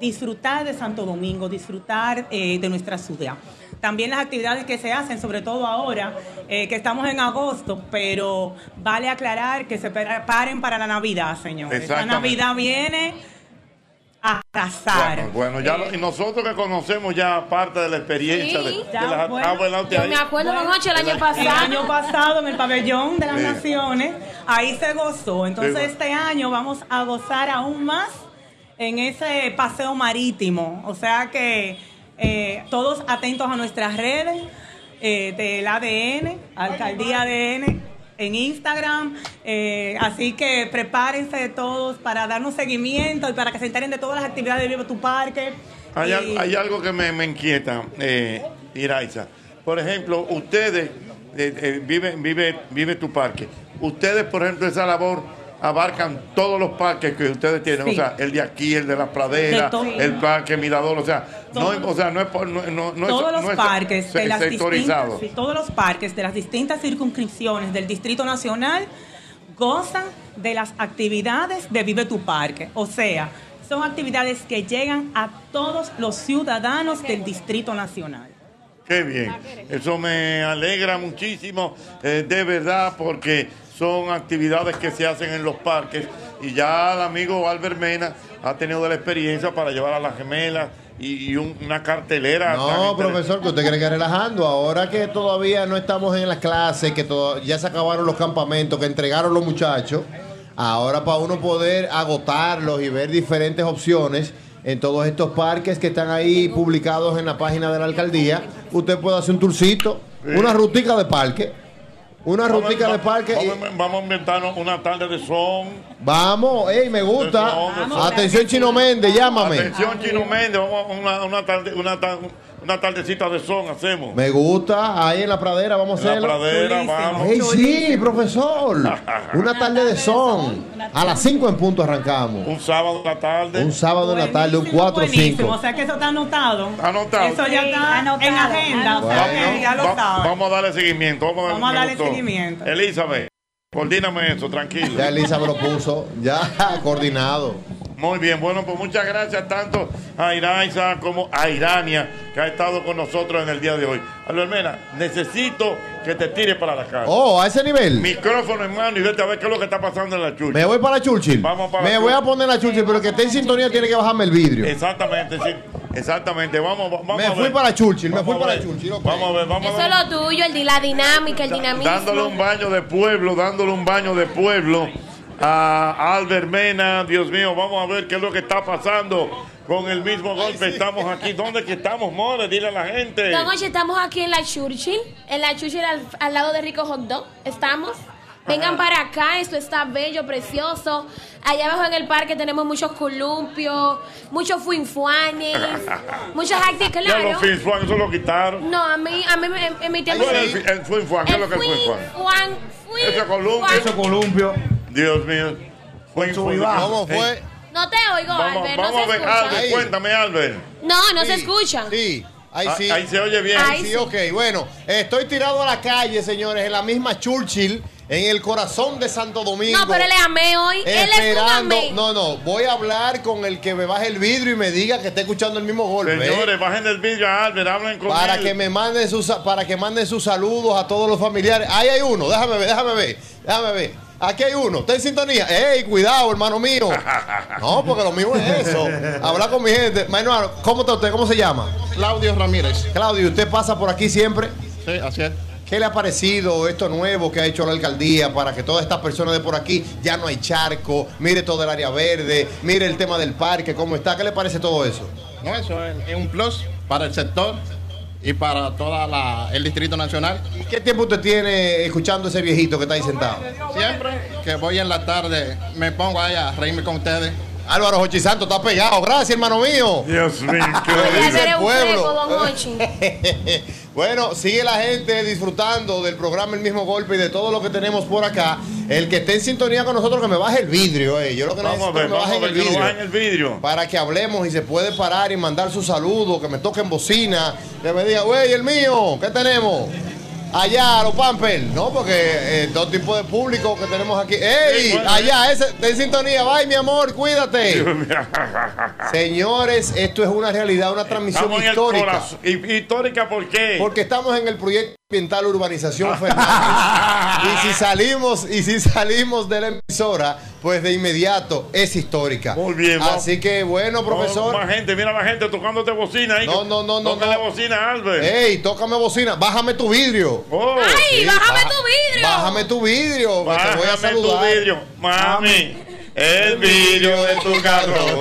disfrutar de Santo Domingo, disfrutar eh, de nuestra ciudad. también las actividades que se hacen, sobre todo ahora, que estamos en agosto, pero vale aclarar que se preparen para la Navidad, señores. La. Navidad viene arrasar. Bueno, bueno, ya lo- y nosotros que conocemos ya parte de la experiencia de, de ya, las bueno. ah, bueno, usted Yo ahí- me acuerdo, don Ocho, el año El pasado. año pasado en el pabellón de las Sí. naciones, ahí se gozó. Entonces Sí. este año vamos a gozar aún más en ese paseo marítimo. O sea que eh, todos atentos a nuestras redes eh, del ADN, Alcaldía ADN, en Instagram. eh, así que prepárense todos para darnos seguimiento y para que se enteren de todas las actividades de Viva tu Parque. Hay, Y- hay algo que me, me inquieta, eh, Iraiza. Por ejemplo, ustedes, eh, eh, vive, vive, vive tu parque. Ustedes, por ejemplo, esa labor abarcan todos los parques que ustedes tienen. Sí. O sea, el de aquí, el de las praderas, el parque Mirador. O sea, no, es- o sea, no es, por- no, no- no es- todos los no es parques se- de las sectorizado. sí, todos los parques de las distintas circunscripciones del Distrito Nacional gozan de las actividades de Vive tu Parque. O sea, son actividades que llegan a todos los ciudadanos del Distrito Nacional. Qué bien. Eso me alegra muchísimo, eh, de verdad, porque son actividades que se hacen en los parques y ya el amigo Albert Mena ha tenido la experiencia para llevar a las gemelas y, y un- una cartelera. No, profesor, que usted cree que relajando. Ahora que todavía no estamos en las clases, que todo- ya se acabaron los campamentos, que entregaron los muchachos, ahora para uno poder agotarlos y ver diferentes opciones en todos estos parques que están ahí publicados en la página de la alcaldía, usted puede hacer un tourcito, una rutica de parque. Una rutica de parque. y- Vamos, vamos a inventarnos una tarde de son. Vamos, ey, me gusta. Atención, Chino Méndez, llámame. Atención, Chino Méndez, vamos a una, una, tarde, una, ta- una tardecita de son, hacemos. Me gusta, ahí en la pradera vamos a En la pradera, vamos. Ey, sí, profesor. Una tarde de son. A las 5 en punto arrancamos. Un sábado en la tarde. Un sábado en la tarde, un Buenísimo, 4 o buenísimo. 5. O sea que eso está anotado. Anotado. Eso ya está en anotado, agenda. O sea Vamos, que ya lo va- saben. vamos a darle seguimiento. Vamos a, Vamos a darle seguimiento. Elizabeth, coordíname eso, tranquilo. Ya Elisa me lo puso, ya coordinado. Muy bien, bueno, pues muchas gracias tanto a Iraiza como a Irania, que ha estado con nosotros en el día de hoy. Albermena, necesito que te tires para la casa. Oh, a ese nivel. Micrófono en mano y vete a ver qué es lo que está pasando en la chucha. Me voy para Churchill. Vamos para Me la voy a Churchill. poner la Churchill, pero el que esté en sintonía tiene que bajarme el vidrio. Exactamente, sí. Exactamente. Vamos, vamos Me a fui ver. para Churchill, me fui para. Churchill. ok. Vamos a ver, vamos Eso a ver. es lo tuyo, el la dinámica, el dinamismo. dándole un baño de pueblo, dándole un baño de pueblo a Albert Mena. Dios mío, vamos a ver qué es lo que está pasando con el mismo golpe. Estamos aquí. ¿Dónde que estamos, More? Dile a la gente. Don Ocho, estamos aquí en la Churchill, en la Churchill al, al lado de Rico Hot Dog. Estamos. Vengan para acá, esto está bello, precioso. Allá abajo en el parque tenemos muchos columpios, muchos fuinfuanes, muchas actividades, Ya claro. los finfuan, eso lo quitaron. No, a mí, a mí me- en, en mi tiempo... ¿Cuál es el, el finfuan? ¿Qué es lo que es el finfuan? Fuinfuan, Ese columpio. Eso columpio. Dios mío. Baja. ¿Cómo fue? Eh, No te oigo, vamos Albert, vamos no a ver, escucha. Albert, cuéntame, Albert. No, no se escucha. Sí, ahí Ah, sí. ahí se oye bien. Ahí Sí, sí. ok. Bueno, estoy tirado a la calle, señores, en la misma Churchill, en el corazón de Santo Domingo. No, pero él es amé hoy. Él es un Esperando, amé. no, no, voy a hablar con el que me baje el vidrio y me diga que está escuchando el mismo golpe. ¿eh? Señores, bajen el vídeo a Albert, hablen con para él. que me manden sus para que manden sus saludos a todos los familiares. Ahí hay uno, déjame ver, déjame ver, déjame ver. Aquí hay uno, está en sintonía. ¡Ey, cuidado, hermano mío! No, porque lo mismo es eso. Hablar con mi gente. Hermano, ¿cómo está usted? ¿Cómo se llama? Claudio Ramírez. Claudio, ¿usted pasa por aquí siempre? Sí, así es. ¿Qué le ha parecido esto nuevo que ha hecho la alcaldía para que todas estas personas de por aquí ya no hay charco? Mire todo el área verde, mire el tema del parque, cómo está. ¿Qué le parece todo eso? No, eso es, es un plus para el sector y para todo el Distrito Nacional. ¿Y qué tiempo usted tiene escuchando ese viejito que está ahí sentado? Siempre que voy en la tarde me pongo ahí a reírme con ustedes. Álvaro Jochi Santo está pegado. Gracias, hermano mío. Dios mío, un pueblo. don bueno, sigue la gente disfrutando del programa El mismo golpe y de todo lo que tenemos por acá. El que esté en sintonía con nosotros, que me baje el vidrio. eh. Yo lo que Vamos a necesito ver, que me a bajen ver el que vidrio. bajen el vidrio. Para que hablemos y se puede parar y mandar su saludo, que me toquen bocina, que me diga, güey, el mío, ¿qué tenemos? Allá, los Pampers, ¿no? Porque eh, todo tipo de público que tenemos aquí. ¡Ey! Sí, allá, ese, ten sintonía. Bye, mi amor, cuídate. Señores, esto es una realidad, una transmisión Estamos en el histórica. corazón. ¿Y- ¿Histórica por qué? Porque estamos en el proyecto ambiental Urbanización Fernández. y si salimos, y si salimos de la emisora, pues de inmediato es histórica. Muy bien. Así que bueno, profesor. No, más gente, mira la gente tocándote bocina ahí. No, no, no, no. Tócale no. bocina, Albert. Ey, tócame bocina, bájame tu vidrio. Oh. ¡Ay, Sí, bájame baja- tu vidrio! Bájame tu vidrio, que te voy a tu saludar. vidrio. Mami, el vidrio de tu carro.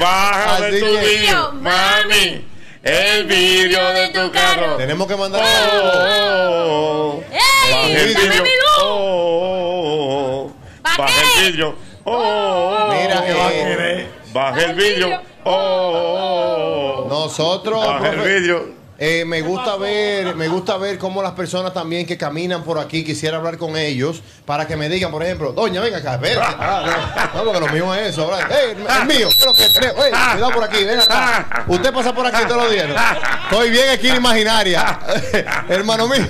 Bájame Así tu que- vidrio, mami. El vidrio de tu carro. Tenemos que mandar Oh, Baja el dame vidrio. mi luz! Oh, Baja el vidrio. Oh, Mira, ¿qué va a querer? Baja el vidrio. Oh, Nosotros, Baja el vidrio. Eh, me gusta ver, me gusta ver cómo las personas también que caminan por aquí quisiera hablar con ellos para que me digan, por ejemplo, doña, venga acá, espérate. Ah, no, no, porque lo mío es eso. ahora, "Ey, el, mío, cuidado por aquí, ven acá. Usted pasa por aquí todos los días. ¿no? Estoy bien aquí en imaginaria. Hermano mío,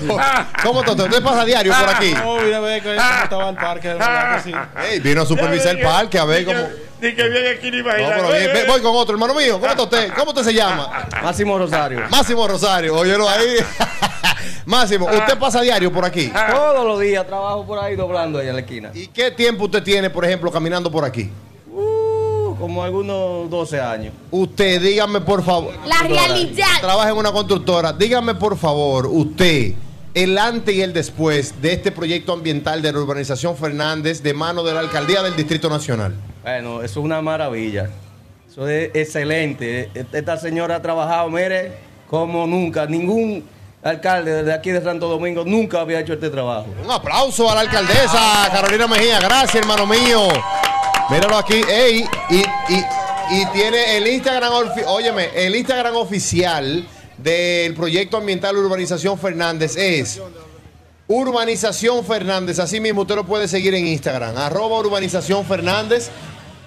¿cómo está usted? ¿Usted pasa diario por aquí? No, vine a ver que- estaba el parque, verdad sí. Vino a supervisar el parque a ver cómo. Ni que viene aquí ni No, pero bien, ve- voy con otro, hermano mío. ¿Cómo está usted? ¿Cómo usted se llama? Máximo Rosario. Máximo Rosario, óyelo ahí. Máximo, ¿usted pasa diario por aquí? Todos los días trabajo por ahí doblando ahí en la esquina. ¿Y qué tiempo usted tiene, por ejemplo, caminando por aquí? Uh, como algunos 12 años. Usted, dígame por favor. La realidad. Trabaja en una constructora. Dígame por favor, usted, el antes y el después de este proyecto ambiental de la urbanización Fernández de mano de la alcaldía del Distrito Nacional. Bueno, eso es una maravilla. Eso es excelente. Esta señora ha trabajado, mire, como nunca. Ningún alcalde de aquí de Santo Domingo nunca había hecho este trabajo. Un aplauso a la alcaldesa Carolina Mejía. Gracias, hermano mío. Míralo aquí. Ey, y, y- y tiene el Instagram, óyeme, el Instagram oficial del proyecto ambiental Urbanización Fernández es Urbanización Fernández. Así mismo usted lo puede seguir en Instagram. Arroba Urbanización Fernández.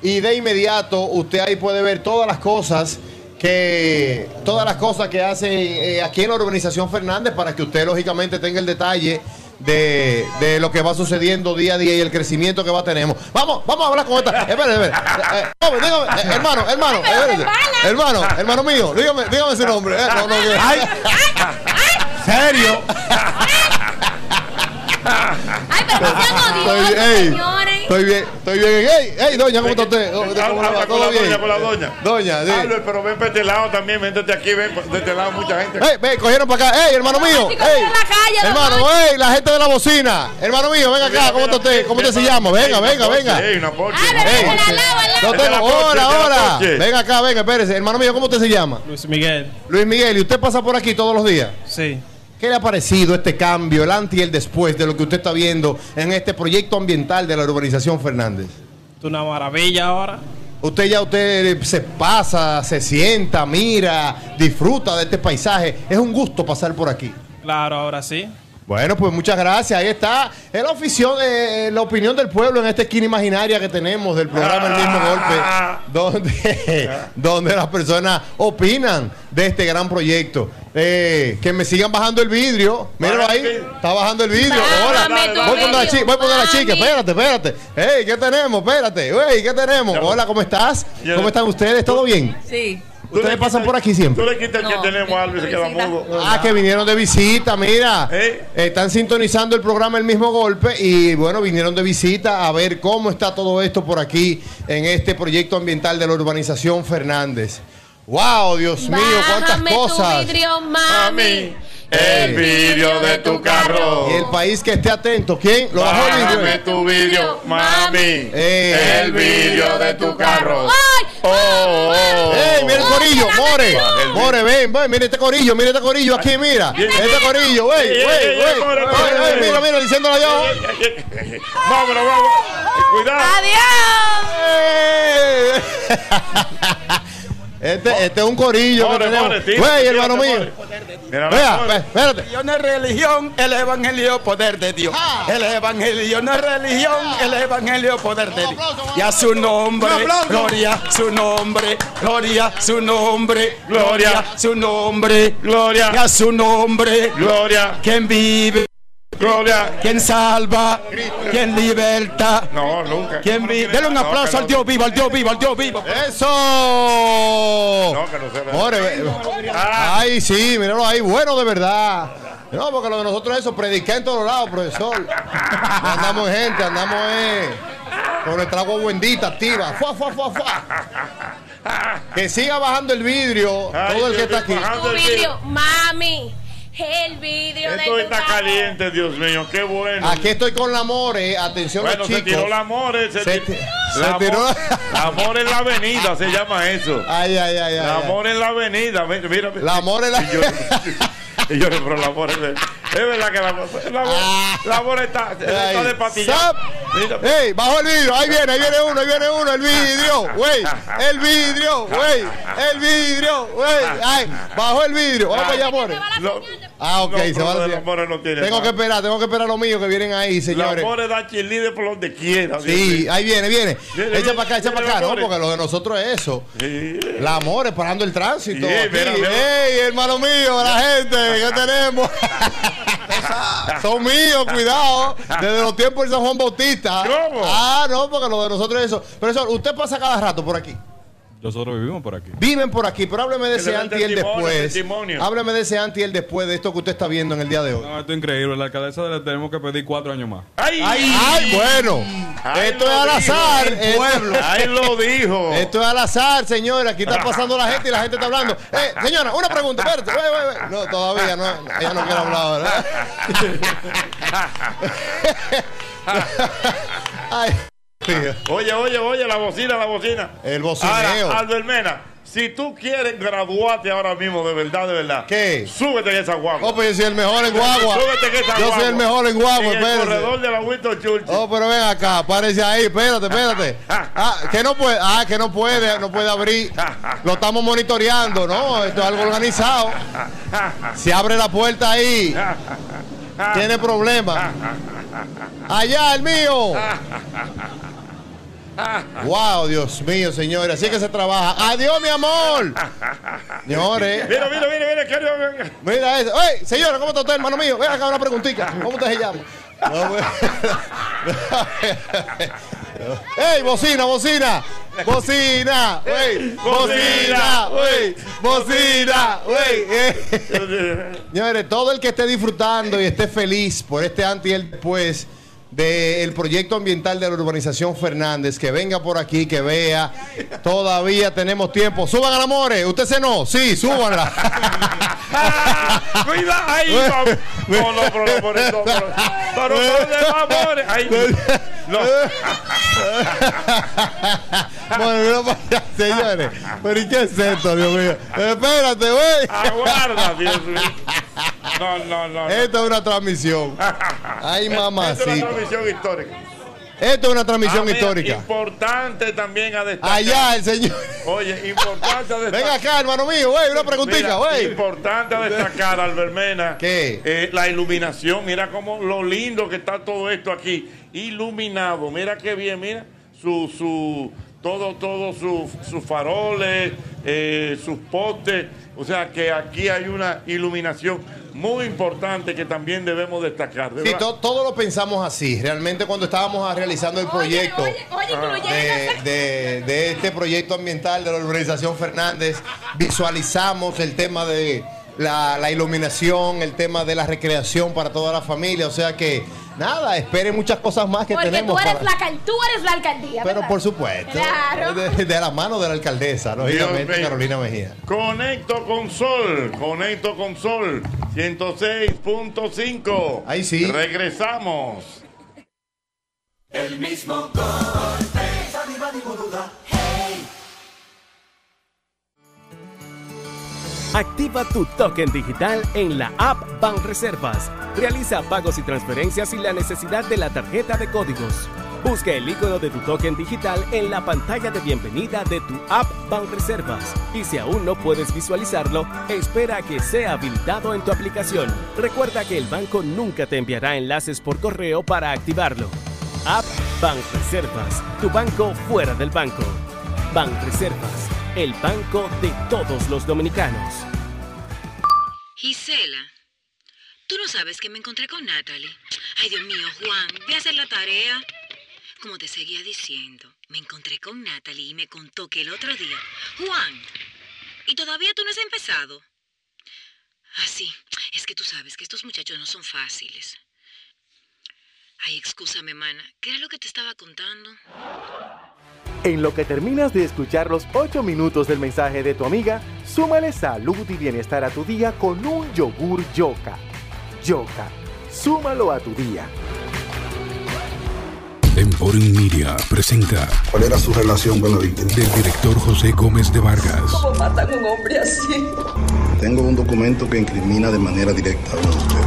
Y de inmediato usted ahí puede ver todas las cosas que todas las cosas que hacen eh, aquí en la urbanización Fernández para que usted lógicamente tenga el detalle de, de lo que va sucediendo día a día y el crecimiento que va tenemos. Vamos, vamos a hablar con esta. Eh, eh, dígame, eh, hermano, hermano, hermano, hermano mío, dígame, dígame su nombre. eh, no, no, que- Ay. ¿Serio? Estoy, ey, estoy bien, estoy bien. Ey, ey, doña, ¿cómo está usted? ¿Todo la bien? doña, con la doña. Doña, sí. Albert, pero ven para este lado también, véntete aquí, ven de este lado mucha gente. Ey, ven, cogieron para acá. Ey, hermano mío. Ey, hermano, ey, la gente de la bocina. Hermano mío, venga acá. ¿Cómo está usted? ¿Cómo usted se llama? Venga, venga, venga. Ey, una porche. Ey, no tengo. hola. porche. Venga acá, venga, espérese. Hermano mío, ¿cómo usted se llama? Luis Miguel. Luis Miguel, ¿y usted pasa por aquí todos los días? Sí. ¿Qué le ha parecido este cambio, el antes y el después de lo que usted está viendo en este proyecto ambiental de la urbanización Fernández? Es una maravilla ahora. Usted ya usted se pasa, se sienta, mira, disfruta de este paisaje. Es un gusto pasar por aquí. Claro, ahora sí. Bueno, pues muchas gracias. Ahí está. Es la, oficio- eh, la opinión del pueblo en esta esquina imaginaria que tenemos del programa El mismo golpe, donde, donde las personas opinan de este gran proyecto. Eh, que me sigan bajando el vidrio. Míralo ahí. Está bajando el vidrio. Tu Voy a poner la chica. Voy la chica. Espérate, espérate. Hey, ¿qué tenemos? Espérate. Hey, ¿qué tenemos? Hola, ¿cómo estás? ¿Cómo están ustedes? ¿Todo bien? Sí. Ustedes pasan por aquí siempre. Tú le quitas el que tenemos a Albert y se queda mudo. Ah, que vinieron de visita, mira. ¿Eh? Están sintonizando el programa El mismo golpe y bueno, vinieron de visita a ver cómo está todo esto por aquí en este proyecto ambiental de la urbanización Fernández. ¡Wow, Dios mío, cuántas Bájame tu cosas! vidrio, mami. El vidrio de tu carro. Y el país que esté atento, ¿quién? ¿Lo bajó el vidrio? Bájame tu vidrio, mami. Eh. El vidrio de tu carro. ¡Ay! Oh, oh. ¡Ey, mira el corillo! ¡More! ¡More, ven, ven! Mira este corillo, mira este corillo aquí, mira. Este corillo, wey, Ey, ey, wey, ey, wey. Mira, mira, diciéndolo yo. Vámonos, vamos. Cuidado. Adiós. Este, este es un corillo More, que tenemos. more, tírate, Güey, hermano mío. Mira, Vea, espérate. religión no es religión, el evangelio poder de Dios. El evangelio no es religión, el evangelio poder de Dios. Y a su nombre, gloria, su nombre, gloria, su nombre, gloria, su nombre, gloria. Y a su nombre, gloria. Quien vive. Gloria. Quien salva, quien liberta. No, nunca. Quien vive. Denle un aplauso al Dios vivo, al Dios vivo, al Dios vivo. ¡Eso! No, que no se vea. More, ve- Ay, sí, míralo ahí, bueno de verdad. No, porque lo de nosotros es eso, predicar en todos lados, profesor. No andamos en gente, andamos eh, con nuestra agua bendita activa. Fua, fua, fua, fua. Que siga bajando el vidrio, todo el que está aquí. Tu vidrio, mami. El vidrio de Esto tu está caliente, Dios mío, qué bueno. Aquí estoy con la More, atención Bueno, los se chicos. tiró la More, se, Se ti- ti- la se tiró- la More en la avenida, se llama eso. Ay, ay, ay, La ay, ay. More en la avenida, mira, mira. La More en la- Y yo, y yo, pero la More, es verdad que la, la, More- la More está, de patilla. ¡Ey! Bajo el vidrio, ahí viene, ahí viene uno, ahí viene uno, el vidrio, güey, el vidrio, güey, el vidrio, güey, ay, bajo el vidrio, vamos para allá, More. Ah, ok, No, se va tiene Tengo nada. que esperar, tengo que esperar a los míos que vienen ahí, señores. More da chilide por donde quiera. Sí, ahí viene, viene. Viene, Echa para acá, echa para acá, ¿no? Porque lo de nosotros es eso. La amor, parando el tránsito. Sí, aquí. mira, mira. ¡Ey, hermano mío, la gente! ¿Qué tenemos? Son míos, cuidado. Desde los tiempos de San Juan Bautista. ¿Cómo? Ah, no, porque lo de nosotros es eso. Profesor, usted pasa cada rato por aquí. Nosotros vivimos por aquí. Viven por aquí, pero hábleme de ese dé el antes y el testimonio, después. testimonio. Hábleme de ese antes y el después de esto que usted está viendo en el día de hoy. No, esto es increíble. La alcaldesa le tenemos que pedir cuatro años más. ¡Ay! ¡Ay, bueno! Ahí Esto es al azar. el pueblo. Ahí lo dijo. Esto es al azar, señora. Aquí está pasando la gente y la gente está hablando. Eh, señora, una pregunta. Espérate. Ve, ve, ve. No, todavía no. Ella no quiere hablar, ¿verdad? Ay. Oye, oye, oye, la bocina, la bocina. El bocineo. Ahora, Albermena, si tú quieres graduarte ahora mismo, de verdad, de verdad. ¿Qué? Súbete en esa guagua. Oh, pero yo soy el mejor en guagua. Súbete en esa Yo guagua. soy el mejor en guagua, En el corredor de la Winston Churchill. Oh, pero ven acá, párese ahí, espérate, espérate. Ah, que no puede, ah, que no puede, no puede abrir. Lo estamos monitoreando, ¿no? Esto es algo organizado. Se abre la puerta ahí. Tiene problemas. Allá, el mío. Wow, Dios mío, señores. Así que se trabaja. Adiós, mi amor. Señores. Mira, mira, mira, mira, que. Mira eso. ¡Ey, señora, ¿cómo está usted, hermano mío? Ven acá una preguntita. ¿Cómo usted se llama? No, pues. ¡Ey, bocina, bocina! ¡Bocina! ¡Wey! ¡Bocina! ¡Wey! ¡Bocina! ¡Wey! Señores, todo el que esté disfrutando y esté feliz por este antes y el después del proyecto ambiental de la urbanización Fernández, que venga por aquí, que vea. Todavía tenemos tiempo. Suban al amores. ¿Usted se no? Sí, súbanla. Cuidado, ahí va. No, no, pero no, por eso. Pero, pero ¿dónde va, amores? Ahí. No. Bueno, mira para señores. Pero ¿y qué es esto, Dios mío? Espérate, güey. Aguarda, Dios mío. No, no, no. Esto es una transmisión. Ay, Esto es una transmisión histórica. Esto es una transmisión Ah, histórica. Importante también a destacar. Allá, el señor. Oye, importante a destacar. Venga acá, hermano mío, güey, una preguntita, güey. Importante a destacar, Albermena. ¿Qué? Eh, la iluminación. Mira cómo lo lindo que está todo esto aquí. Iluminado. Mira qué bien, mira. Su, su, todo, todo, su- sus faroles, eh, sus postes. O sea que aquí hay una iluminación muy importante que también debemos destacar. de Sí, to- todo lo pensamos así. Realmente cuando estábamos ah, realizando el proyecto de, de- de este proyecto ambiental de la urbanización Fernández, visualizamos el tema de la, la iluminación, el tema de la recreación para toda la familia. O sea que, nada, esperen muchas cosas más que Porque tenemos. tú eres, para- la, tú eres la alcaldía. Pero ¿verdad? por supuesto, Claro. de, de la mano de la alcaldesa, lógicamente. Carolina Mejía. Conecto con Sol, conecto con Sol, 106.5. Ahí sí. Regresamos. El mismo golpe. Activa tu token digital en la app Banreservas. Realiza pagos y transferencias sin la necesidad de la tarjeta de códigos. Busca el icono de tu token digital en la pantalla de bienvenida de tu app Banreservas. Y si aún no puedes visualizarlo, espera a que sea habilitado en tu aplicación. Recuerda que el banco nunca te enviará enlaces por correo para activarlo. App Banreservas, tu banco fuera del banco. Banreservas, el banco de todos los dominicanos. Gisela, tú no sabes que me encontré con Natalie. Ay, Dios mío, Juan, voy a hacer la tarea. Como te seguía diciendo, me encontré con Natalie y me contó que el otro día. Juan, ¿y todavía tú no has empezado? Ah, sí, es que tú sabes que estos muchachos no son fáciles. Ay, excúsame, mana, ¿qué era lo que te estaba contando? En lo que terminas de escuchar los 8 minutos del mensaje de tu amiga, súmale salud y bienestar a tu día con un yogur Yoka. Yoka, súmalo a tu día. Emporium Media presenta. ¿Cuál era su relación con la víctima? Del director José Gómez de Vargas. ¿Cómo matan a un hombre así? Tengo un documento que incrimina de manera directa a ustedes.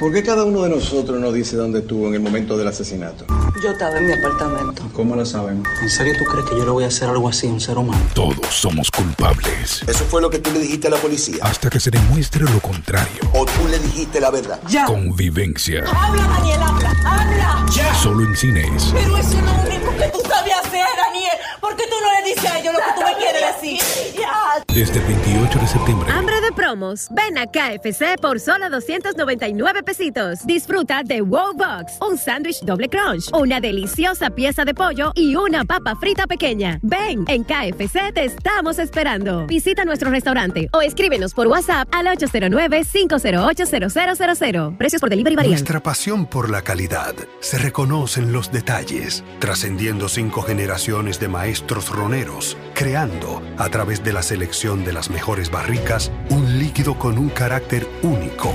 ¿Por qué cada uno de nosotros nos dice dónde estuvo en el momento del asesinato? Yo estaba en mi apartamento. ¿Cómo lo sabemos? ¿En serio tú crees que yo le voy a hacer algo así a un ser humano? Todos somos culpables. ¿Eso fue lo que tú le dijiste a la policía? Hasta que se demuestre lo contrario. ¿O tú le dijiste la verdad? ¡Ya! Convivencia. ¡Habla, Daniel, habla! ¡Habla! ¡Ya! Solo en cines. Pero eso no es lo único que tú sabías hacer, Daniel. ¿Por qué tú no le dices a ellos lo que tú me quieres decir? ¡Ya! Desde el 28 de septiembre. Hambre de promos. Ven a KFC por solo 299 Disfruta de Wow Box, un sándwich doble crunch, una deliciosa pieza de pollo y una papa frita pequeña. Ven, en KFC te estamos esperando. Visita nuestro restaurante o escríbenos por WhatsApp al 809-508-0000. Precios por delivery varían. Nuestra pasión por la calidad se reconoce en los detalles, trascendiendo cinco generaciones de maestros roneros, creando, a través de la selección de las mejores barricas, un líquido con un carácter único,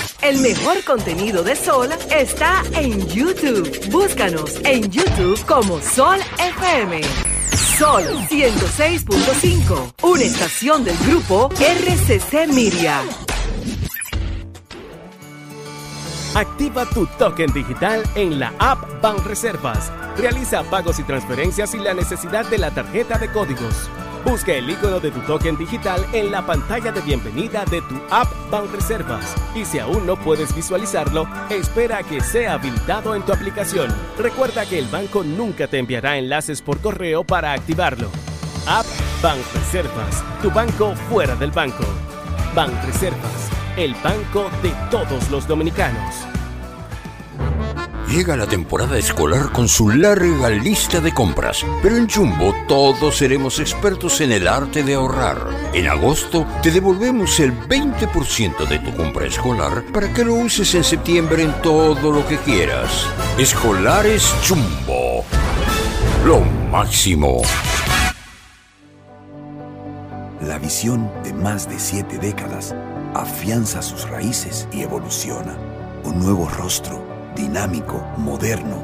El mejor contenido de Sol está en YouTube. Búscanos en YouTube como Sol FM. Sol 106.5, una estación del grupo RCC Miria. Activa tu token digital en la app Banreservas. Realiza pagos y transferencias sin la necesidad de la tarjeta de códigos. Busca el icono de tu token digital en la pantalla de bienvenida de tu app Banreservas. Y si aún no puedes visualizarlo, espera a que sea habilitado en tu aplicación. Recuerda que el banco nunca te enviará enlaces por correo para activarlo. App Banreservas, tu banco fuera del banco. Banreservas, el banco de todos los dominicanos. Llega la temporada escolar con su larga lista de compras, pero en Jumbo todos seremos expertos en el arte de ahorrar. En agosto te devolvemos el 20% de tu compra escolar para que lo uses en septiembre en todo lo que quieras. Escolares Jumbo. Lo máximo. La visión de más de siete décadas afianza sus raíces y evoluciona. Un nuevo rostro dinámico, moderno,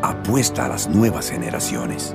apuesta a las nuevas generaciones.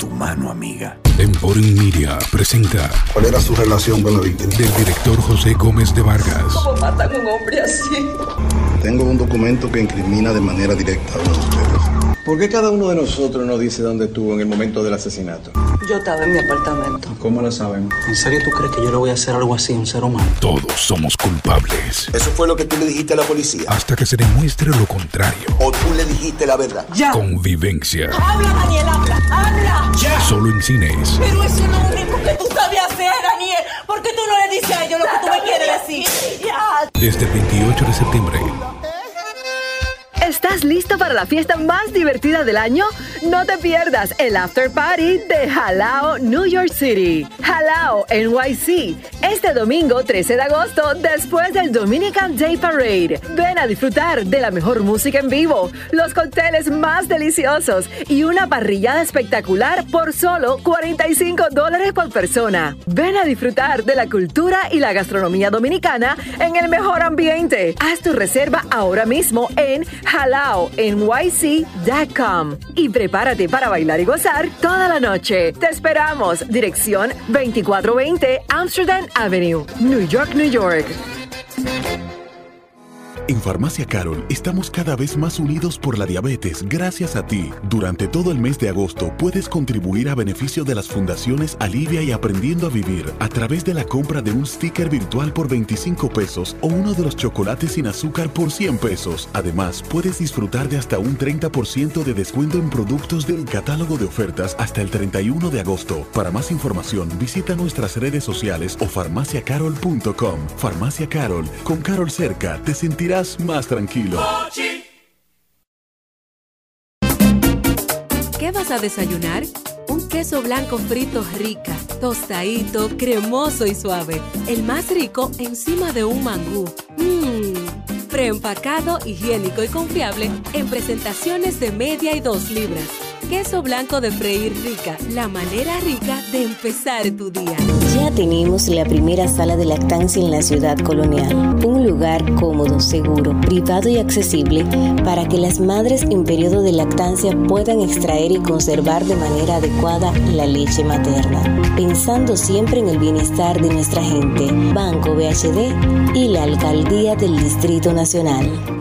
tu mano amiga. Emporium Media presenta. ¿Cuál era su relación con la víctima? Del director José Gómez de Vargas. ¿Cómo matan a un hombre así? Tengo un documento que incrimina de manera directa a uno de ustedes. ¿Por qué cada uno de nosotros nos dice dónde estuvo en el momento del asesinato? Yo estaba en mi apartamento. ¿Cómo lo sabemos? ¿En serio tú crees que yo le voy a hacer algo así a un ser humano? Todos somos culpables. ¿Eso fue lo que tú le dijiste a la policía? Hasta que se demuestre lo contrario. ¿O tú le dijiste la verdad? ¡Ya! Convivencia. ¡Habla, Daniel, habla! ¡Habla! ¡Ya! Solo en cines. Pero eso no es lo único que tú sabías hacer, Daniel. ¿Por qué tú no le dices a ellos lo que tú me quieres decir? ¡Ya! Desde el 28 de septiembre. ¿Estás listo para la fiesta más divertida del año? No te pierdas el After Party de Halao New York City. Halao NYC. Este domingo 13 de agosto, después del Dominican Day Parade. Ven a disfrutar de la mejor música en vivo, los cócteles más deliciosos y una parrillada espectacular por solo 45 dólares por persona. Ven a disfrutar de la cultura y la gastronomía dominicana en el mejor ambiente. Haz tu reserva ahora mismo en y prepárate para bailar y gozar toda la noche. Te esperamos. Dirección 2420 Amsterdam Avenue, New York, New York. En Farmacia Carol estamos cada vez más unidos por la diabetes gracias a ti. Durante todo el mes de agosto puedes contribuir a beneficio de las fundaciones Alivia y Aprendiendo a Vivir a través de la compra de un sticker virtual por 25 pesos o uno de los chocolates sin azúcar por 100 pesos. Además, puedes disfrutar de hasta un 30% de descuento en productos del catálogo de ofertas hasta el 31 de agosto. Para más información, visita nuestras redes sociales o farmaciacarol.com. Farmacia Carol, con Carol cerca, te sentirás más tranquilo. ¿Qué vas a desayunar? Un queso blanco frito rica, tostadito, cremoso y suave. El más rico encima de un mangú. Mmm. Preempacado, higiénico y confiable en presentaciones de media y dos libras. Queso blanco de freír rica, la manera rica de empezar tu día. Ya tenemos la primera sala de lactancia en la ciudad colonial. Un lugar cómodo, seguro, privado y accesible para que las madres en periodo de lactancia puedan extraer y conservar de manera adecuada la leche materna. Pensando siempre en el bienestar de nuestra gente, Banco BHD y la Alcaldía del Distrito Nacional. Nacional.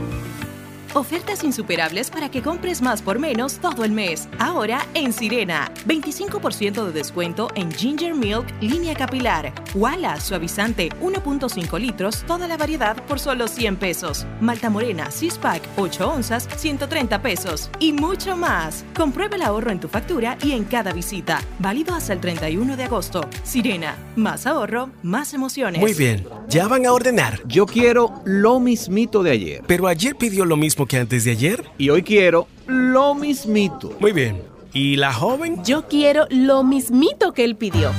Ofertas insuperables para que compres más por menos todo el mes. Ahora en Sirena. 25% de descuento en Ginger Milk línea capilar. Wala suavizante 1.5 litros, toda la variedad por solo 100 pesos. Malta Morena 6 pack 8 onzas 130 pesos. Y mucho más. Comprueba el ahorro en tu factura y en cada visita. Válido hasta el 31 de agosto. Sirena. Más ahorro, más emociones. Muy bien, ya van a ordenar. Yo quiero lo mismito de ayer. Pero ayer pidió lo mismo que antes de ayer. Y hoy quiero lo mismito. Muy bien. ¿Y la joven? Yo quiero lo mismito que él pidió.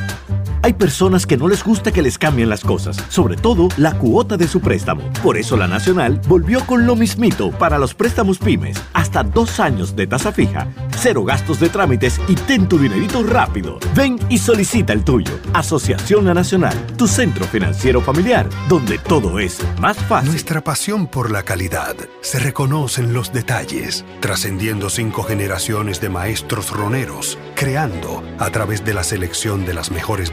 Hay personas que no les gusta que les cambien las cosas, sobre todo la cuota de su préstamo. Por eso la Nacional volvió con lo mismito para los préstamos pymes. Hasta dos años de tasa fija, cero gastos de trámites y ten tu dinerito rápido. Ven y solicita el tuyo. Asociación La Nacional, tu centro financiero familiar, donde todo es más fácil. Nuestra pasión por la calidad se reconoce en los detalles, trascendiendo cinco generaciones de maestros roneros, creando, a través de la selección de las mejores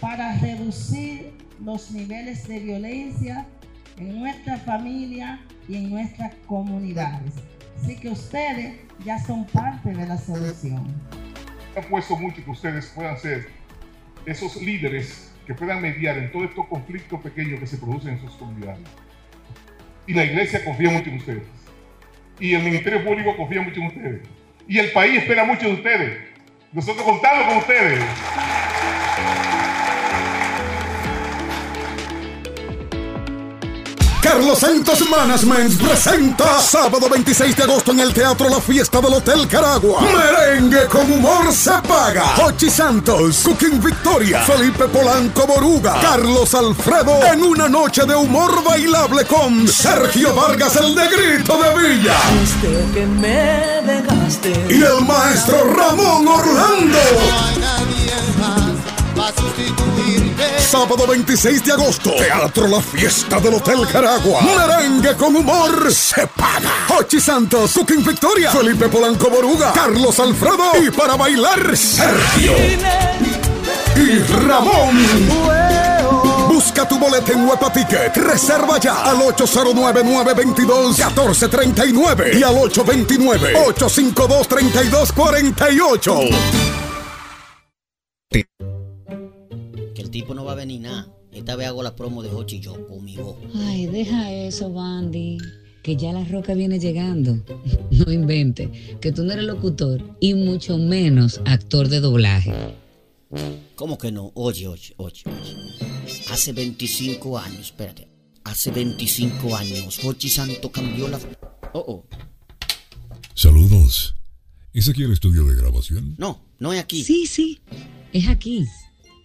para reducir los niveles de violencia en nuestra familia y en nuestras comunidades. Así que ustedes ya son parte de la solución. Apuesto mucho que ustedes puedan ser esos líderes que puedan mediar en todos estos conflictos pequeños que se producen en sus comunidades. Y la iglesia confía mucho en ustedes. Y el Ministerio Público confía mucho en ustedes. Y el país espera mucho de ustedes. Nosotros contamos con ustedes. Carlos Santos Management presenta sábado 26 de agosto en el Teatro La Fiesta del Hotel Caragua. Merengue con humor se paga. Hochi Santos, Cooking Victoria, Felipe Polanco Boruga, Carlos Alfredo en una noche de humor bailable con Sergio Vargas el Negrito de Villa. Desde que me dejaste. Y el maestro Ramón Orlando. Sábado 26 de agosto, Teatro La Fiesta del Hotel Caragua. Merengue con humor se paga. Hochi Santos, Cooking Victoria, Felipe Polanco Boruga, Carlos Alfredo y para bailar Sergio y Ramón. Busca tu boleto en Huepa Ticket. Reserva ya al 809-922-1439 y al 829-852-3248. Tipo no va a venir nada. Esta vez hago la promo de Hochi y yo conmigo. Ay, deja eso, Bandy. Que ya la roca viene llegando. No invente. Que tú no eres locutor y mucho menos actor de doblaje. ¿Cómo que no? Oye, oye, oye, oye. Hace 25 años, espérate. Hace 25 años, Hochi Santo cambió la. Oh, oh. Saludos. ¿Es aquí el estudio de grabación? No, no es aquí. Sí, sí. Es aquí.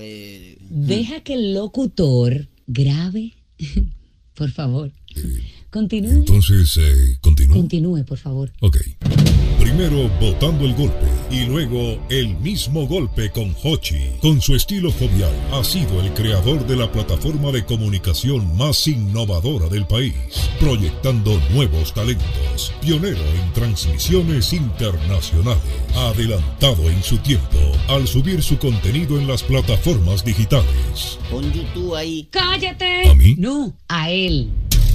Eh, Deja que el locutor grabe. por favor. Continúe. Entonces, eh, continúo. Continúe, por favor. Ok. Primero botando el golpe y luego el mismo golpe con Hochi. Con su estilo jovial, ha sido el creador de la plataforma de comunicación más innovadora del país, proyectando nuevos talentos, pionero en transmisiones internacionales, adelantado en su tiempo al subir su contenido en las plataformas digitales. pon YouTube ahí. ¡Cállate! ¿A mí? No, a él.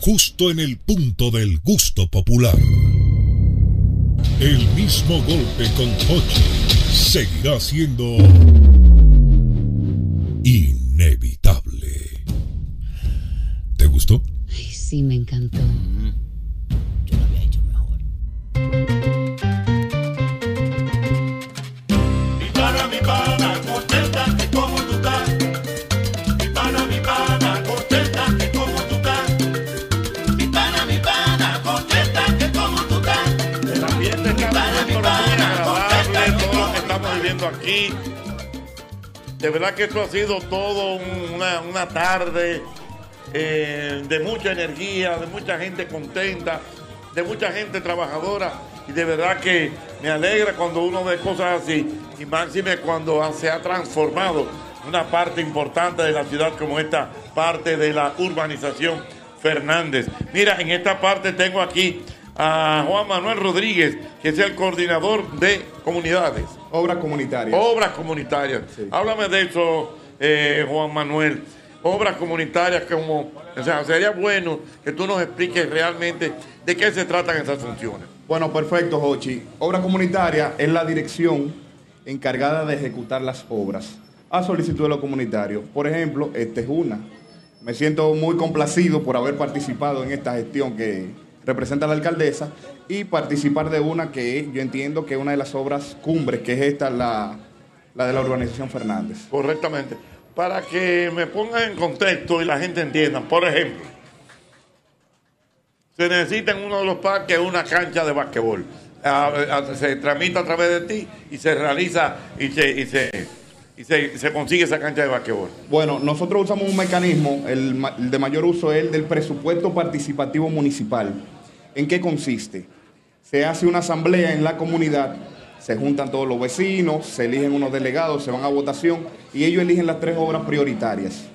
justo en el punto del gusto popular. El mismo golpe con Hochi seguirá siendo inevitable. ¿Te gustó? Ay, sí, me encantó. Aquí. De verdad que esto ha sido todo un- una, tarde eh, de mucha energía, de mucha gente contenta, de mucha gente trabajadora. Y de verdad que me alegra cuando uno ve cosas así. Y máxime cuando se ha transformado una parte importante de la ciudad como esta parte de la urbanización Fernández. Mira, en esta parte tengo aquí a Juan Manuel Rodríguez, que es el coordinador de comunidades. Obras comunitarias. Obras comunitarias. Háblame de eso, eh, Juan Manuel. Obras comunitarias como, o sea, sería bueno que tú nos expliques realmente de qué se tratan esas funciones. Bueno, perfecto, Jochi. Obra comunitaria es la dirección encargada de ejecutar las obras a solicitud de los comunitarios. Por ejemplo, esta es una. Me siento muy complacido por haber participado en esta gestión que representa la alcaldesa y participar de una que yo entiendo que es una de las obras cumbres, que es esta, la, la de la urbanización Fernández. Correctamente. Para que me pongan en contexto y la gente entienda, por ejemplo, se necesita en uno de los parques una cancha de basquetbol. Ah, ah, se tramita a través de ti y se realiza y se, y se, y se, se consigue esa cancha de basquetbol? Bueno, nosotros usamos un mecanismo, el de mayor uso es el del presupuesto participativo municipal. ¿En qué consiste? Se hace una asamblea en la comunidad, se juntan todos los vecinos, se eligen unos delegados, se van a votación y ellos eligen las tres obras prioritarias.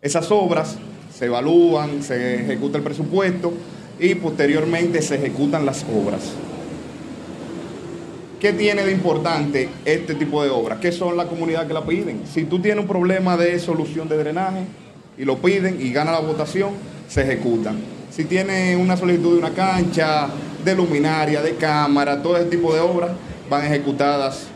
Esas obras se evalúan, se ejecuta el presupuesto y posteriormente se ejecutan las obras. ¿Qué tiene de importante este tipo de obras? ¿Qué son la comunidad que la piden? Si tú tienes un problema de solución de drenaje y lo piden y gana la votación, se ejecutan. Si tienes una solicitud de una cancha, de luminaria, de cámara, todo ese tipo de obras van ejecutadas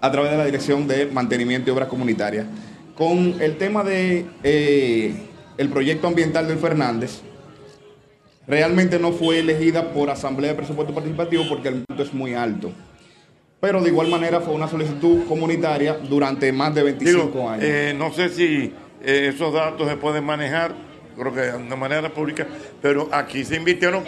a través de la Dirección de Mantenimiento y Obras Comunitarias. Con el tema de eh, el proyecto ambiental del Fernández, realmente no fue elegida por Asamblea de Presupuesto Participativo porque el monto es muy alto. Pero de igual manera fue una solicitud comunitaria durante más de 25 Digo, años. eh, no sé si eh, esos datos se pueden manejar, creo que de manera pública, pero aquí se invirtieron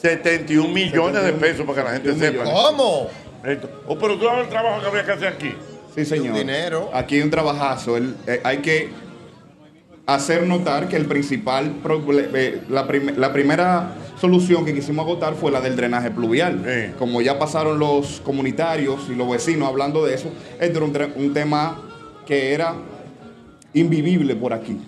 71 millones de pesos para que la gente sepa. ¿Cómo? Esto. Oh, pero tú sabes el trabajo que habría que hacer aquí. Sí, señor. dinero. Aquí hay un trabajazo. El- eh, hay que hacer notar que el principal, proble- eh, la, prim- la primera solución que quisimos agotar fue la del drenaje pluvial. Como ya pasaron los comunitarios y los vecinos hablando de eso, este era un, un tema que era invivible por aquí.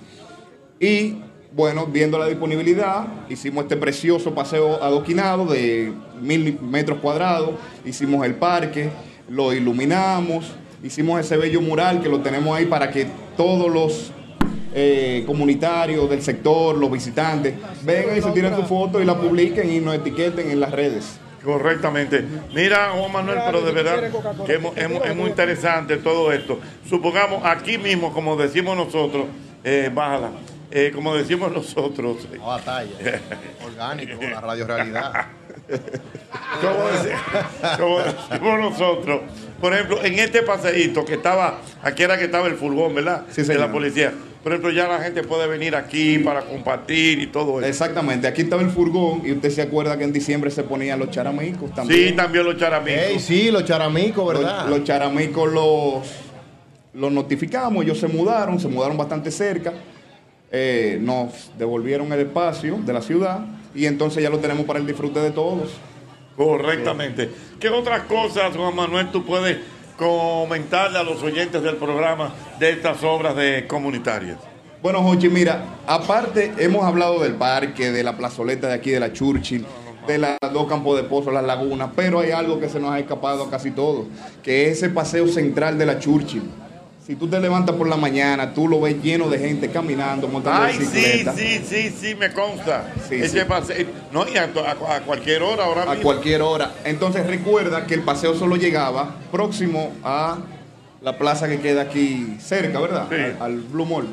Y bueno, viendo la disponibilidad, hicimos este precioso paseo adoquinado de mil metros cuadrados, hicimos el parque, lo iluminamos, hicimos ese bello mural que lo tenemos ahí para que todos los eh, comunitarios del sector, los visitantes, vengan y se tiren su foto y la publiquen y nos etiqueten en las redes. Correctamente. Mira, Juan Manuel, pero de verdad que es muy interesante todo esto. Supongamos aquí mismo, como decimos nosotros, eh, bájala, eh, como decimos nosotros. No batalla. Orgánico, la radio realidad. como, deci- como decimos nosotros. Por ejemplo, en este paseíto que estaba, aquí era que estaba el furgón, ¿verdad? de señor. la policía. Por ejemplo, ya la gente puede venir aquí para compartir y todo eso. Exactamente, aquí estaba el furgón y usted se acuerda que en diciembre se ponían los charamicos también. Sí, también los charamicos. Sí, los charamicos, ¿verdad? Los, los charamicos los, los notificamos, ellos se mudaron, se mudaron bastante cerca, eh, nos devolvieron el espacio de la ciudad y entonces ya lo tenemos para el disfrute de todos. Correctamente. ¿Qué otras cosas, Juan Manuel, tú puedes comentarle a los oyentes del programa de estas obras de comunitarias? Bueno, Jochi, mira, aparte hemos hablado del parque, de la plazoleta de aquí, de la Churchill, de los dos campos de pozo, las lagunas, pero hay algo que se nos ha escapado a casi todos, que es ese paseo central de la Churchill. Si tú te levantas por la mañana, tú lo ves lleno de gente caminando, montando Ay, sí, bicicleta. sí, sí, sí, me consta. Sí, Ese sí. pase- no, y a, a- a cualquier hora ahora a mismo. cualquier hora. Entonces recuerda que el paseo solo llegaba próximo a la plaza que queda aquí cerca, ¿verdad? Al, al Blue Mall.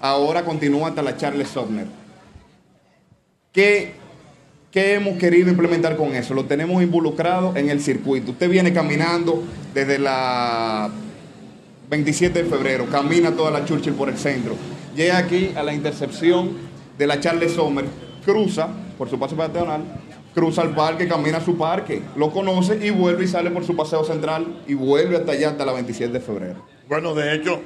Ahora continúa hasta la Charles Sumner. ¿Qué, ¿Qué hemos querido implementar con eso? Lo tenemos involucrado en el circuito. Usted viene caminando desde la 27 de febrero, camina toda la Churchill por el centro, llega aquí a la intercepción de la Charles Sommer, cruza por su paso peatonal, cruza el parque, camina a su parque, lo conoce y vuelve y sale por su paseo central y vuelve hasta allá, hasta la 27 de febrero. Bueno, de hecho,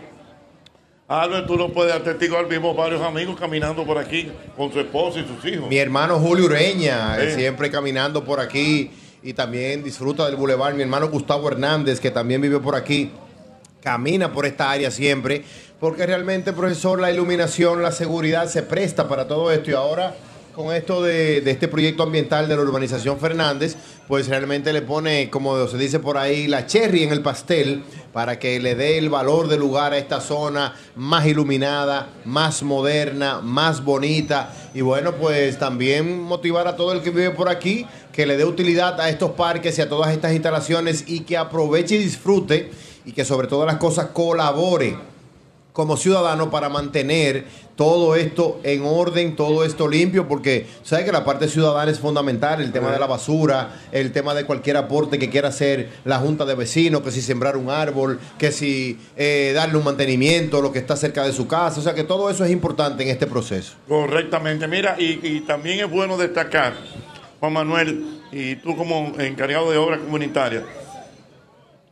Albert, tú lo puedes atestiguar. Vimos varios amigos caminando por aquí con su esposa y sus hijos. Mi hermano Julio Ureña, eh, Sí. siempre caminando por aquí y también disfruta del bulevar. Mi hermano Gustavo Hernández, que también vive por aquí, camina por esta área siempre, porque realmente, profesor, la iluminación, la seguridad se presta para todo esto. Y ahora con esto de, este proyecto ambiental de la urbanización Fernández, pues realmente le pone, como se dice por ahí, la cherry en el pastel para que le dé el valor de lugar a esta zona más iluminada, más moderna, más bonita. Y bueno, pues también motivar a todo el que vive por aquí que le dé utilidad a estos parques y a todas estas instalaciones y que aproveche y disfrute y que sobre todas las cosas colabore como ciudadano para mantener todo esto en orden, todo esto limpio, porque sabe que la parte ciudadana es fundamental, el tema de la basura, el tema de cualquier aporte que quiera hacer la junta de vecinos, que si sembrar un árbol, que si eh, darle un mantenimiento, lo que está cerca de su casa, o sea que todo eso es importante en este proceso. Correctamente. Mira, y, y también es bueno destacar, Juan Manuel, y tú como encargado de obras comunitarias,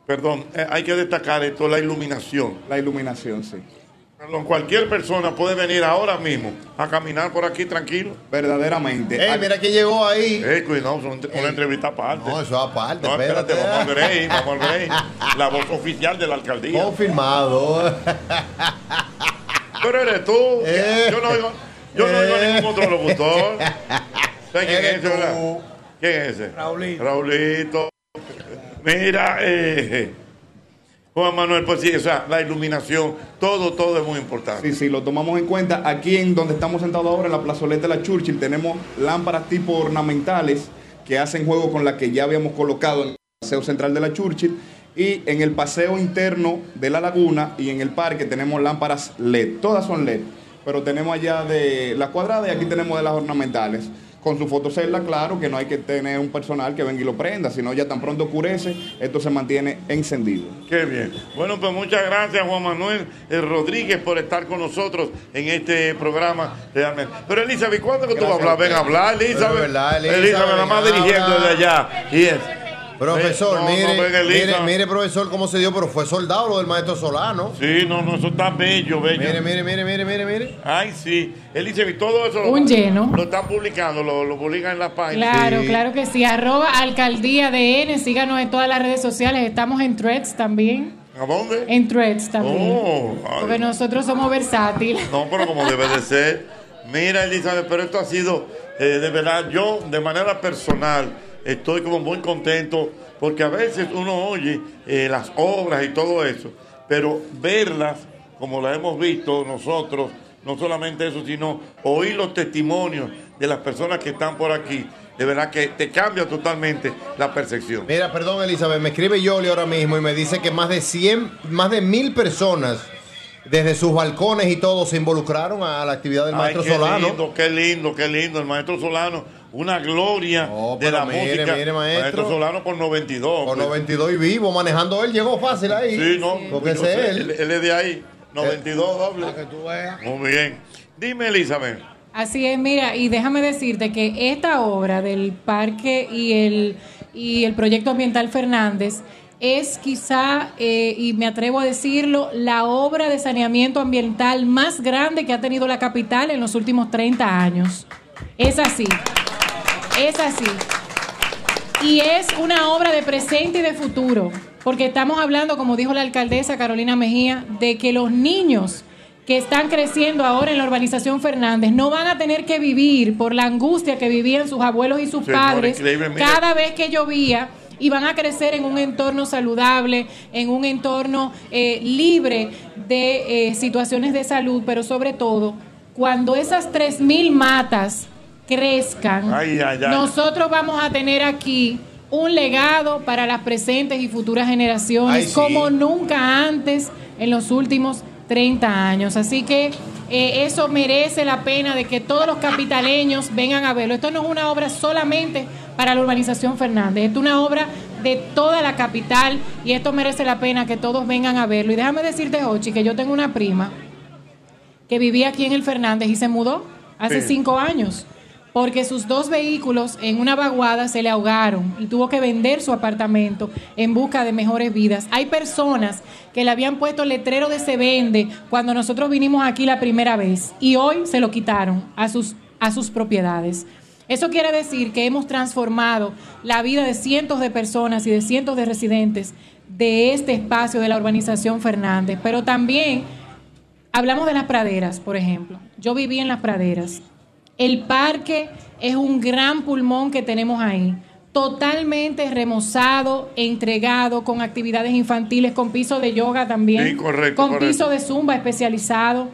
Perdón, eh, hay que destacar esto, la iluminación. La iluminación, sí. Perdón, cualquier persona puede venir ahora mismo a caminar por aquí tranquilo. Verdaderamente. Ey, mira que llegó ahí. Eh, cuidado, son una entrevista aparte. No, eso es aparte. No, espérate, espérate. vamos al Grey, vamos al Grey. La voz oficial de la alcaldía. Confirmado. Pero eres tú. Eh. Yo no oigo, yo no oigo a ningún otro locutor. ¿Sabes quién es ese, verdad? ¿Quién es ese? Raulito. Raulito. Mira, eh, Juan Manuel, pues sí, o sea, la iluminación, todo, todo es muy importante. Sí, sí, lo tomamos en cuenta. Aquí en donde estamos sentados ahora, en la plazoleta de la Churchill, tenemos lámparas tipo ornamentales que hacen juego con la que ya habíamos colocado en el paseo central de la Churchill. Y en el paseo interno de la laguna y en el parque tenemos lámparas LED. Todas son LED. Pero tenemos allá de la cuadrada y aquí tenemos de las ornamentales. Con su fotocelda, claro que no hay que tener un personal que venga y lo prenda, sino ya tan pronto oscurece, esto se mantiene encendido. Qué bien. Bueno, pues muchas gracias Juan Manuel eh, Rodríguez por estar con nosotros en este programa realmente. Pero Elizabeth, ¿cuándo que tú vas a hablar? Ven a hablar, Elizabeth. Verdad, Elizabeth, Elizabeth, nada más dirigiendo desde allá. Y es. Profesor, No, mire, mire, mire, profesor, cómo se dio, pero fue soldado lo del maestro Solano. Sí, no, no, eso está bello, bello. Mire, mire, mire, mire, mire, mire. Ay, sí. Elizabeth, todo eso Un lleno. lo están publicando, lo, lo publican en la página. Claro, claro que sí. Arroba alcaldía DN, síganos en todas las redes sociales. Estamos en Threads también. ¿A dónde? En Threads también. Oh. Porque nosotros somos versátiles. No, pero como debe de ser. Mira, Elizabeth, pero esto ha sido, eh, de verdad, yo de manera personal estoy como muy contento porque a veces uno oye eh, las obras y todo eso, pero verlas como las hemos visto nosotros, no solamente eso, sino oír los testimonios de las personas que están por aquí, de verdad que te cambia totalmente la percepción. Mira, perdón, Elizabeth, me escribe Yoli ahora mismo y me dice que más de 100, más de mil personas desde sus balcones y todo se involucraron a la actividad del Ay, maestro qué Solano. lindo, qué lindo, qué lindo. El maestro Solano, una gloria de pero la mire, música. mire, maestro. Solano por 92. Con pues. 92 y vivo, manejando él, llegó fácil ahí. Sí, no. Porque es él. Él es de ahí. 92 doble. Muy bien. Dime, Elizabeth. Así es, mira, y déjame decirte que esta obra del parque y el, y el proyecto ambiental Fernández es quizá, eh, y me atrevo a decirlo, la obra de saneamiento ambiental más grande que ha tenido la capital en los últimos 30 años. Es así, es así. Y es una obra de presente y de futuro, porque estamos hablando, como dijo la alcaldesa Carolina Mejía, de que los niños que están creciendo ahora en la urbanización Fernández no van a tener que vivir por la angustia que vivían sus abuelos y sus padres increíble, cada vez que llovía y van a crecer en un entorno saludable, en un entorno eh, libre de eh, situaciones de salud, pero sobre todo, cuando esas 3.000 matas crezcan, Ay, ay, ay. nosotros vamos a tener aquí un legado para las presentes y futuras generaciones, sí. como nunca antes en los últimos 30 años. Así que eh, eso merece la pena de que todos los capitaleños vengan a verlo. Esto no es una obra solamente para la urbanización Fernández, es una obra de toda la capital y esto merece la pena que todos vengan a verlo. Y déjame decirte, Ochi, que yo tengo una prima que vivía aquí en el Fernández y se mudó hace Sí. cinco años porque sus dos vehículos en una vaguada se le ahogaron y tuvo que vender su apartamento en busca de mejores vidas. Hay personas que le habían puesto letrero de se vende cuando nosotros vinimos aquí la primera vez y hoy se lo quitaron a sus, a sus propiedades. Eso quiere decir que hemos transformado la vida de cientos de personas y de cientos de residentes de este espacio de la urbanización Fernández, pero también Hablamos de las praderas, por ejemplo. Yo viví en las praderas. El parque es un gran pulmón que tenemos ahí. Totalmente remozado, entregado, con actividades infantiles, con piso de yoga también. Sí, correcto, Con correcto. piso de zumba especializado.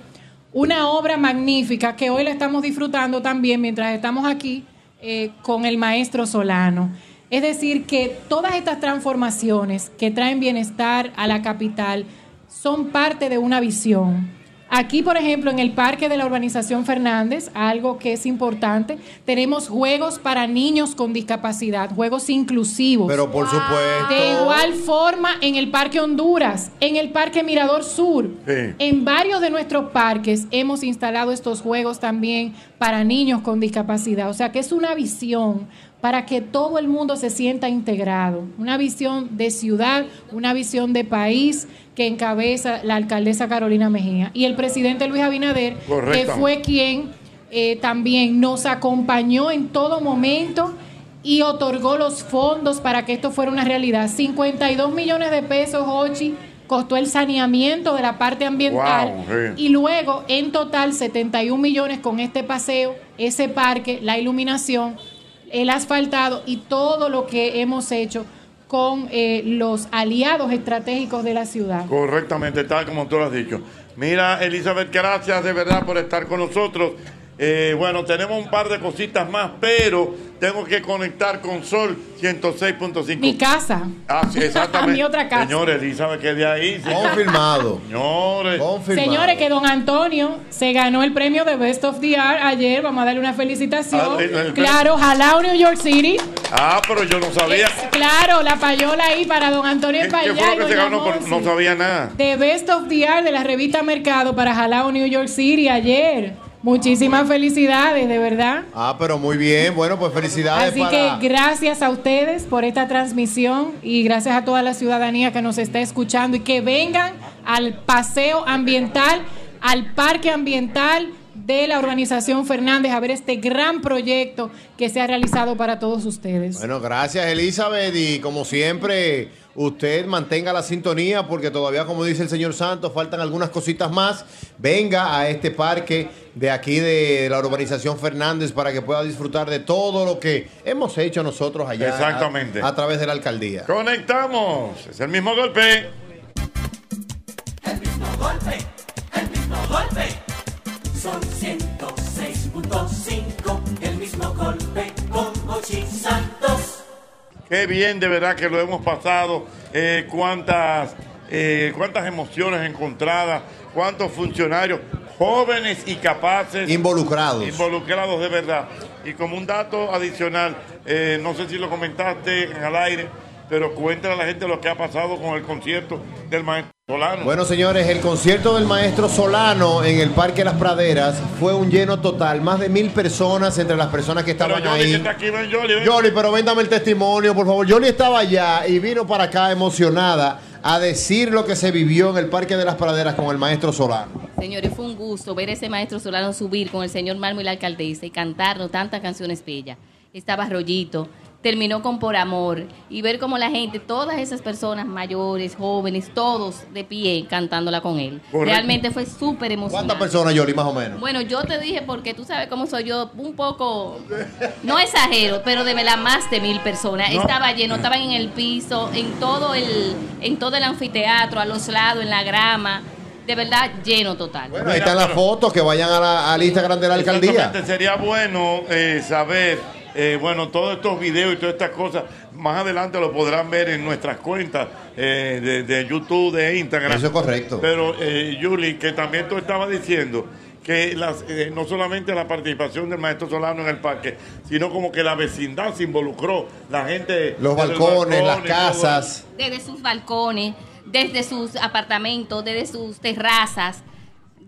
Una obra magnífica que hoy la estamos disfrutando también mientras estamos aquí eh, con el maestro Solano. Es decir, que todas estas transformaciones que traen bienestar a la capital son parte de una visión. Aquí, por ejemplo, en el parque de la urbanización Fernández, algo que es importante, tenemos juegos para niños con discapacidad, juegos inclusivos. Pero por supuesto. De igual forma, en el Parque Honduras, en el Parque Mirador Sur, Sí. en varios de nuestros parques hemos instalado estos juegos también para niños con discapacidad. O sea que es una visión para que todo el mundo se sienta integrado. Una visión de ciudad, una visión de país que encabeza la alcaldesa Carolina Mejía. Y el presidente Luis Abinader, que fue quien eh, también nos acompañó en todo momento y otorgó los fondos para que esto fuera una realidad. 52 millones de pesos, Ochi, costó el saneamiento de la parte ambiental Wow, sí. y luego en total 71 millones con este paseo, ese parque, la iluminación, el asfaltado y todo lo que hemos hecho con eh, los aliados estratégicos de la ciudad. Correctamente, tal como tú lo has dicho. Mira, Elizabeth, gracias de verdad por estar con nosotros. Eh, bueno, tenemos un par de cositas más, pero tengo que conectar con Sol 106.5. Mi casa. Ah, sí, exactamente. Mi otra casa. Señores, Elizabeth, que de ahí. Confirmado. Señores. Señores, que don Antonio se ganó el premio de Best of the Year ayer. Vamos a darle una felicitación. Ah, el- el- claro, Jalao, New York City. Ah, pero yo no sabía. Claro, la payola ahí para don Antonio ¿Qué, qué allá fue y lo que se ganó? No sabía nada. The Best of the Year de la revista Mercado para Jalao, New York City ayer. Muchísimas felicidades, de verdad. Ah, pero muy bien. Bueno, pues felicidades Así para... que gracias a ustedes por esta transmisión y gracias a toda la ciudadanía que nos está escuchando y que vengan al paseo ambiental, al parque ambiental de la urbanización Fernández a ver este gran proyecto que se ha realizado para todos ustedes. Bueno, gracias Elizabeth y como siempre usted mantenga la sintonía porque todavía como dice el señor Santos faltan algunas cositas más. Venga a este parque de aquí de la urbanización Fernández para que pueda disfrutar de todo lo que hemos hecho nosotros allá Exactamente. a, a través de la alcaldía. Conectamos. Es el mismo golpe. golpe, el mismo golpe. Son 106.5, el mismo golpe con Mochi Santos. Qué bien, de verdad que lo hemos pasado. Eh, cuántas, eh, cuántas emociones encontradas, cuántos funcionarios jóvenes y capaces. Involucrados. Involucrados de verdad. Y como un dato adicional, eh, no sé si lo comentaste en al aire, pero cuéntale a la gente lo que ha pasado con el concierto del maestro Solano. Bueno, señores, el concierto del maestro Solano en el Parque Las Praderas fue un lleno total. Más de mil personas entre las personas que estaban Yoli, ahí. que está aquí, ven, Yoli, ven. Yoli, pero véndame el testimonio, por favor. Yoli estaba allá y vino para acá emocionada a decir lo que se vivió en el Parque de las Praderas con el maestro Solano. Señores, fue un gusto ver ese maestro Solano subir con el señor Marmo y la alcaldesa y cantarnos tantas canciones bellas. Estaba Rollito, terminó con Por Amor y ver cómo la gente, todas esas personas mayores, jóvenes, todos de pie cantándola con él. Correcto. Realmente fue súper emocionante. ¿Cuántas personas, Yoli, más o menos? Bueno, yo te dije porque tú sabes cómo soy yo, un poco, no exagero, pero de verdad más de mil personas. No. Estaba lleno, estaban en el piso, en todo el, en todo el anfiteatro, a los lados, en la grama. De verdad, lleno total. Bueno, ahí están las fotos, que vayan a la- al Instagram de la alcaldía. Sería bueno eh, saber, eh, bueno, todos estos videos y todas estas cosas, más adelante lo podrán ver en nuestras cuentas eh, de, de YouTube, de Instagram. Eso es correcto. Pero, eh, Yuli, que también tú estabas diciendo que las, eh, no solamente la participación del maestro Solano en el parque, sino como que la vecindad se involucró, la gente... Los balcones, las todo. casas. Desde sus balcones, desde sus apartamentos, desde sus terrazas.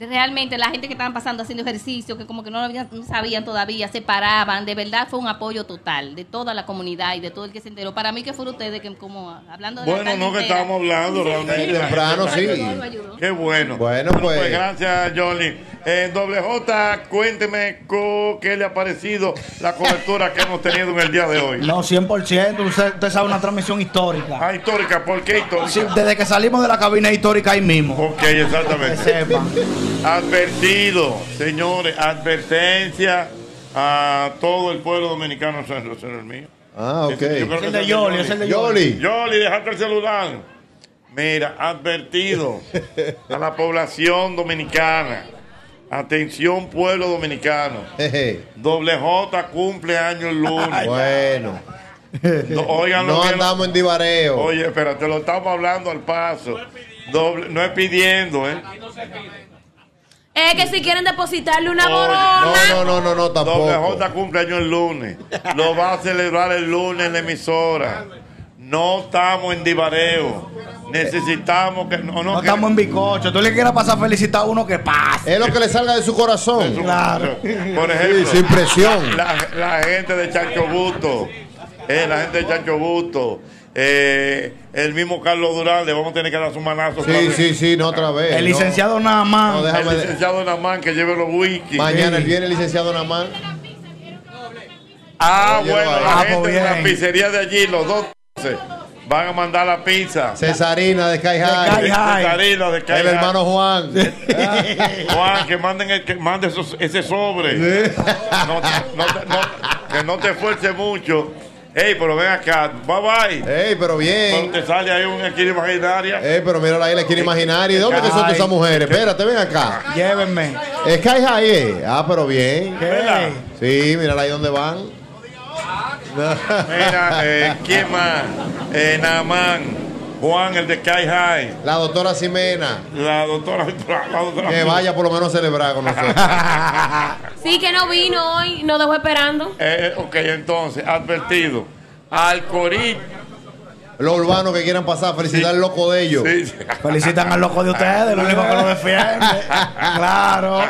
Realmente la gente que estaban pasando haciendo ejercicio, que como que no, lo habían- no sabían todavía, se paraban. De verdad fue un apoyo total de toda la comunidad y de todo el que se enteró. Para mí que fueron ustedes que como hablando de la Bueno, no que estábamos hablando realmente. Temprano, sí. Ayudó, ayudó. Qué bueno. Bueno, pues. gracias, Johnny. En doble J, cuénteme qué le ha parecido la cobertura que hemos tenido en el día de hoy. No, 100%. Usted, usted sabe, una transmisión histórica. Ah, histórica, ¿por qué histórica? Sí, desde que salimos de la cabina histórica ahí mismo. Ok, exactamente. Que sepan. Advertido, señores, advertencia a todo el pueblo dominicano. El mío. Ah, ok. Yo Es el de Yoli, es el de Yoli. Yoli, déjate el celular. Mira, advertido a la población dominicana. Atención, pueblo dominicano. Doble J cumple año el lunes. Bueno. No, oigan lo No que lo- andamos en divareo. Oye, espérate, lo estamos hablando al paso. Doble, no es pidiendo, ¿eh? Es que si quieren depositarle una borona. No, no, no, no, Doble tampoco. J cumpleaños el lunes. Lo va a celebrar el lunes en la emisora. No estamos en divareo. Necesitamos que no, no, No que- estamos en bicocho. Tú le quieras pasar a felicitar a uno que pase. Es lo que le salga de su corazón. Claro. Por ejemplo, Sí, sin presión. La, la gente de Chancho Busto, eh, la gente de Chancho Busto, eh, el mismo Carlos Durán, le vamos a tener que dar su manazo. Sí, sí, sí, no otra vez. El no. licenciado Namán. No, déjame el licenciado Namán que lleve los wikis. Mañana el viernes, licenciado Namán. Ah, bueno, la Ah, gente pues de la pizzería de allí, los dos van a mandar la pizza. Cesarina de Sky De High. Cesarina de Sky El High. hermano Juan. Juan, que manden el, que mande esos- ese sobre. No, te- no te- no- que no te esfuerces mucho. Ey, pero ven acá. Bye bye. Ey, pero bien. Cuando te sale ahí una esquina imaginaria. Eh, pero mira ahí la esquina imaginaria. ¿Y dónde que son esas mujeres? Espérate, ven acá. Llévenme. Sky High, eh. Ah, pero bien. ¿Verdad? Sí, mira ahí donde van. Mira, eh, ¿quién más? Eh, Namán, Juan, el de Sky High. La doctora Ximena. La doctora. La doctora Que vaya por lo menos a celebrar con nosotros. Sí, que no vino hoy, nos dejó esperando. Eh, ok, entonces, advertido. Al corito. Los urbanos que quieran pasar, felicitar al loco de ellos. Felicitan al loco de ustedes, lo único que lo defiende. Claro.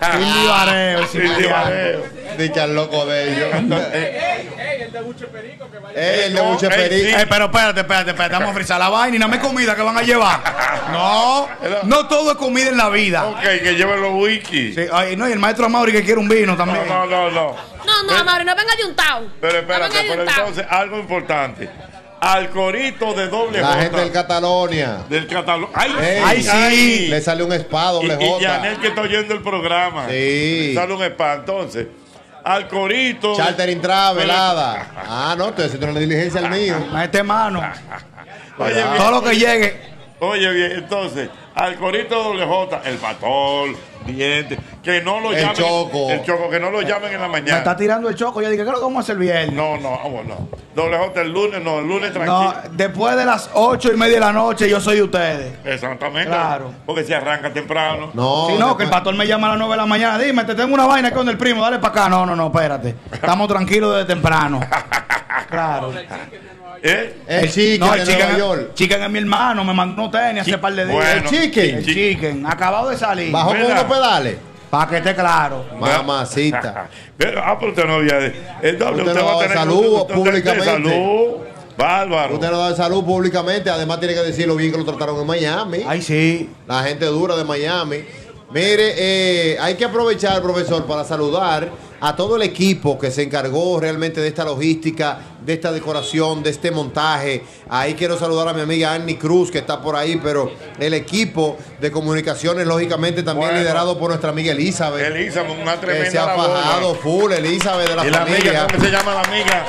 Sin divareo, sin divareo. Dice al loco de ellos. Ey, el de Buche Perico. Ey, pero espérate, espérate, espérate. Vamos a frizar la vaina y no me comida que van a llevar. No, no todo es comida en la vida. Ok, que lleven los wikis. Sí, ay, no, y el maestro Mauri que quiere un vino también. No, no, no. No, no, Mauri, no venga de un tao. Pero espérate, No de pero entonces, algo importante. Al corito de doble La J. gente del Catalonia. Del Catalón. ¡Ay, Ey, ay, sí! Le sale un spa doble Y, y J. Yanel que está oyendo el programa. Sí. Sale un spa. Entonces, al corito. Charter entrada, velada. Ah, no, estoy haciendo una diligencia al mío. Mete mano. Oye. Todo lo que llegue. Oye, bien, entonces, al corito doble J, el patol, diente, que no lo El llamen. choco. El choco, que no lo llamen en la Me mañana. está tirando el choco. Yo dije, ¿qué es lo que vamos a hacer el viernes? No, no, vamos, no. Doble J el lunes, no, el lunes No, tranquilo. después de las ocho y media de la noche yo soy de ustedes. Exactamente. Claro. Porque si arranca temprano. No, Si no, que el pastor me llama a las 9 de la mañana. Dime, te tengo una vaina con el primo, dale para acá. No, no, no, espérate. Estamos tranquilos desde temprano. Claro. ¿Eh? El chicken no, de el chicken, Nueva York. chicken es mi hermano, me mandó tenis hace par de días. Bueno. El chicken. El chicken, acabado de salir. Bajó con unos pedales. Para que esté claro. Mamacita. Pero, ah, pero usted no había. El doble, Usted usted, no va a tener salud usted- públicamente. Salud. Bárbaro. Usted no da salud públicamente, además tiene que decir lo bien que lo trataron en Miami. Ay, sí. La gente dura de Miami. Mire, eh, hay que aprovechar, profesor, para saludar a todo el equipo que se encargó realmente de esta logística, de esta decoración, de este montaje. Ahí quiero saludar a mi amiga Annie Cruz, que está por ahí, pero el equipo de comunicaciones, lógicamente, también Bueno. liderado por nuestra amiga Elizabeth. Elizabeth, una que tremenda se ha fajado full, Elizabeth de la y la familia. amiga, ¿cómo se llama la amiga?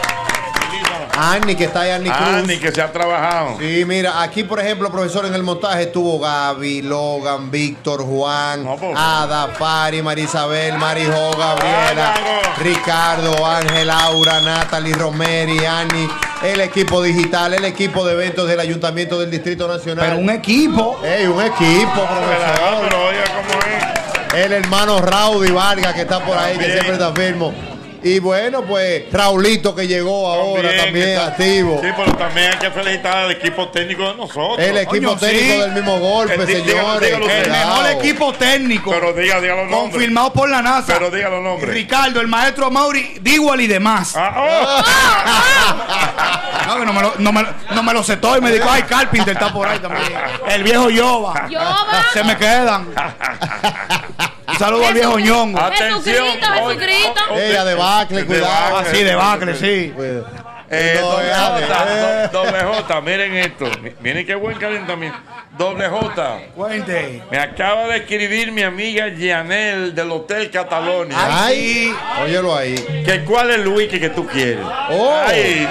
Annie, que está ahí, Annie Cruz. Annie, que se ha trabajado. Sí, mira, aquí por ejemplo, profesor, en el montaje estuvo Gaby, Logan, Víctor, Juan, pues. Ada, Fari, Marisabel, Marijo, Gabriela, Ricardo, Ángel, Laura, Natalie, Romeri, Ani, el equipo digital, el equipo de eventos del Ayuntamiento del Distrito Nacional. Pero un equipo. Ey, un equipo, profesor. Pero oiga cómo es. El hermano Raudy Vargas que está por ahí, que siempre está firmo. Y bueno, pues Raulito que llegó ahora también, está- activo. Sí, pero también hay que felicitar al equipo técnico de nosotros. El equipo técnico sí. del mismo golpe, dígalo, señores. dígalo. El mejor equipo técnico. Pero diga, diga los nombres. confirmado por la NASA. Pero diga los nombres. Ricardo, el maestro Mauri, Digual y demás. Ah, oh. No, que no me lo, no me, no me lo setó y me dijo, ay, Carpenter está por ahí también. El viejo Yoba. Yoba. Se me quedan. Un saludo al viejo ñongo. Atención. Jesucristo, Ella de Bacle, cuidado. Ah, sí, de Bacle, sí. Eh, No, doble, J, eh. do- doble J, miren esto. Mi- Miren qué buen calentamiento. Doble J. Cuente. Me acaba de escribir mi amiga Gianel del Hotel Catalonia. Ay, óyelo ahí. Que cuál es el wiki que tú quieres. Oh. Ay,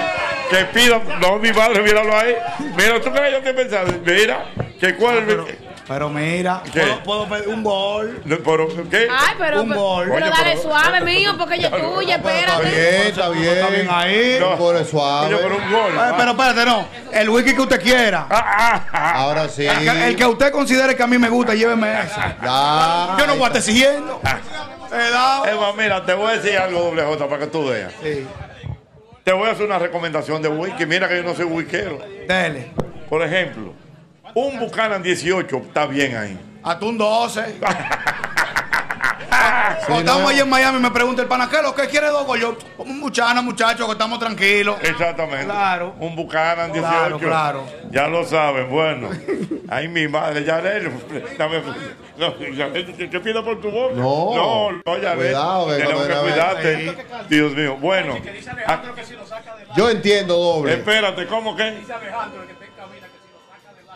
que pido. No, mi madre, míralo ahí. Mira, tú crees yo te pensaba. Mira, que cuál es el wiki. Pero mira, ¿Qué? ¿puedo, puedo pedir un gol. No, pero, ¿qué? Ay, pero, Un pero, gol. pero dale suave, mío, porque ella es tuya, Está espérate. bien, está bien. Está bien ahí. No, Por suave. Pero un gol. Eh, pero espérate, no. El wiki que usted quiera. Ah, ah, ah. Ahora sí. El que, el que usted considere que a mí me gusta, lléveme ese. Ya. Yo no voy a estar. He dado. Es más, mira, te voy a decir algo, doble J, para que tú veas. Sí. Te voy a hacer una recomendación de wiki. Mira que yo no soy wikero. Dele. Por ejemplo, un Buchanan 18 está bien ahí. Atún 12. Cuando estamos allí en Miami me pregunta el pana, ¿qué es lo que quiere Dogo? Yo, un muchana, muchachos, que estamos tranquilos. Exactamente. Claro. Un Buchanan 18. Claro, claro. Ya lo saben. Bueno. Ay, mi madre, Yanel. Dame, no, ¿qué, pido por tu voz? No. No, no, Yanel. Cuidado, que Tenemos que cuidarte. Dios mío. Bueno. Yo entiendo doble. espérate, ¿cómo que?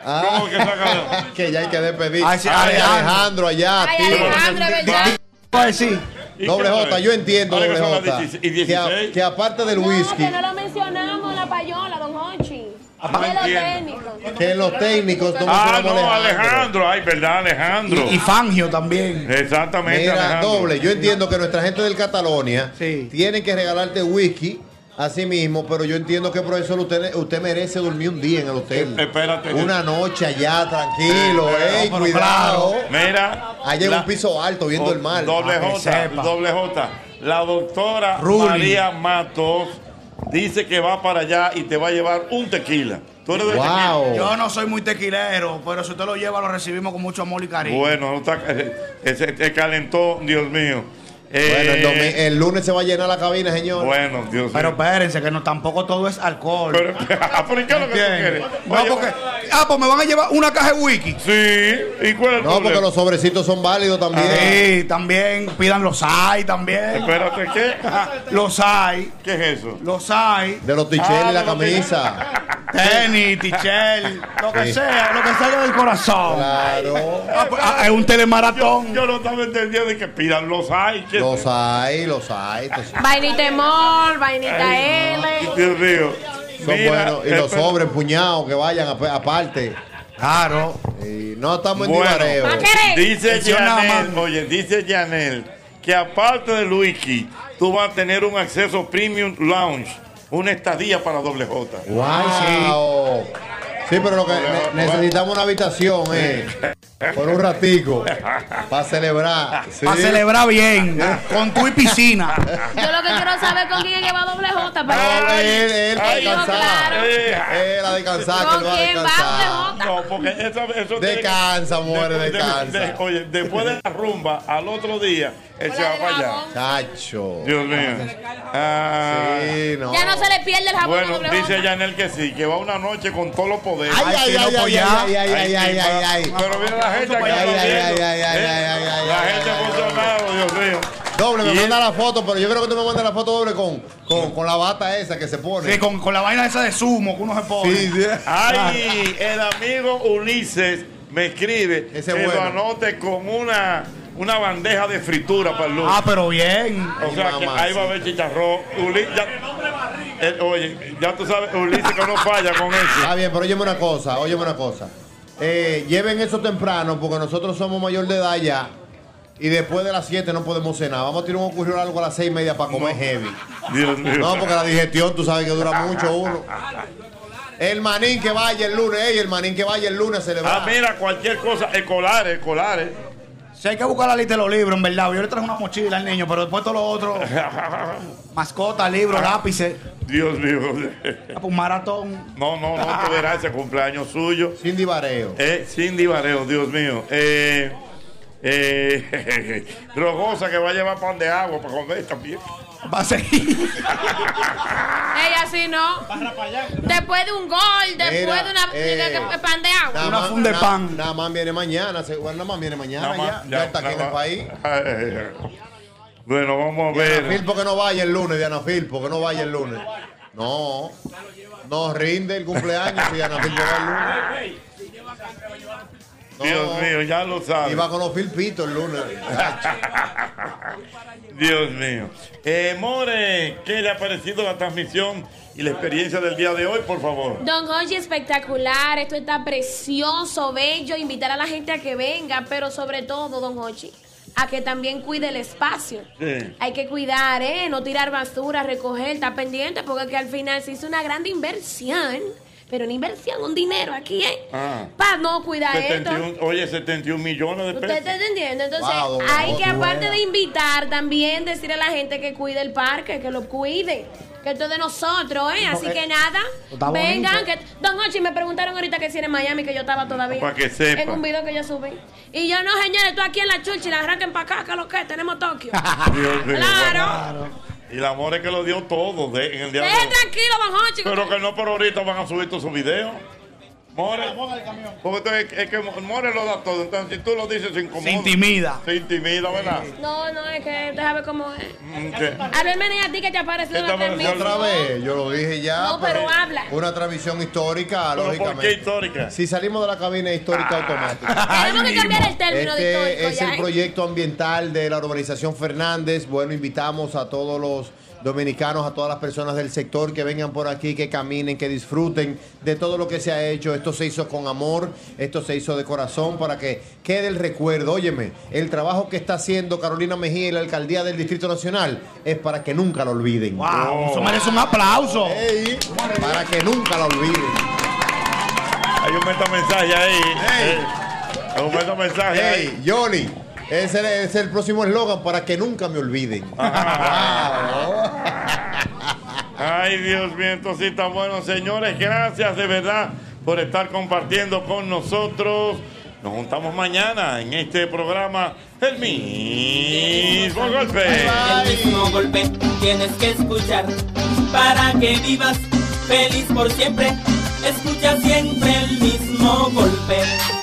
Ah, ¿Cómo que saca que ya hay que despedir. Ay, sí, Ay, Alejandro. Alejandro allá, Ay, tío. Alejandro, es verdad. Pues sí. ¿Y Doble J, yo entiendo, que doble J. 16 y Que, a- 16. que aparte del whisky, Que no lo mencionamos, la payola, don Honchi. no de los técnicos. que los técnicos Ah, no, a Alejandro. Ay, ¿verdad, Alejandro? Y, y Fangio también. Exactamente, Mira, Alejandro. doble, yo entiendo que nuestra gente del Catalonia Sí. tienen que regalarte whisky a sí mismo, pero yo entiendo que profesor usted, usted merece dormir un día en el hotel. Espérate. Una noche allá, tranquilo, Eh, cuidado. Mira. Allá en la- un piso alto viendo el mar. Doble Ah, J, doble J. La doctora. María Matos dice que va para allá y te va a llevar un tequila. ¿Tú eres de tequila? Wow. Yo no soy muy tequilero, pero si usted lo lleva, lo recibimos con mucho amor y cariño. Bueno, no está, ese, se calentó, Dios mío. Eh, Bueno, el, domi- el lunes se va a llenar la cabina, señor. bueno, Dios Pero mío. espérense, que no tampoco todo es alcohol. Pero, ¿por qué lo que tú quieres? No, Oye, porque. Ah, pues me van a llevar una caja de whisky. Sí, ¿y cuál es el No, porque los sobrecitos son válidos también. Sí, también pidan los hay también. Espérate, ¿qué? Los hay, ¿Qué es eso? los hay. De los ticheles Ah, y la los camisa. Tenis, tichel, lo que Sí. sea, lo que salga del corazón. Claro. Ah, pues, ah, es un telemaratón. Yo no estaba entendiendo de que pidan los hay. ¿qué? Los hay, los hay. entonces, Vainita Mol, vainita L. Dios mío. son Mira, buenos. Y los sobres empuñados que vayan ap- aparte. Claro. Y no estamos en Bueno, divareo. Dice más. oye, dice Yanel que aparte del whisky, tú vas a tener un acceso premium lounge, una estadía para doble J. Wow. Sí, pero lo que ne- necesitamos una habitación, eh. Por un ratico. Para celebrar. Sí. Para celebrar bien, con tu y piscina. Yo lo que quiero saber con quién es que va doble J. No, Para él, él va a Ay, no, descansar. claro. Eh, Él a descansar, que él ¿Con va a va descansar. doble J? No, porque eso, eso Descansa, muere, de- de- descansa. de- oye, después de la rumba, al otro día, él se va para allá. Chacho. Dios mío. Ah, Sí, no. Ya no se le pierde el jabón Bueno, doble dice J. Yanel que sí, que va una noche con todos los poderes. Ay, ay, ay, ay, ay, ay, ay, ay, Ay, ay. Pero mira la gente aquí Ay, ay, aplaudiendo. ay, ay, ay, ¿eh? ay, ay, ay, La ay, gente ay, emocionada, Dios mío. Doble, me manda la foto, pero yo creo que tú me mandas la foto doble con, con, con la bata esa que se pone. Sí, con, con la vaina esa de zumo que uno se pone. Sí, sí. Ay, el amigo Ulises me escribe Ese que bueno. lo anote con una, una bandeja de fritura para el lunes. Ah, pero bien. o sea que ahí va a haber chicharrón. Uli- ya- eh, oye, ya tú sabes, Ulises que no falla con eso. Está bien, pero óyeme una cosa, óyeme una cosa. Eh, lleven eso temprano porque nosotros somos mayor de edad ya. Y después de las 7 no podemos cenar. Vamos a tirar un ocurrió algo a las 6 y media para comer heavy. Dios mío. No, porque la digestión tú sabes que dura mucho uno. El manín que vaya el lunes, ey, el manín que vaya el lunes a celebrar. Ah, mira, cualquier cosa, escolares, escolares. Si hay que buscar la lista de los libros, en verdad. Yo le traje una mochila al niño, pero después todo lo otro. Mascota, libros, lápices. Dios mío. Ah, pues, Un maratón. No, no, no, verás ese cumpleaños suyo. Sin divareo. Eh, sin divareo, Dios mío. Eh, eh, Rogosa que va a llevar pan de agua para comer también. Va a seguir. Ella sí no. Después de un gol, después Mira, de una eh, de pan de agua. Nada Una más- funda de pan. Nada más viene mañana, se- bueno, nada más viene mañana Nada más, ya. Ya, está aquí en el país. Bueno, vamos a Diana ver. Filpo que no vaya el lunes, Diana Filpo que no vaya el lunes. No, no rinde el cumpleaños si Diana Filpo va el lunes. No, Dios mío, ya lo sabes. Iba con los filpitos el lunes. Dios mío. Eh, More, ¿qué le ha parecido la transmisión y la experiencia del día de hoy, por favor? Don Hochi, espectacular. Esto está precioso, bello. Invitar a la gente a que venga, pero sobre todo, Don Hochi, a que también cuide el espacio. Sí. Hay que cuidar, ¿eh? No tirar basura, recoger, estar pendiente, porque que al final se hizo una gran inversión. Pero una inversión, un dinero aquí, ¿eh? Ah. Para no cuidar esto. 71, oye, 71 millones de ¿Usted pesos. está entendiendo? Entonces, Wow, hay que, aparte de invitar, también decirle a la gente que cuide el parque, que lo cuide. Que esto es de nosotros, ¿eh? Así No, que eh, nada, está vengan. Que, Don Ochi, me preguntaron ahorita que si era en Miami, que yo estaba todavía. Para que sepa. En un video que yo subí. Y yo, no, señores, estoy aquí en la chucha y la arranquen para acá, que es lo que es, tenemos Tokio. Dios mío, Claro. Y el amor es que lo dio todo de- en el día de hoy. tranquilo, Ochi. Pero que no por ahorita van a subir todos sus videos. More, porque entonces es, es que More lo da todo. Entonces, si tú lo dices, se incomoda. Se intimida. Se intimida, ¿verdad? No, no, es que déjame cómo es. Mm, ¿qué? A ver, Meni, a ti que te ha parecido ¿Qué te la transmisión. Otra vez, yo lo dije ya. No, pero habla. Una transmisión histórica, ¿Pero por lógicamente. qué histórica? Si salimos de la cabina histórica automática. Tenemos que cambiar el término de Este histórico es ya, el ¿eh? proyecto ambiental de la urbanización Fernández. Bueno, invitamos a todos los dominicanos, a todas las personas del sector que vengan por aquí, que caminen, que disfruten de todo lo que se ha hecho. Esto se hizo con amor, esto se hizo de corazón para que quede el recuerdo. Óyeme, el trabajo que está haciendo Carolina Mejía y la alcaldía del Distrito Nacional es para que nunca lo olviden. Wow, eso merece un aplauso. Ey, para que nunca lo olviden. Hay un metamensaje ahí. Eh, Hay un metamensaje ahí. Hey, Johnny, ese es es el próximo eslogan para que nunca me olviden. Ay, Dios mío, sí está bueno. Señores, gracias de verdad por estar compartiendo con nosotros. Nos juntamos mañana en este programa El mismo golpe. El mismo golpe tienes que escuchar para que vivas feliz por siempre. Escucha siempre el mismo golpe.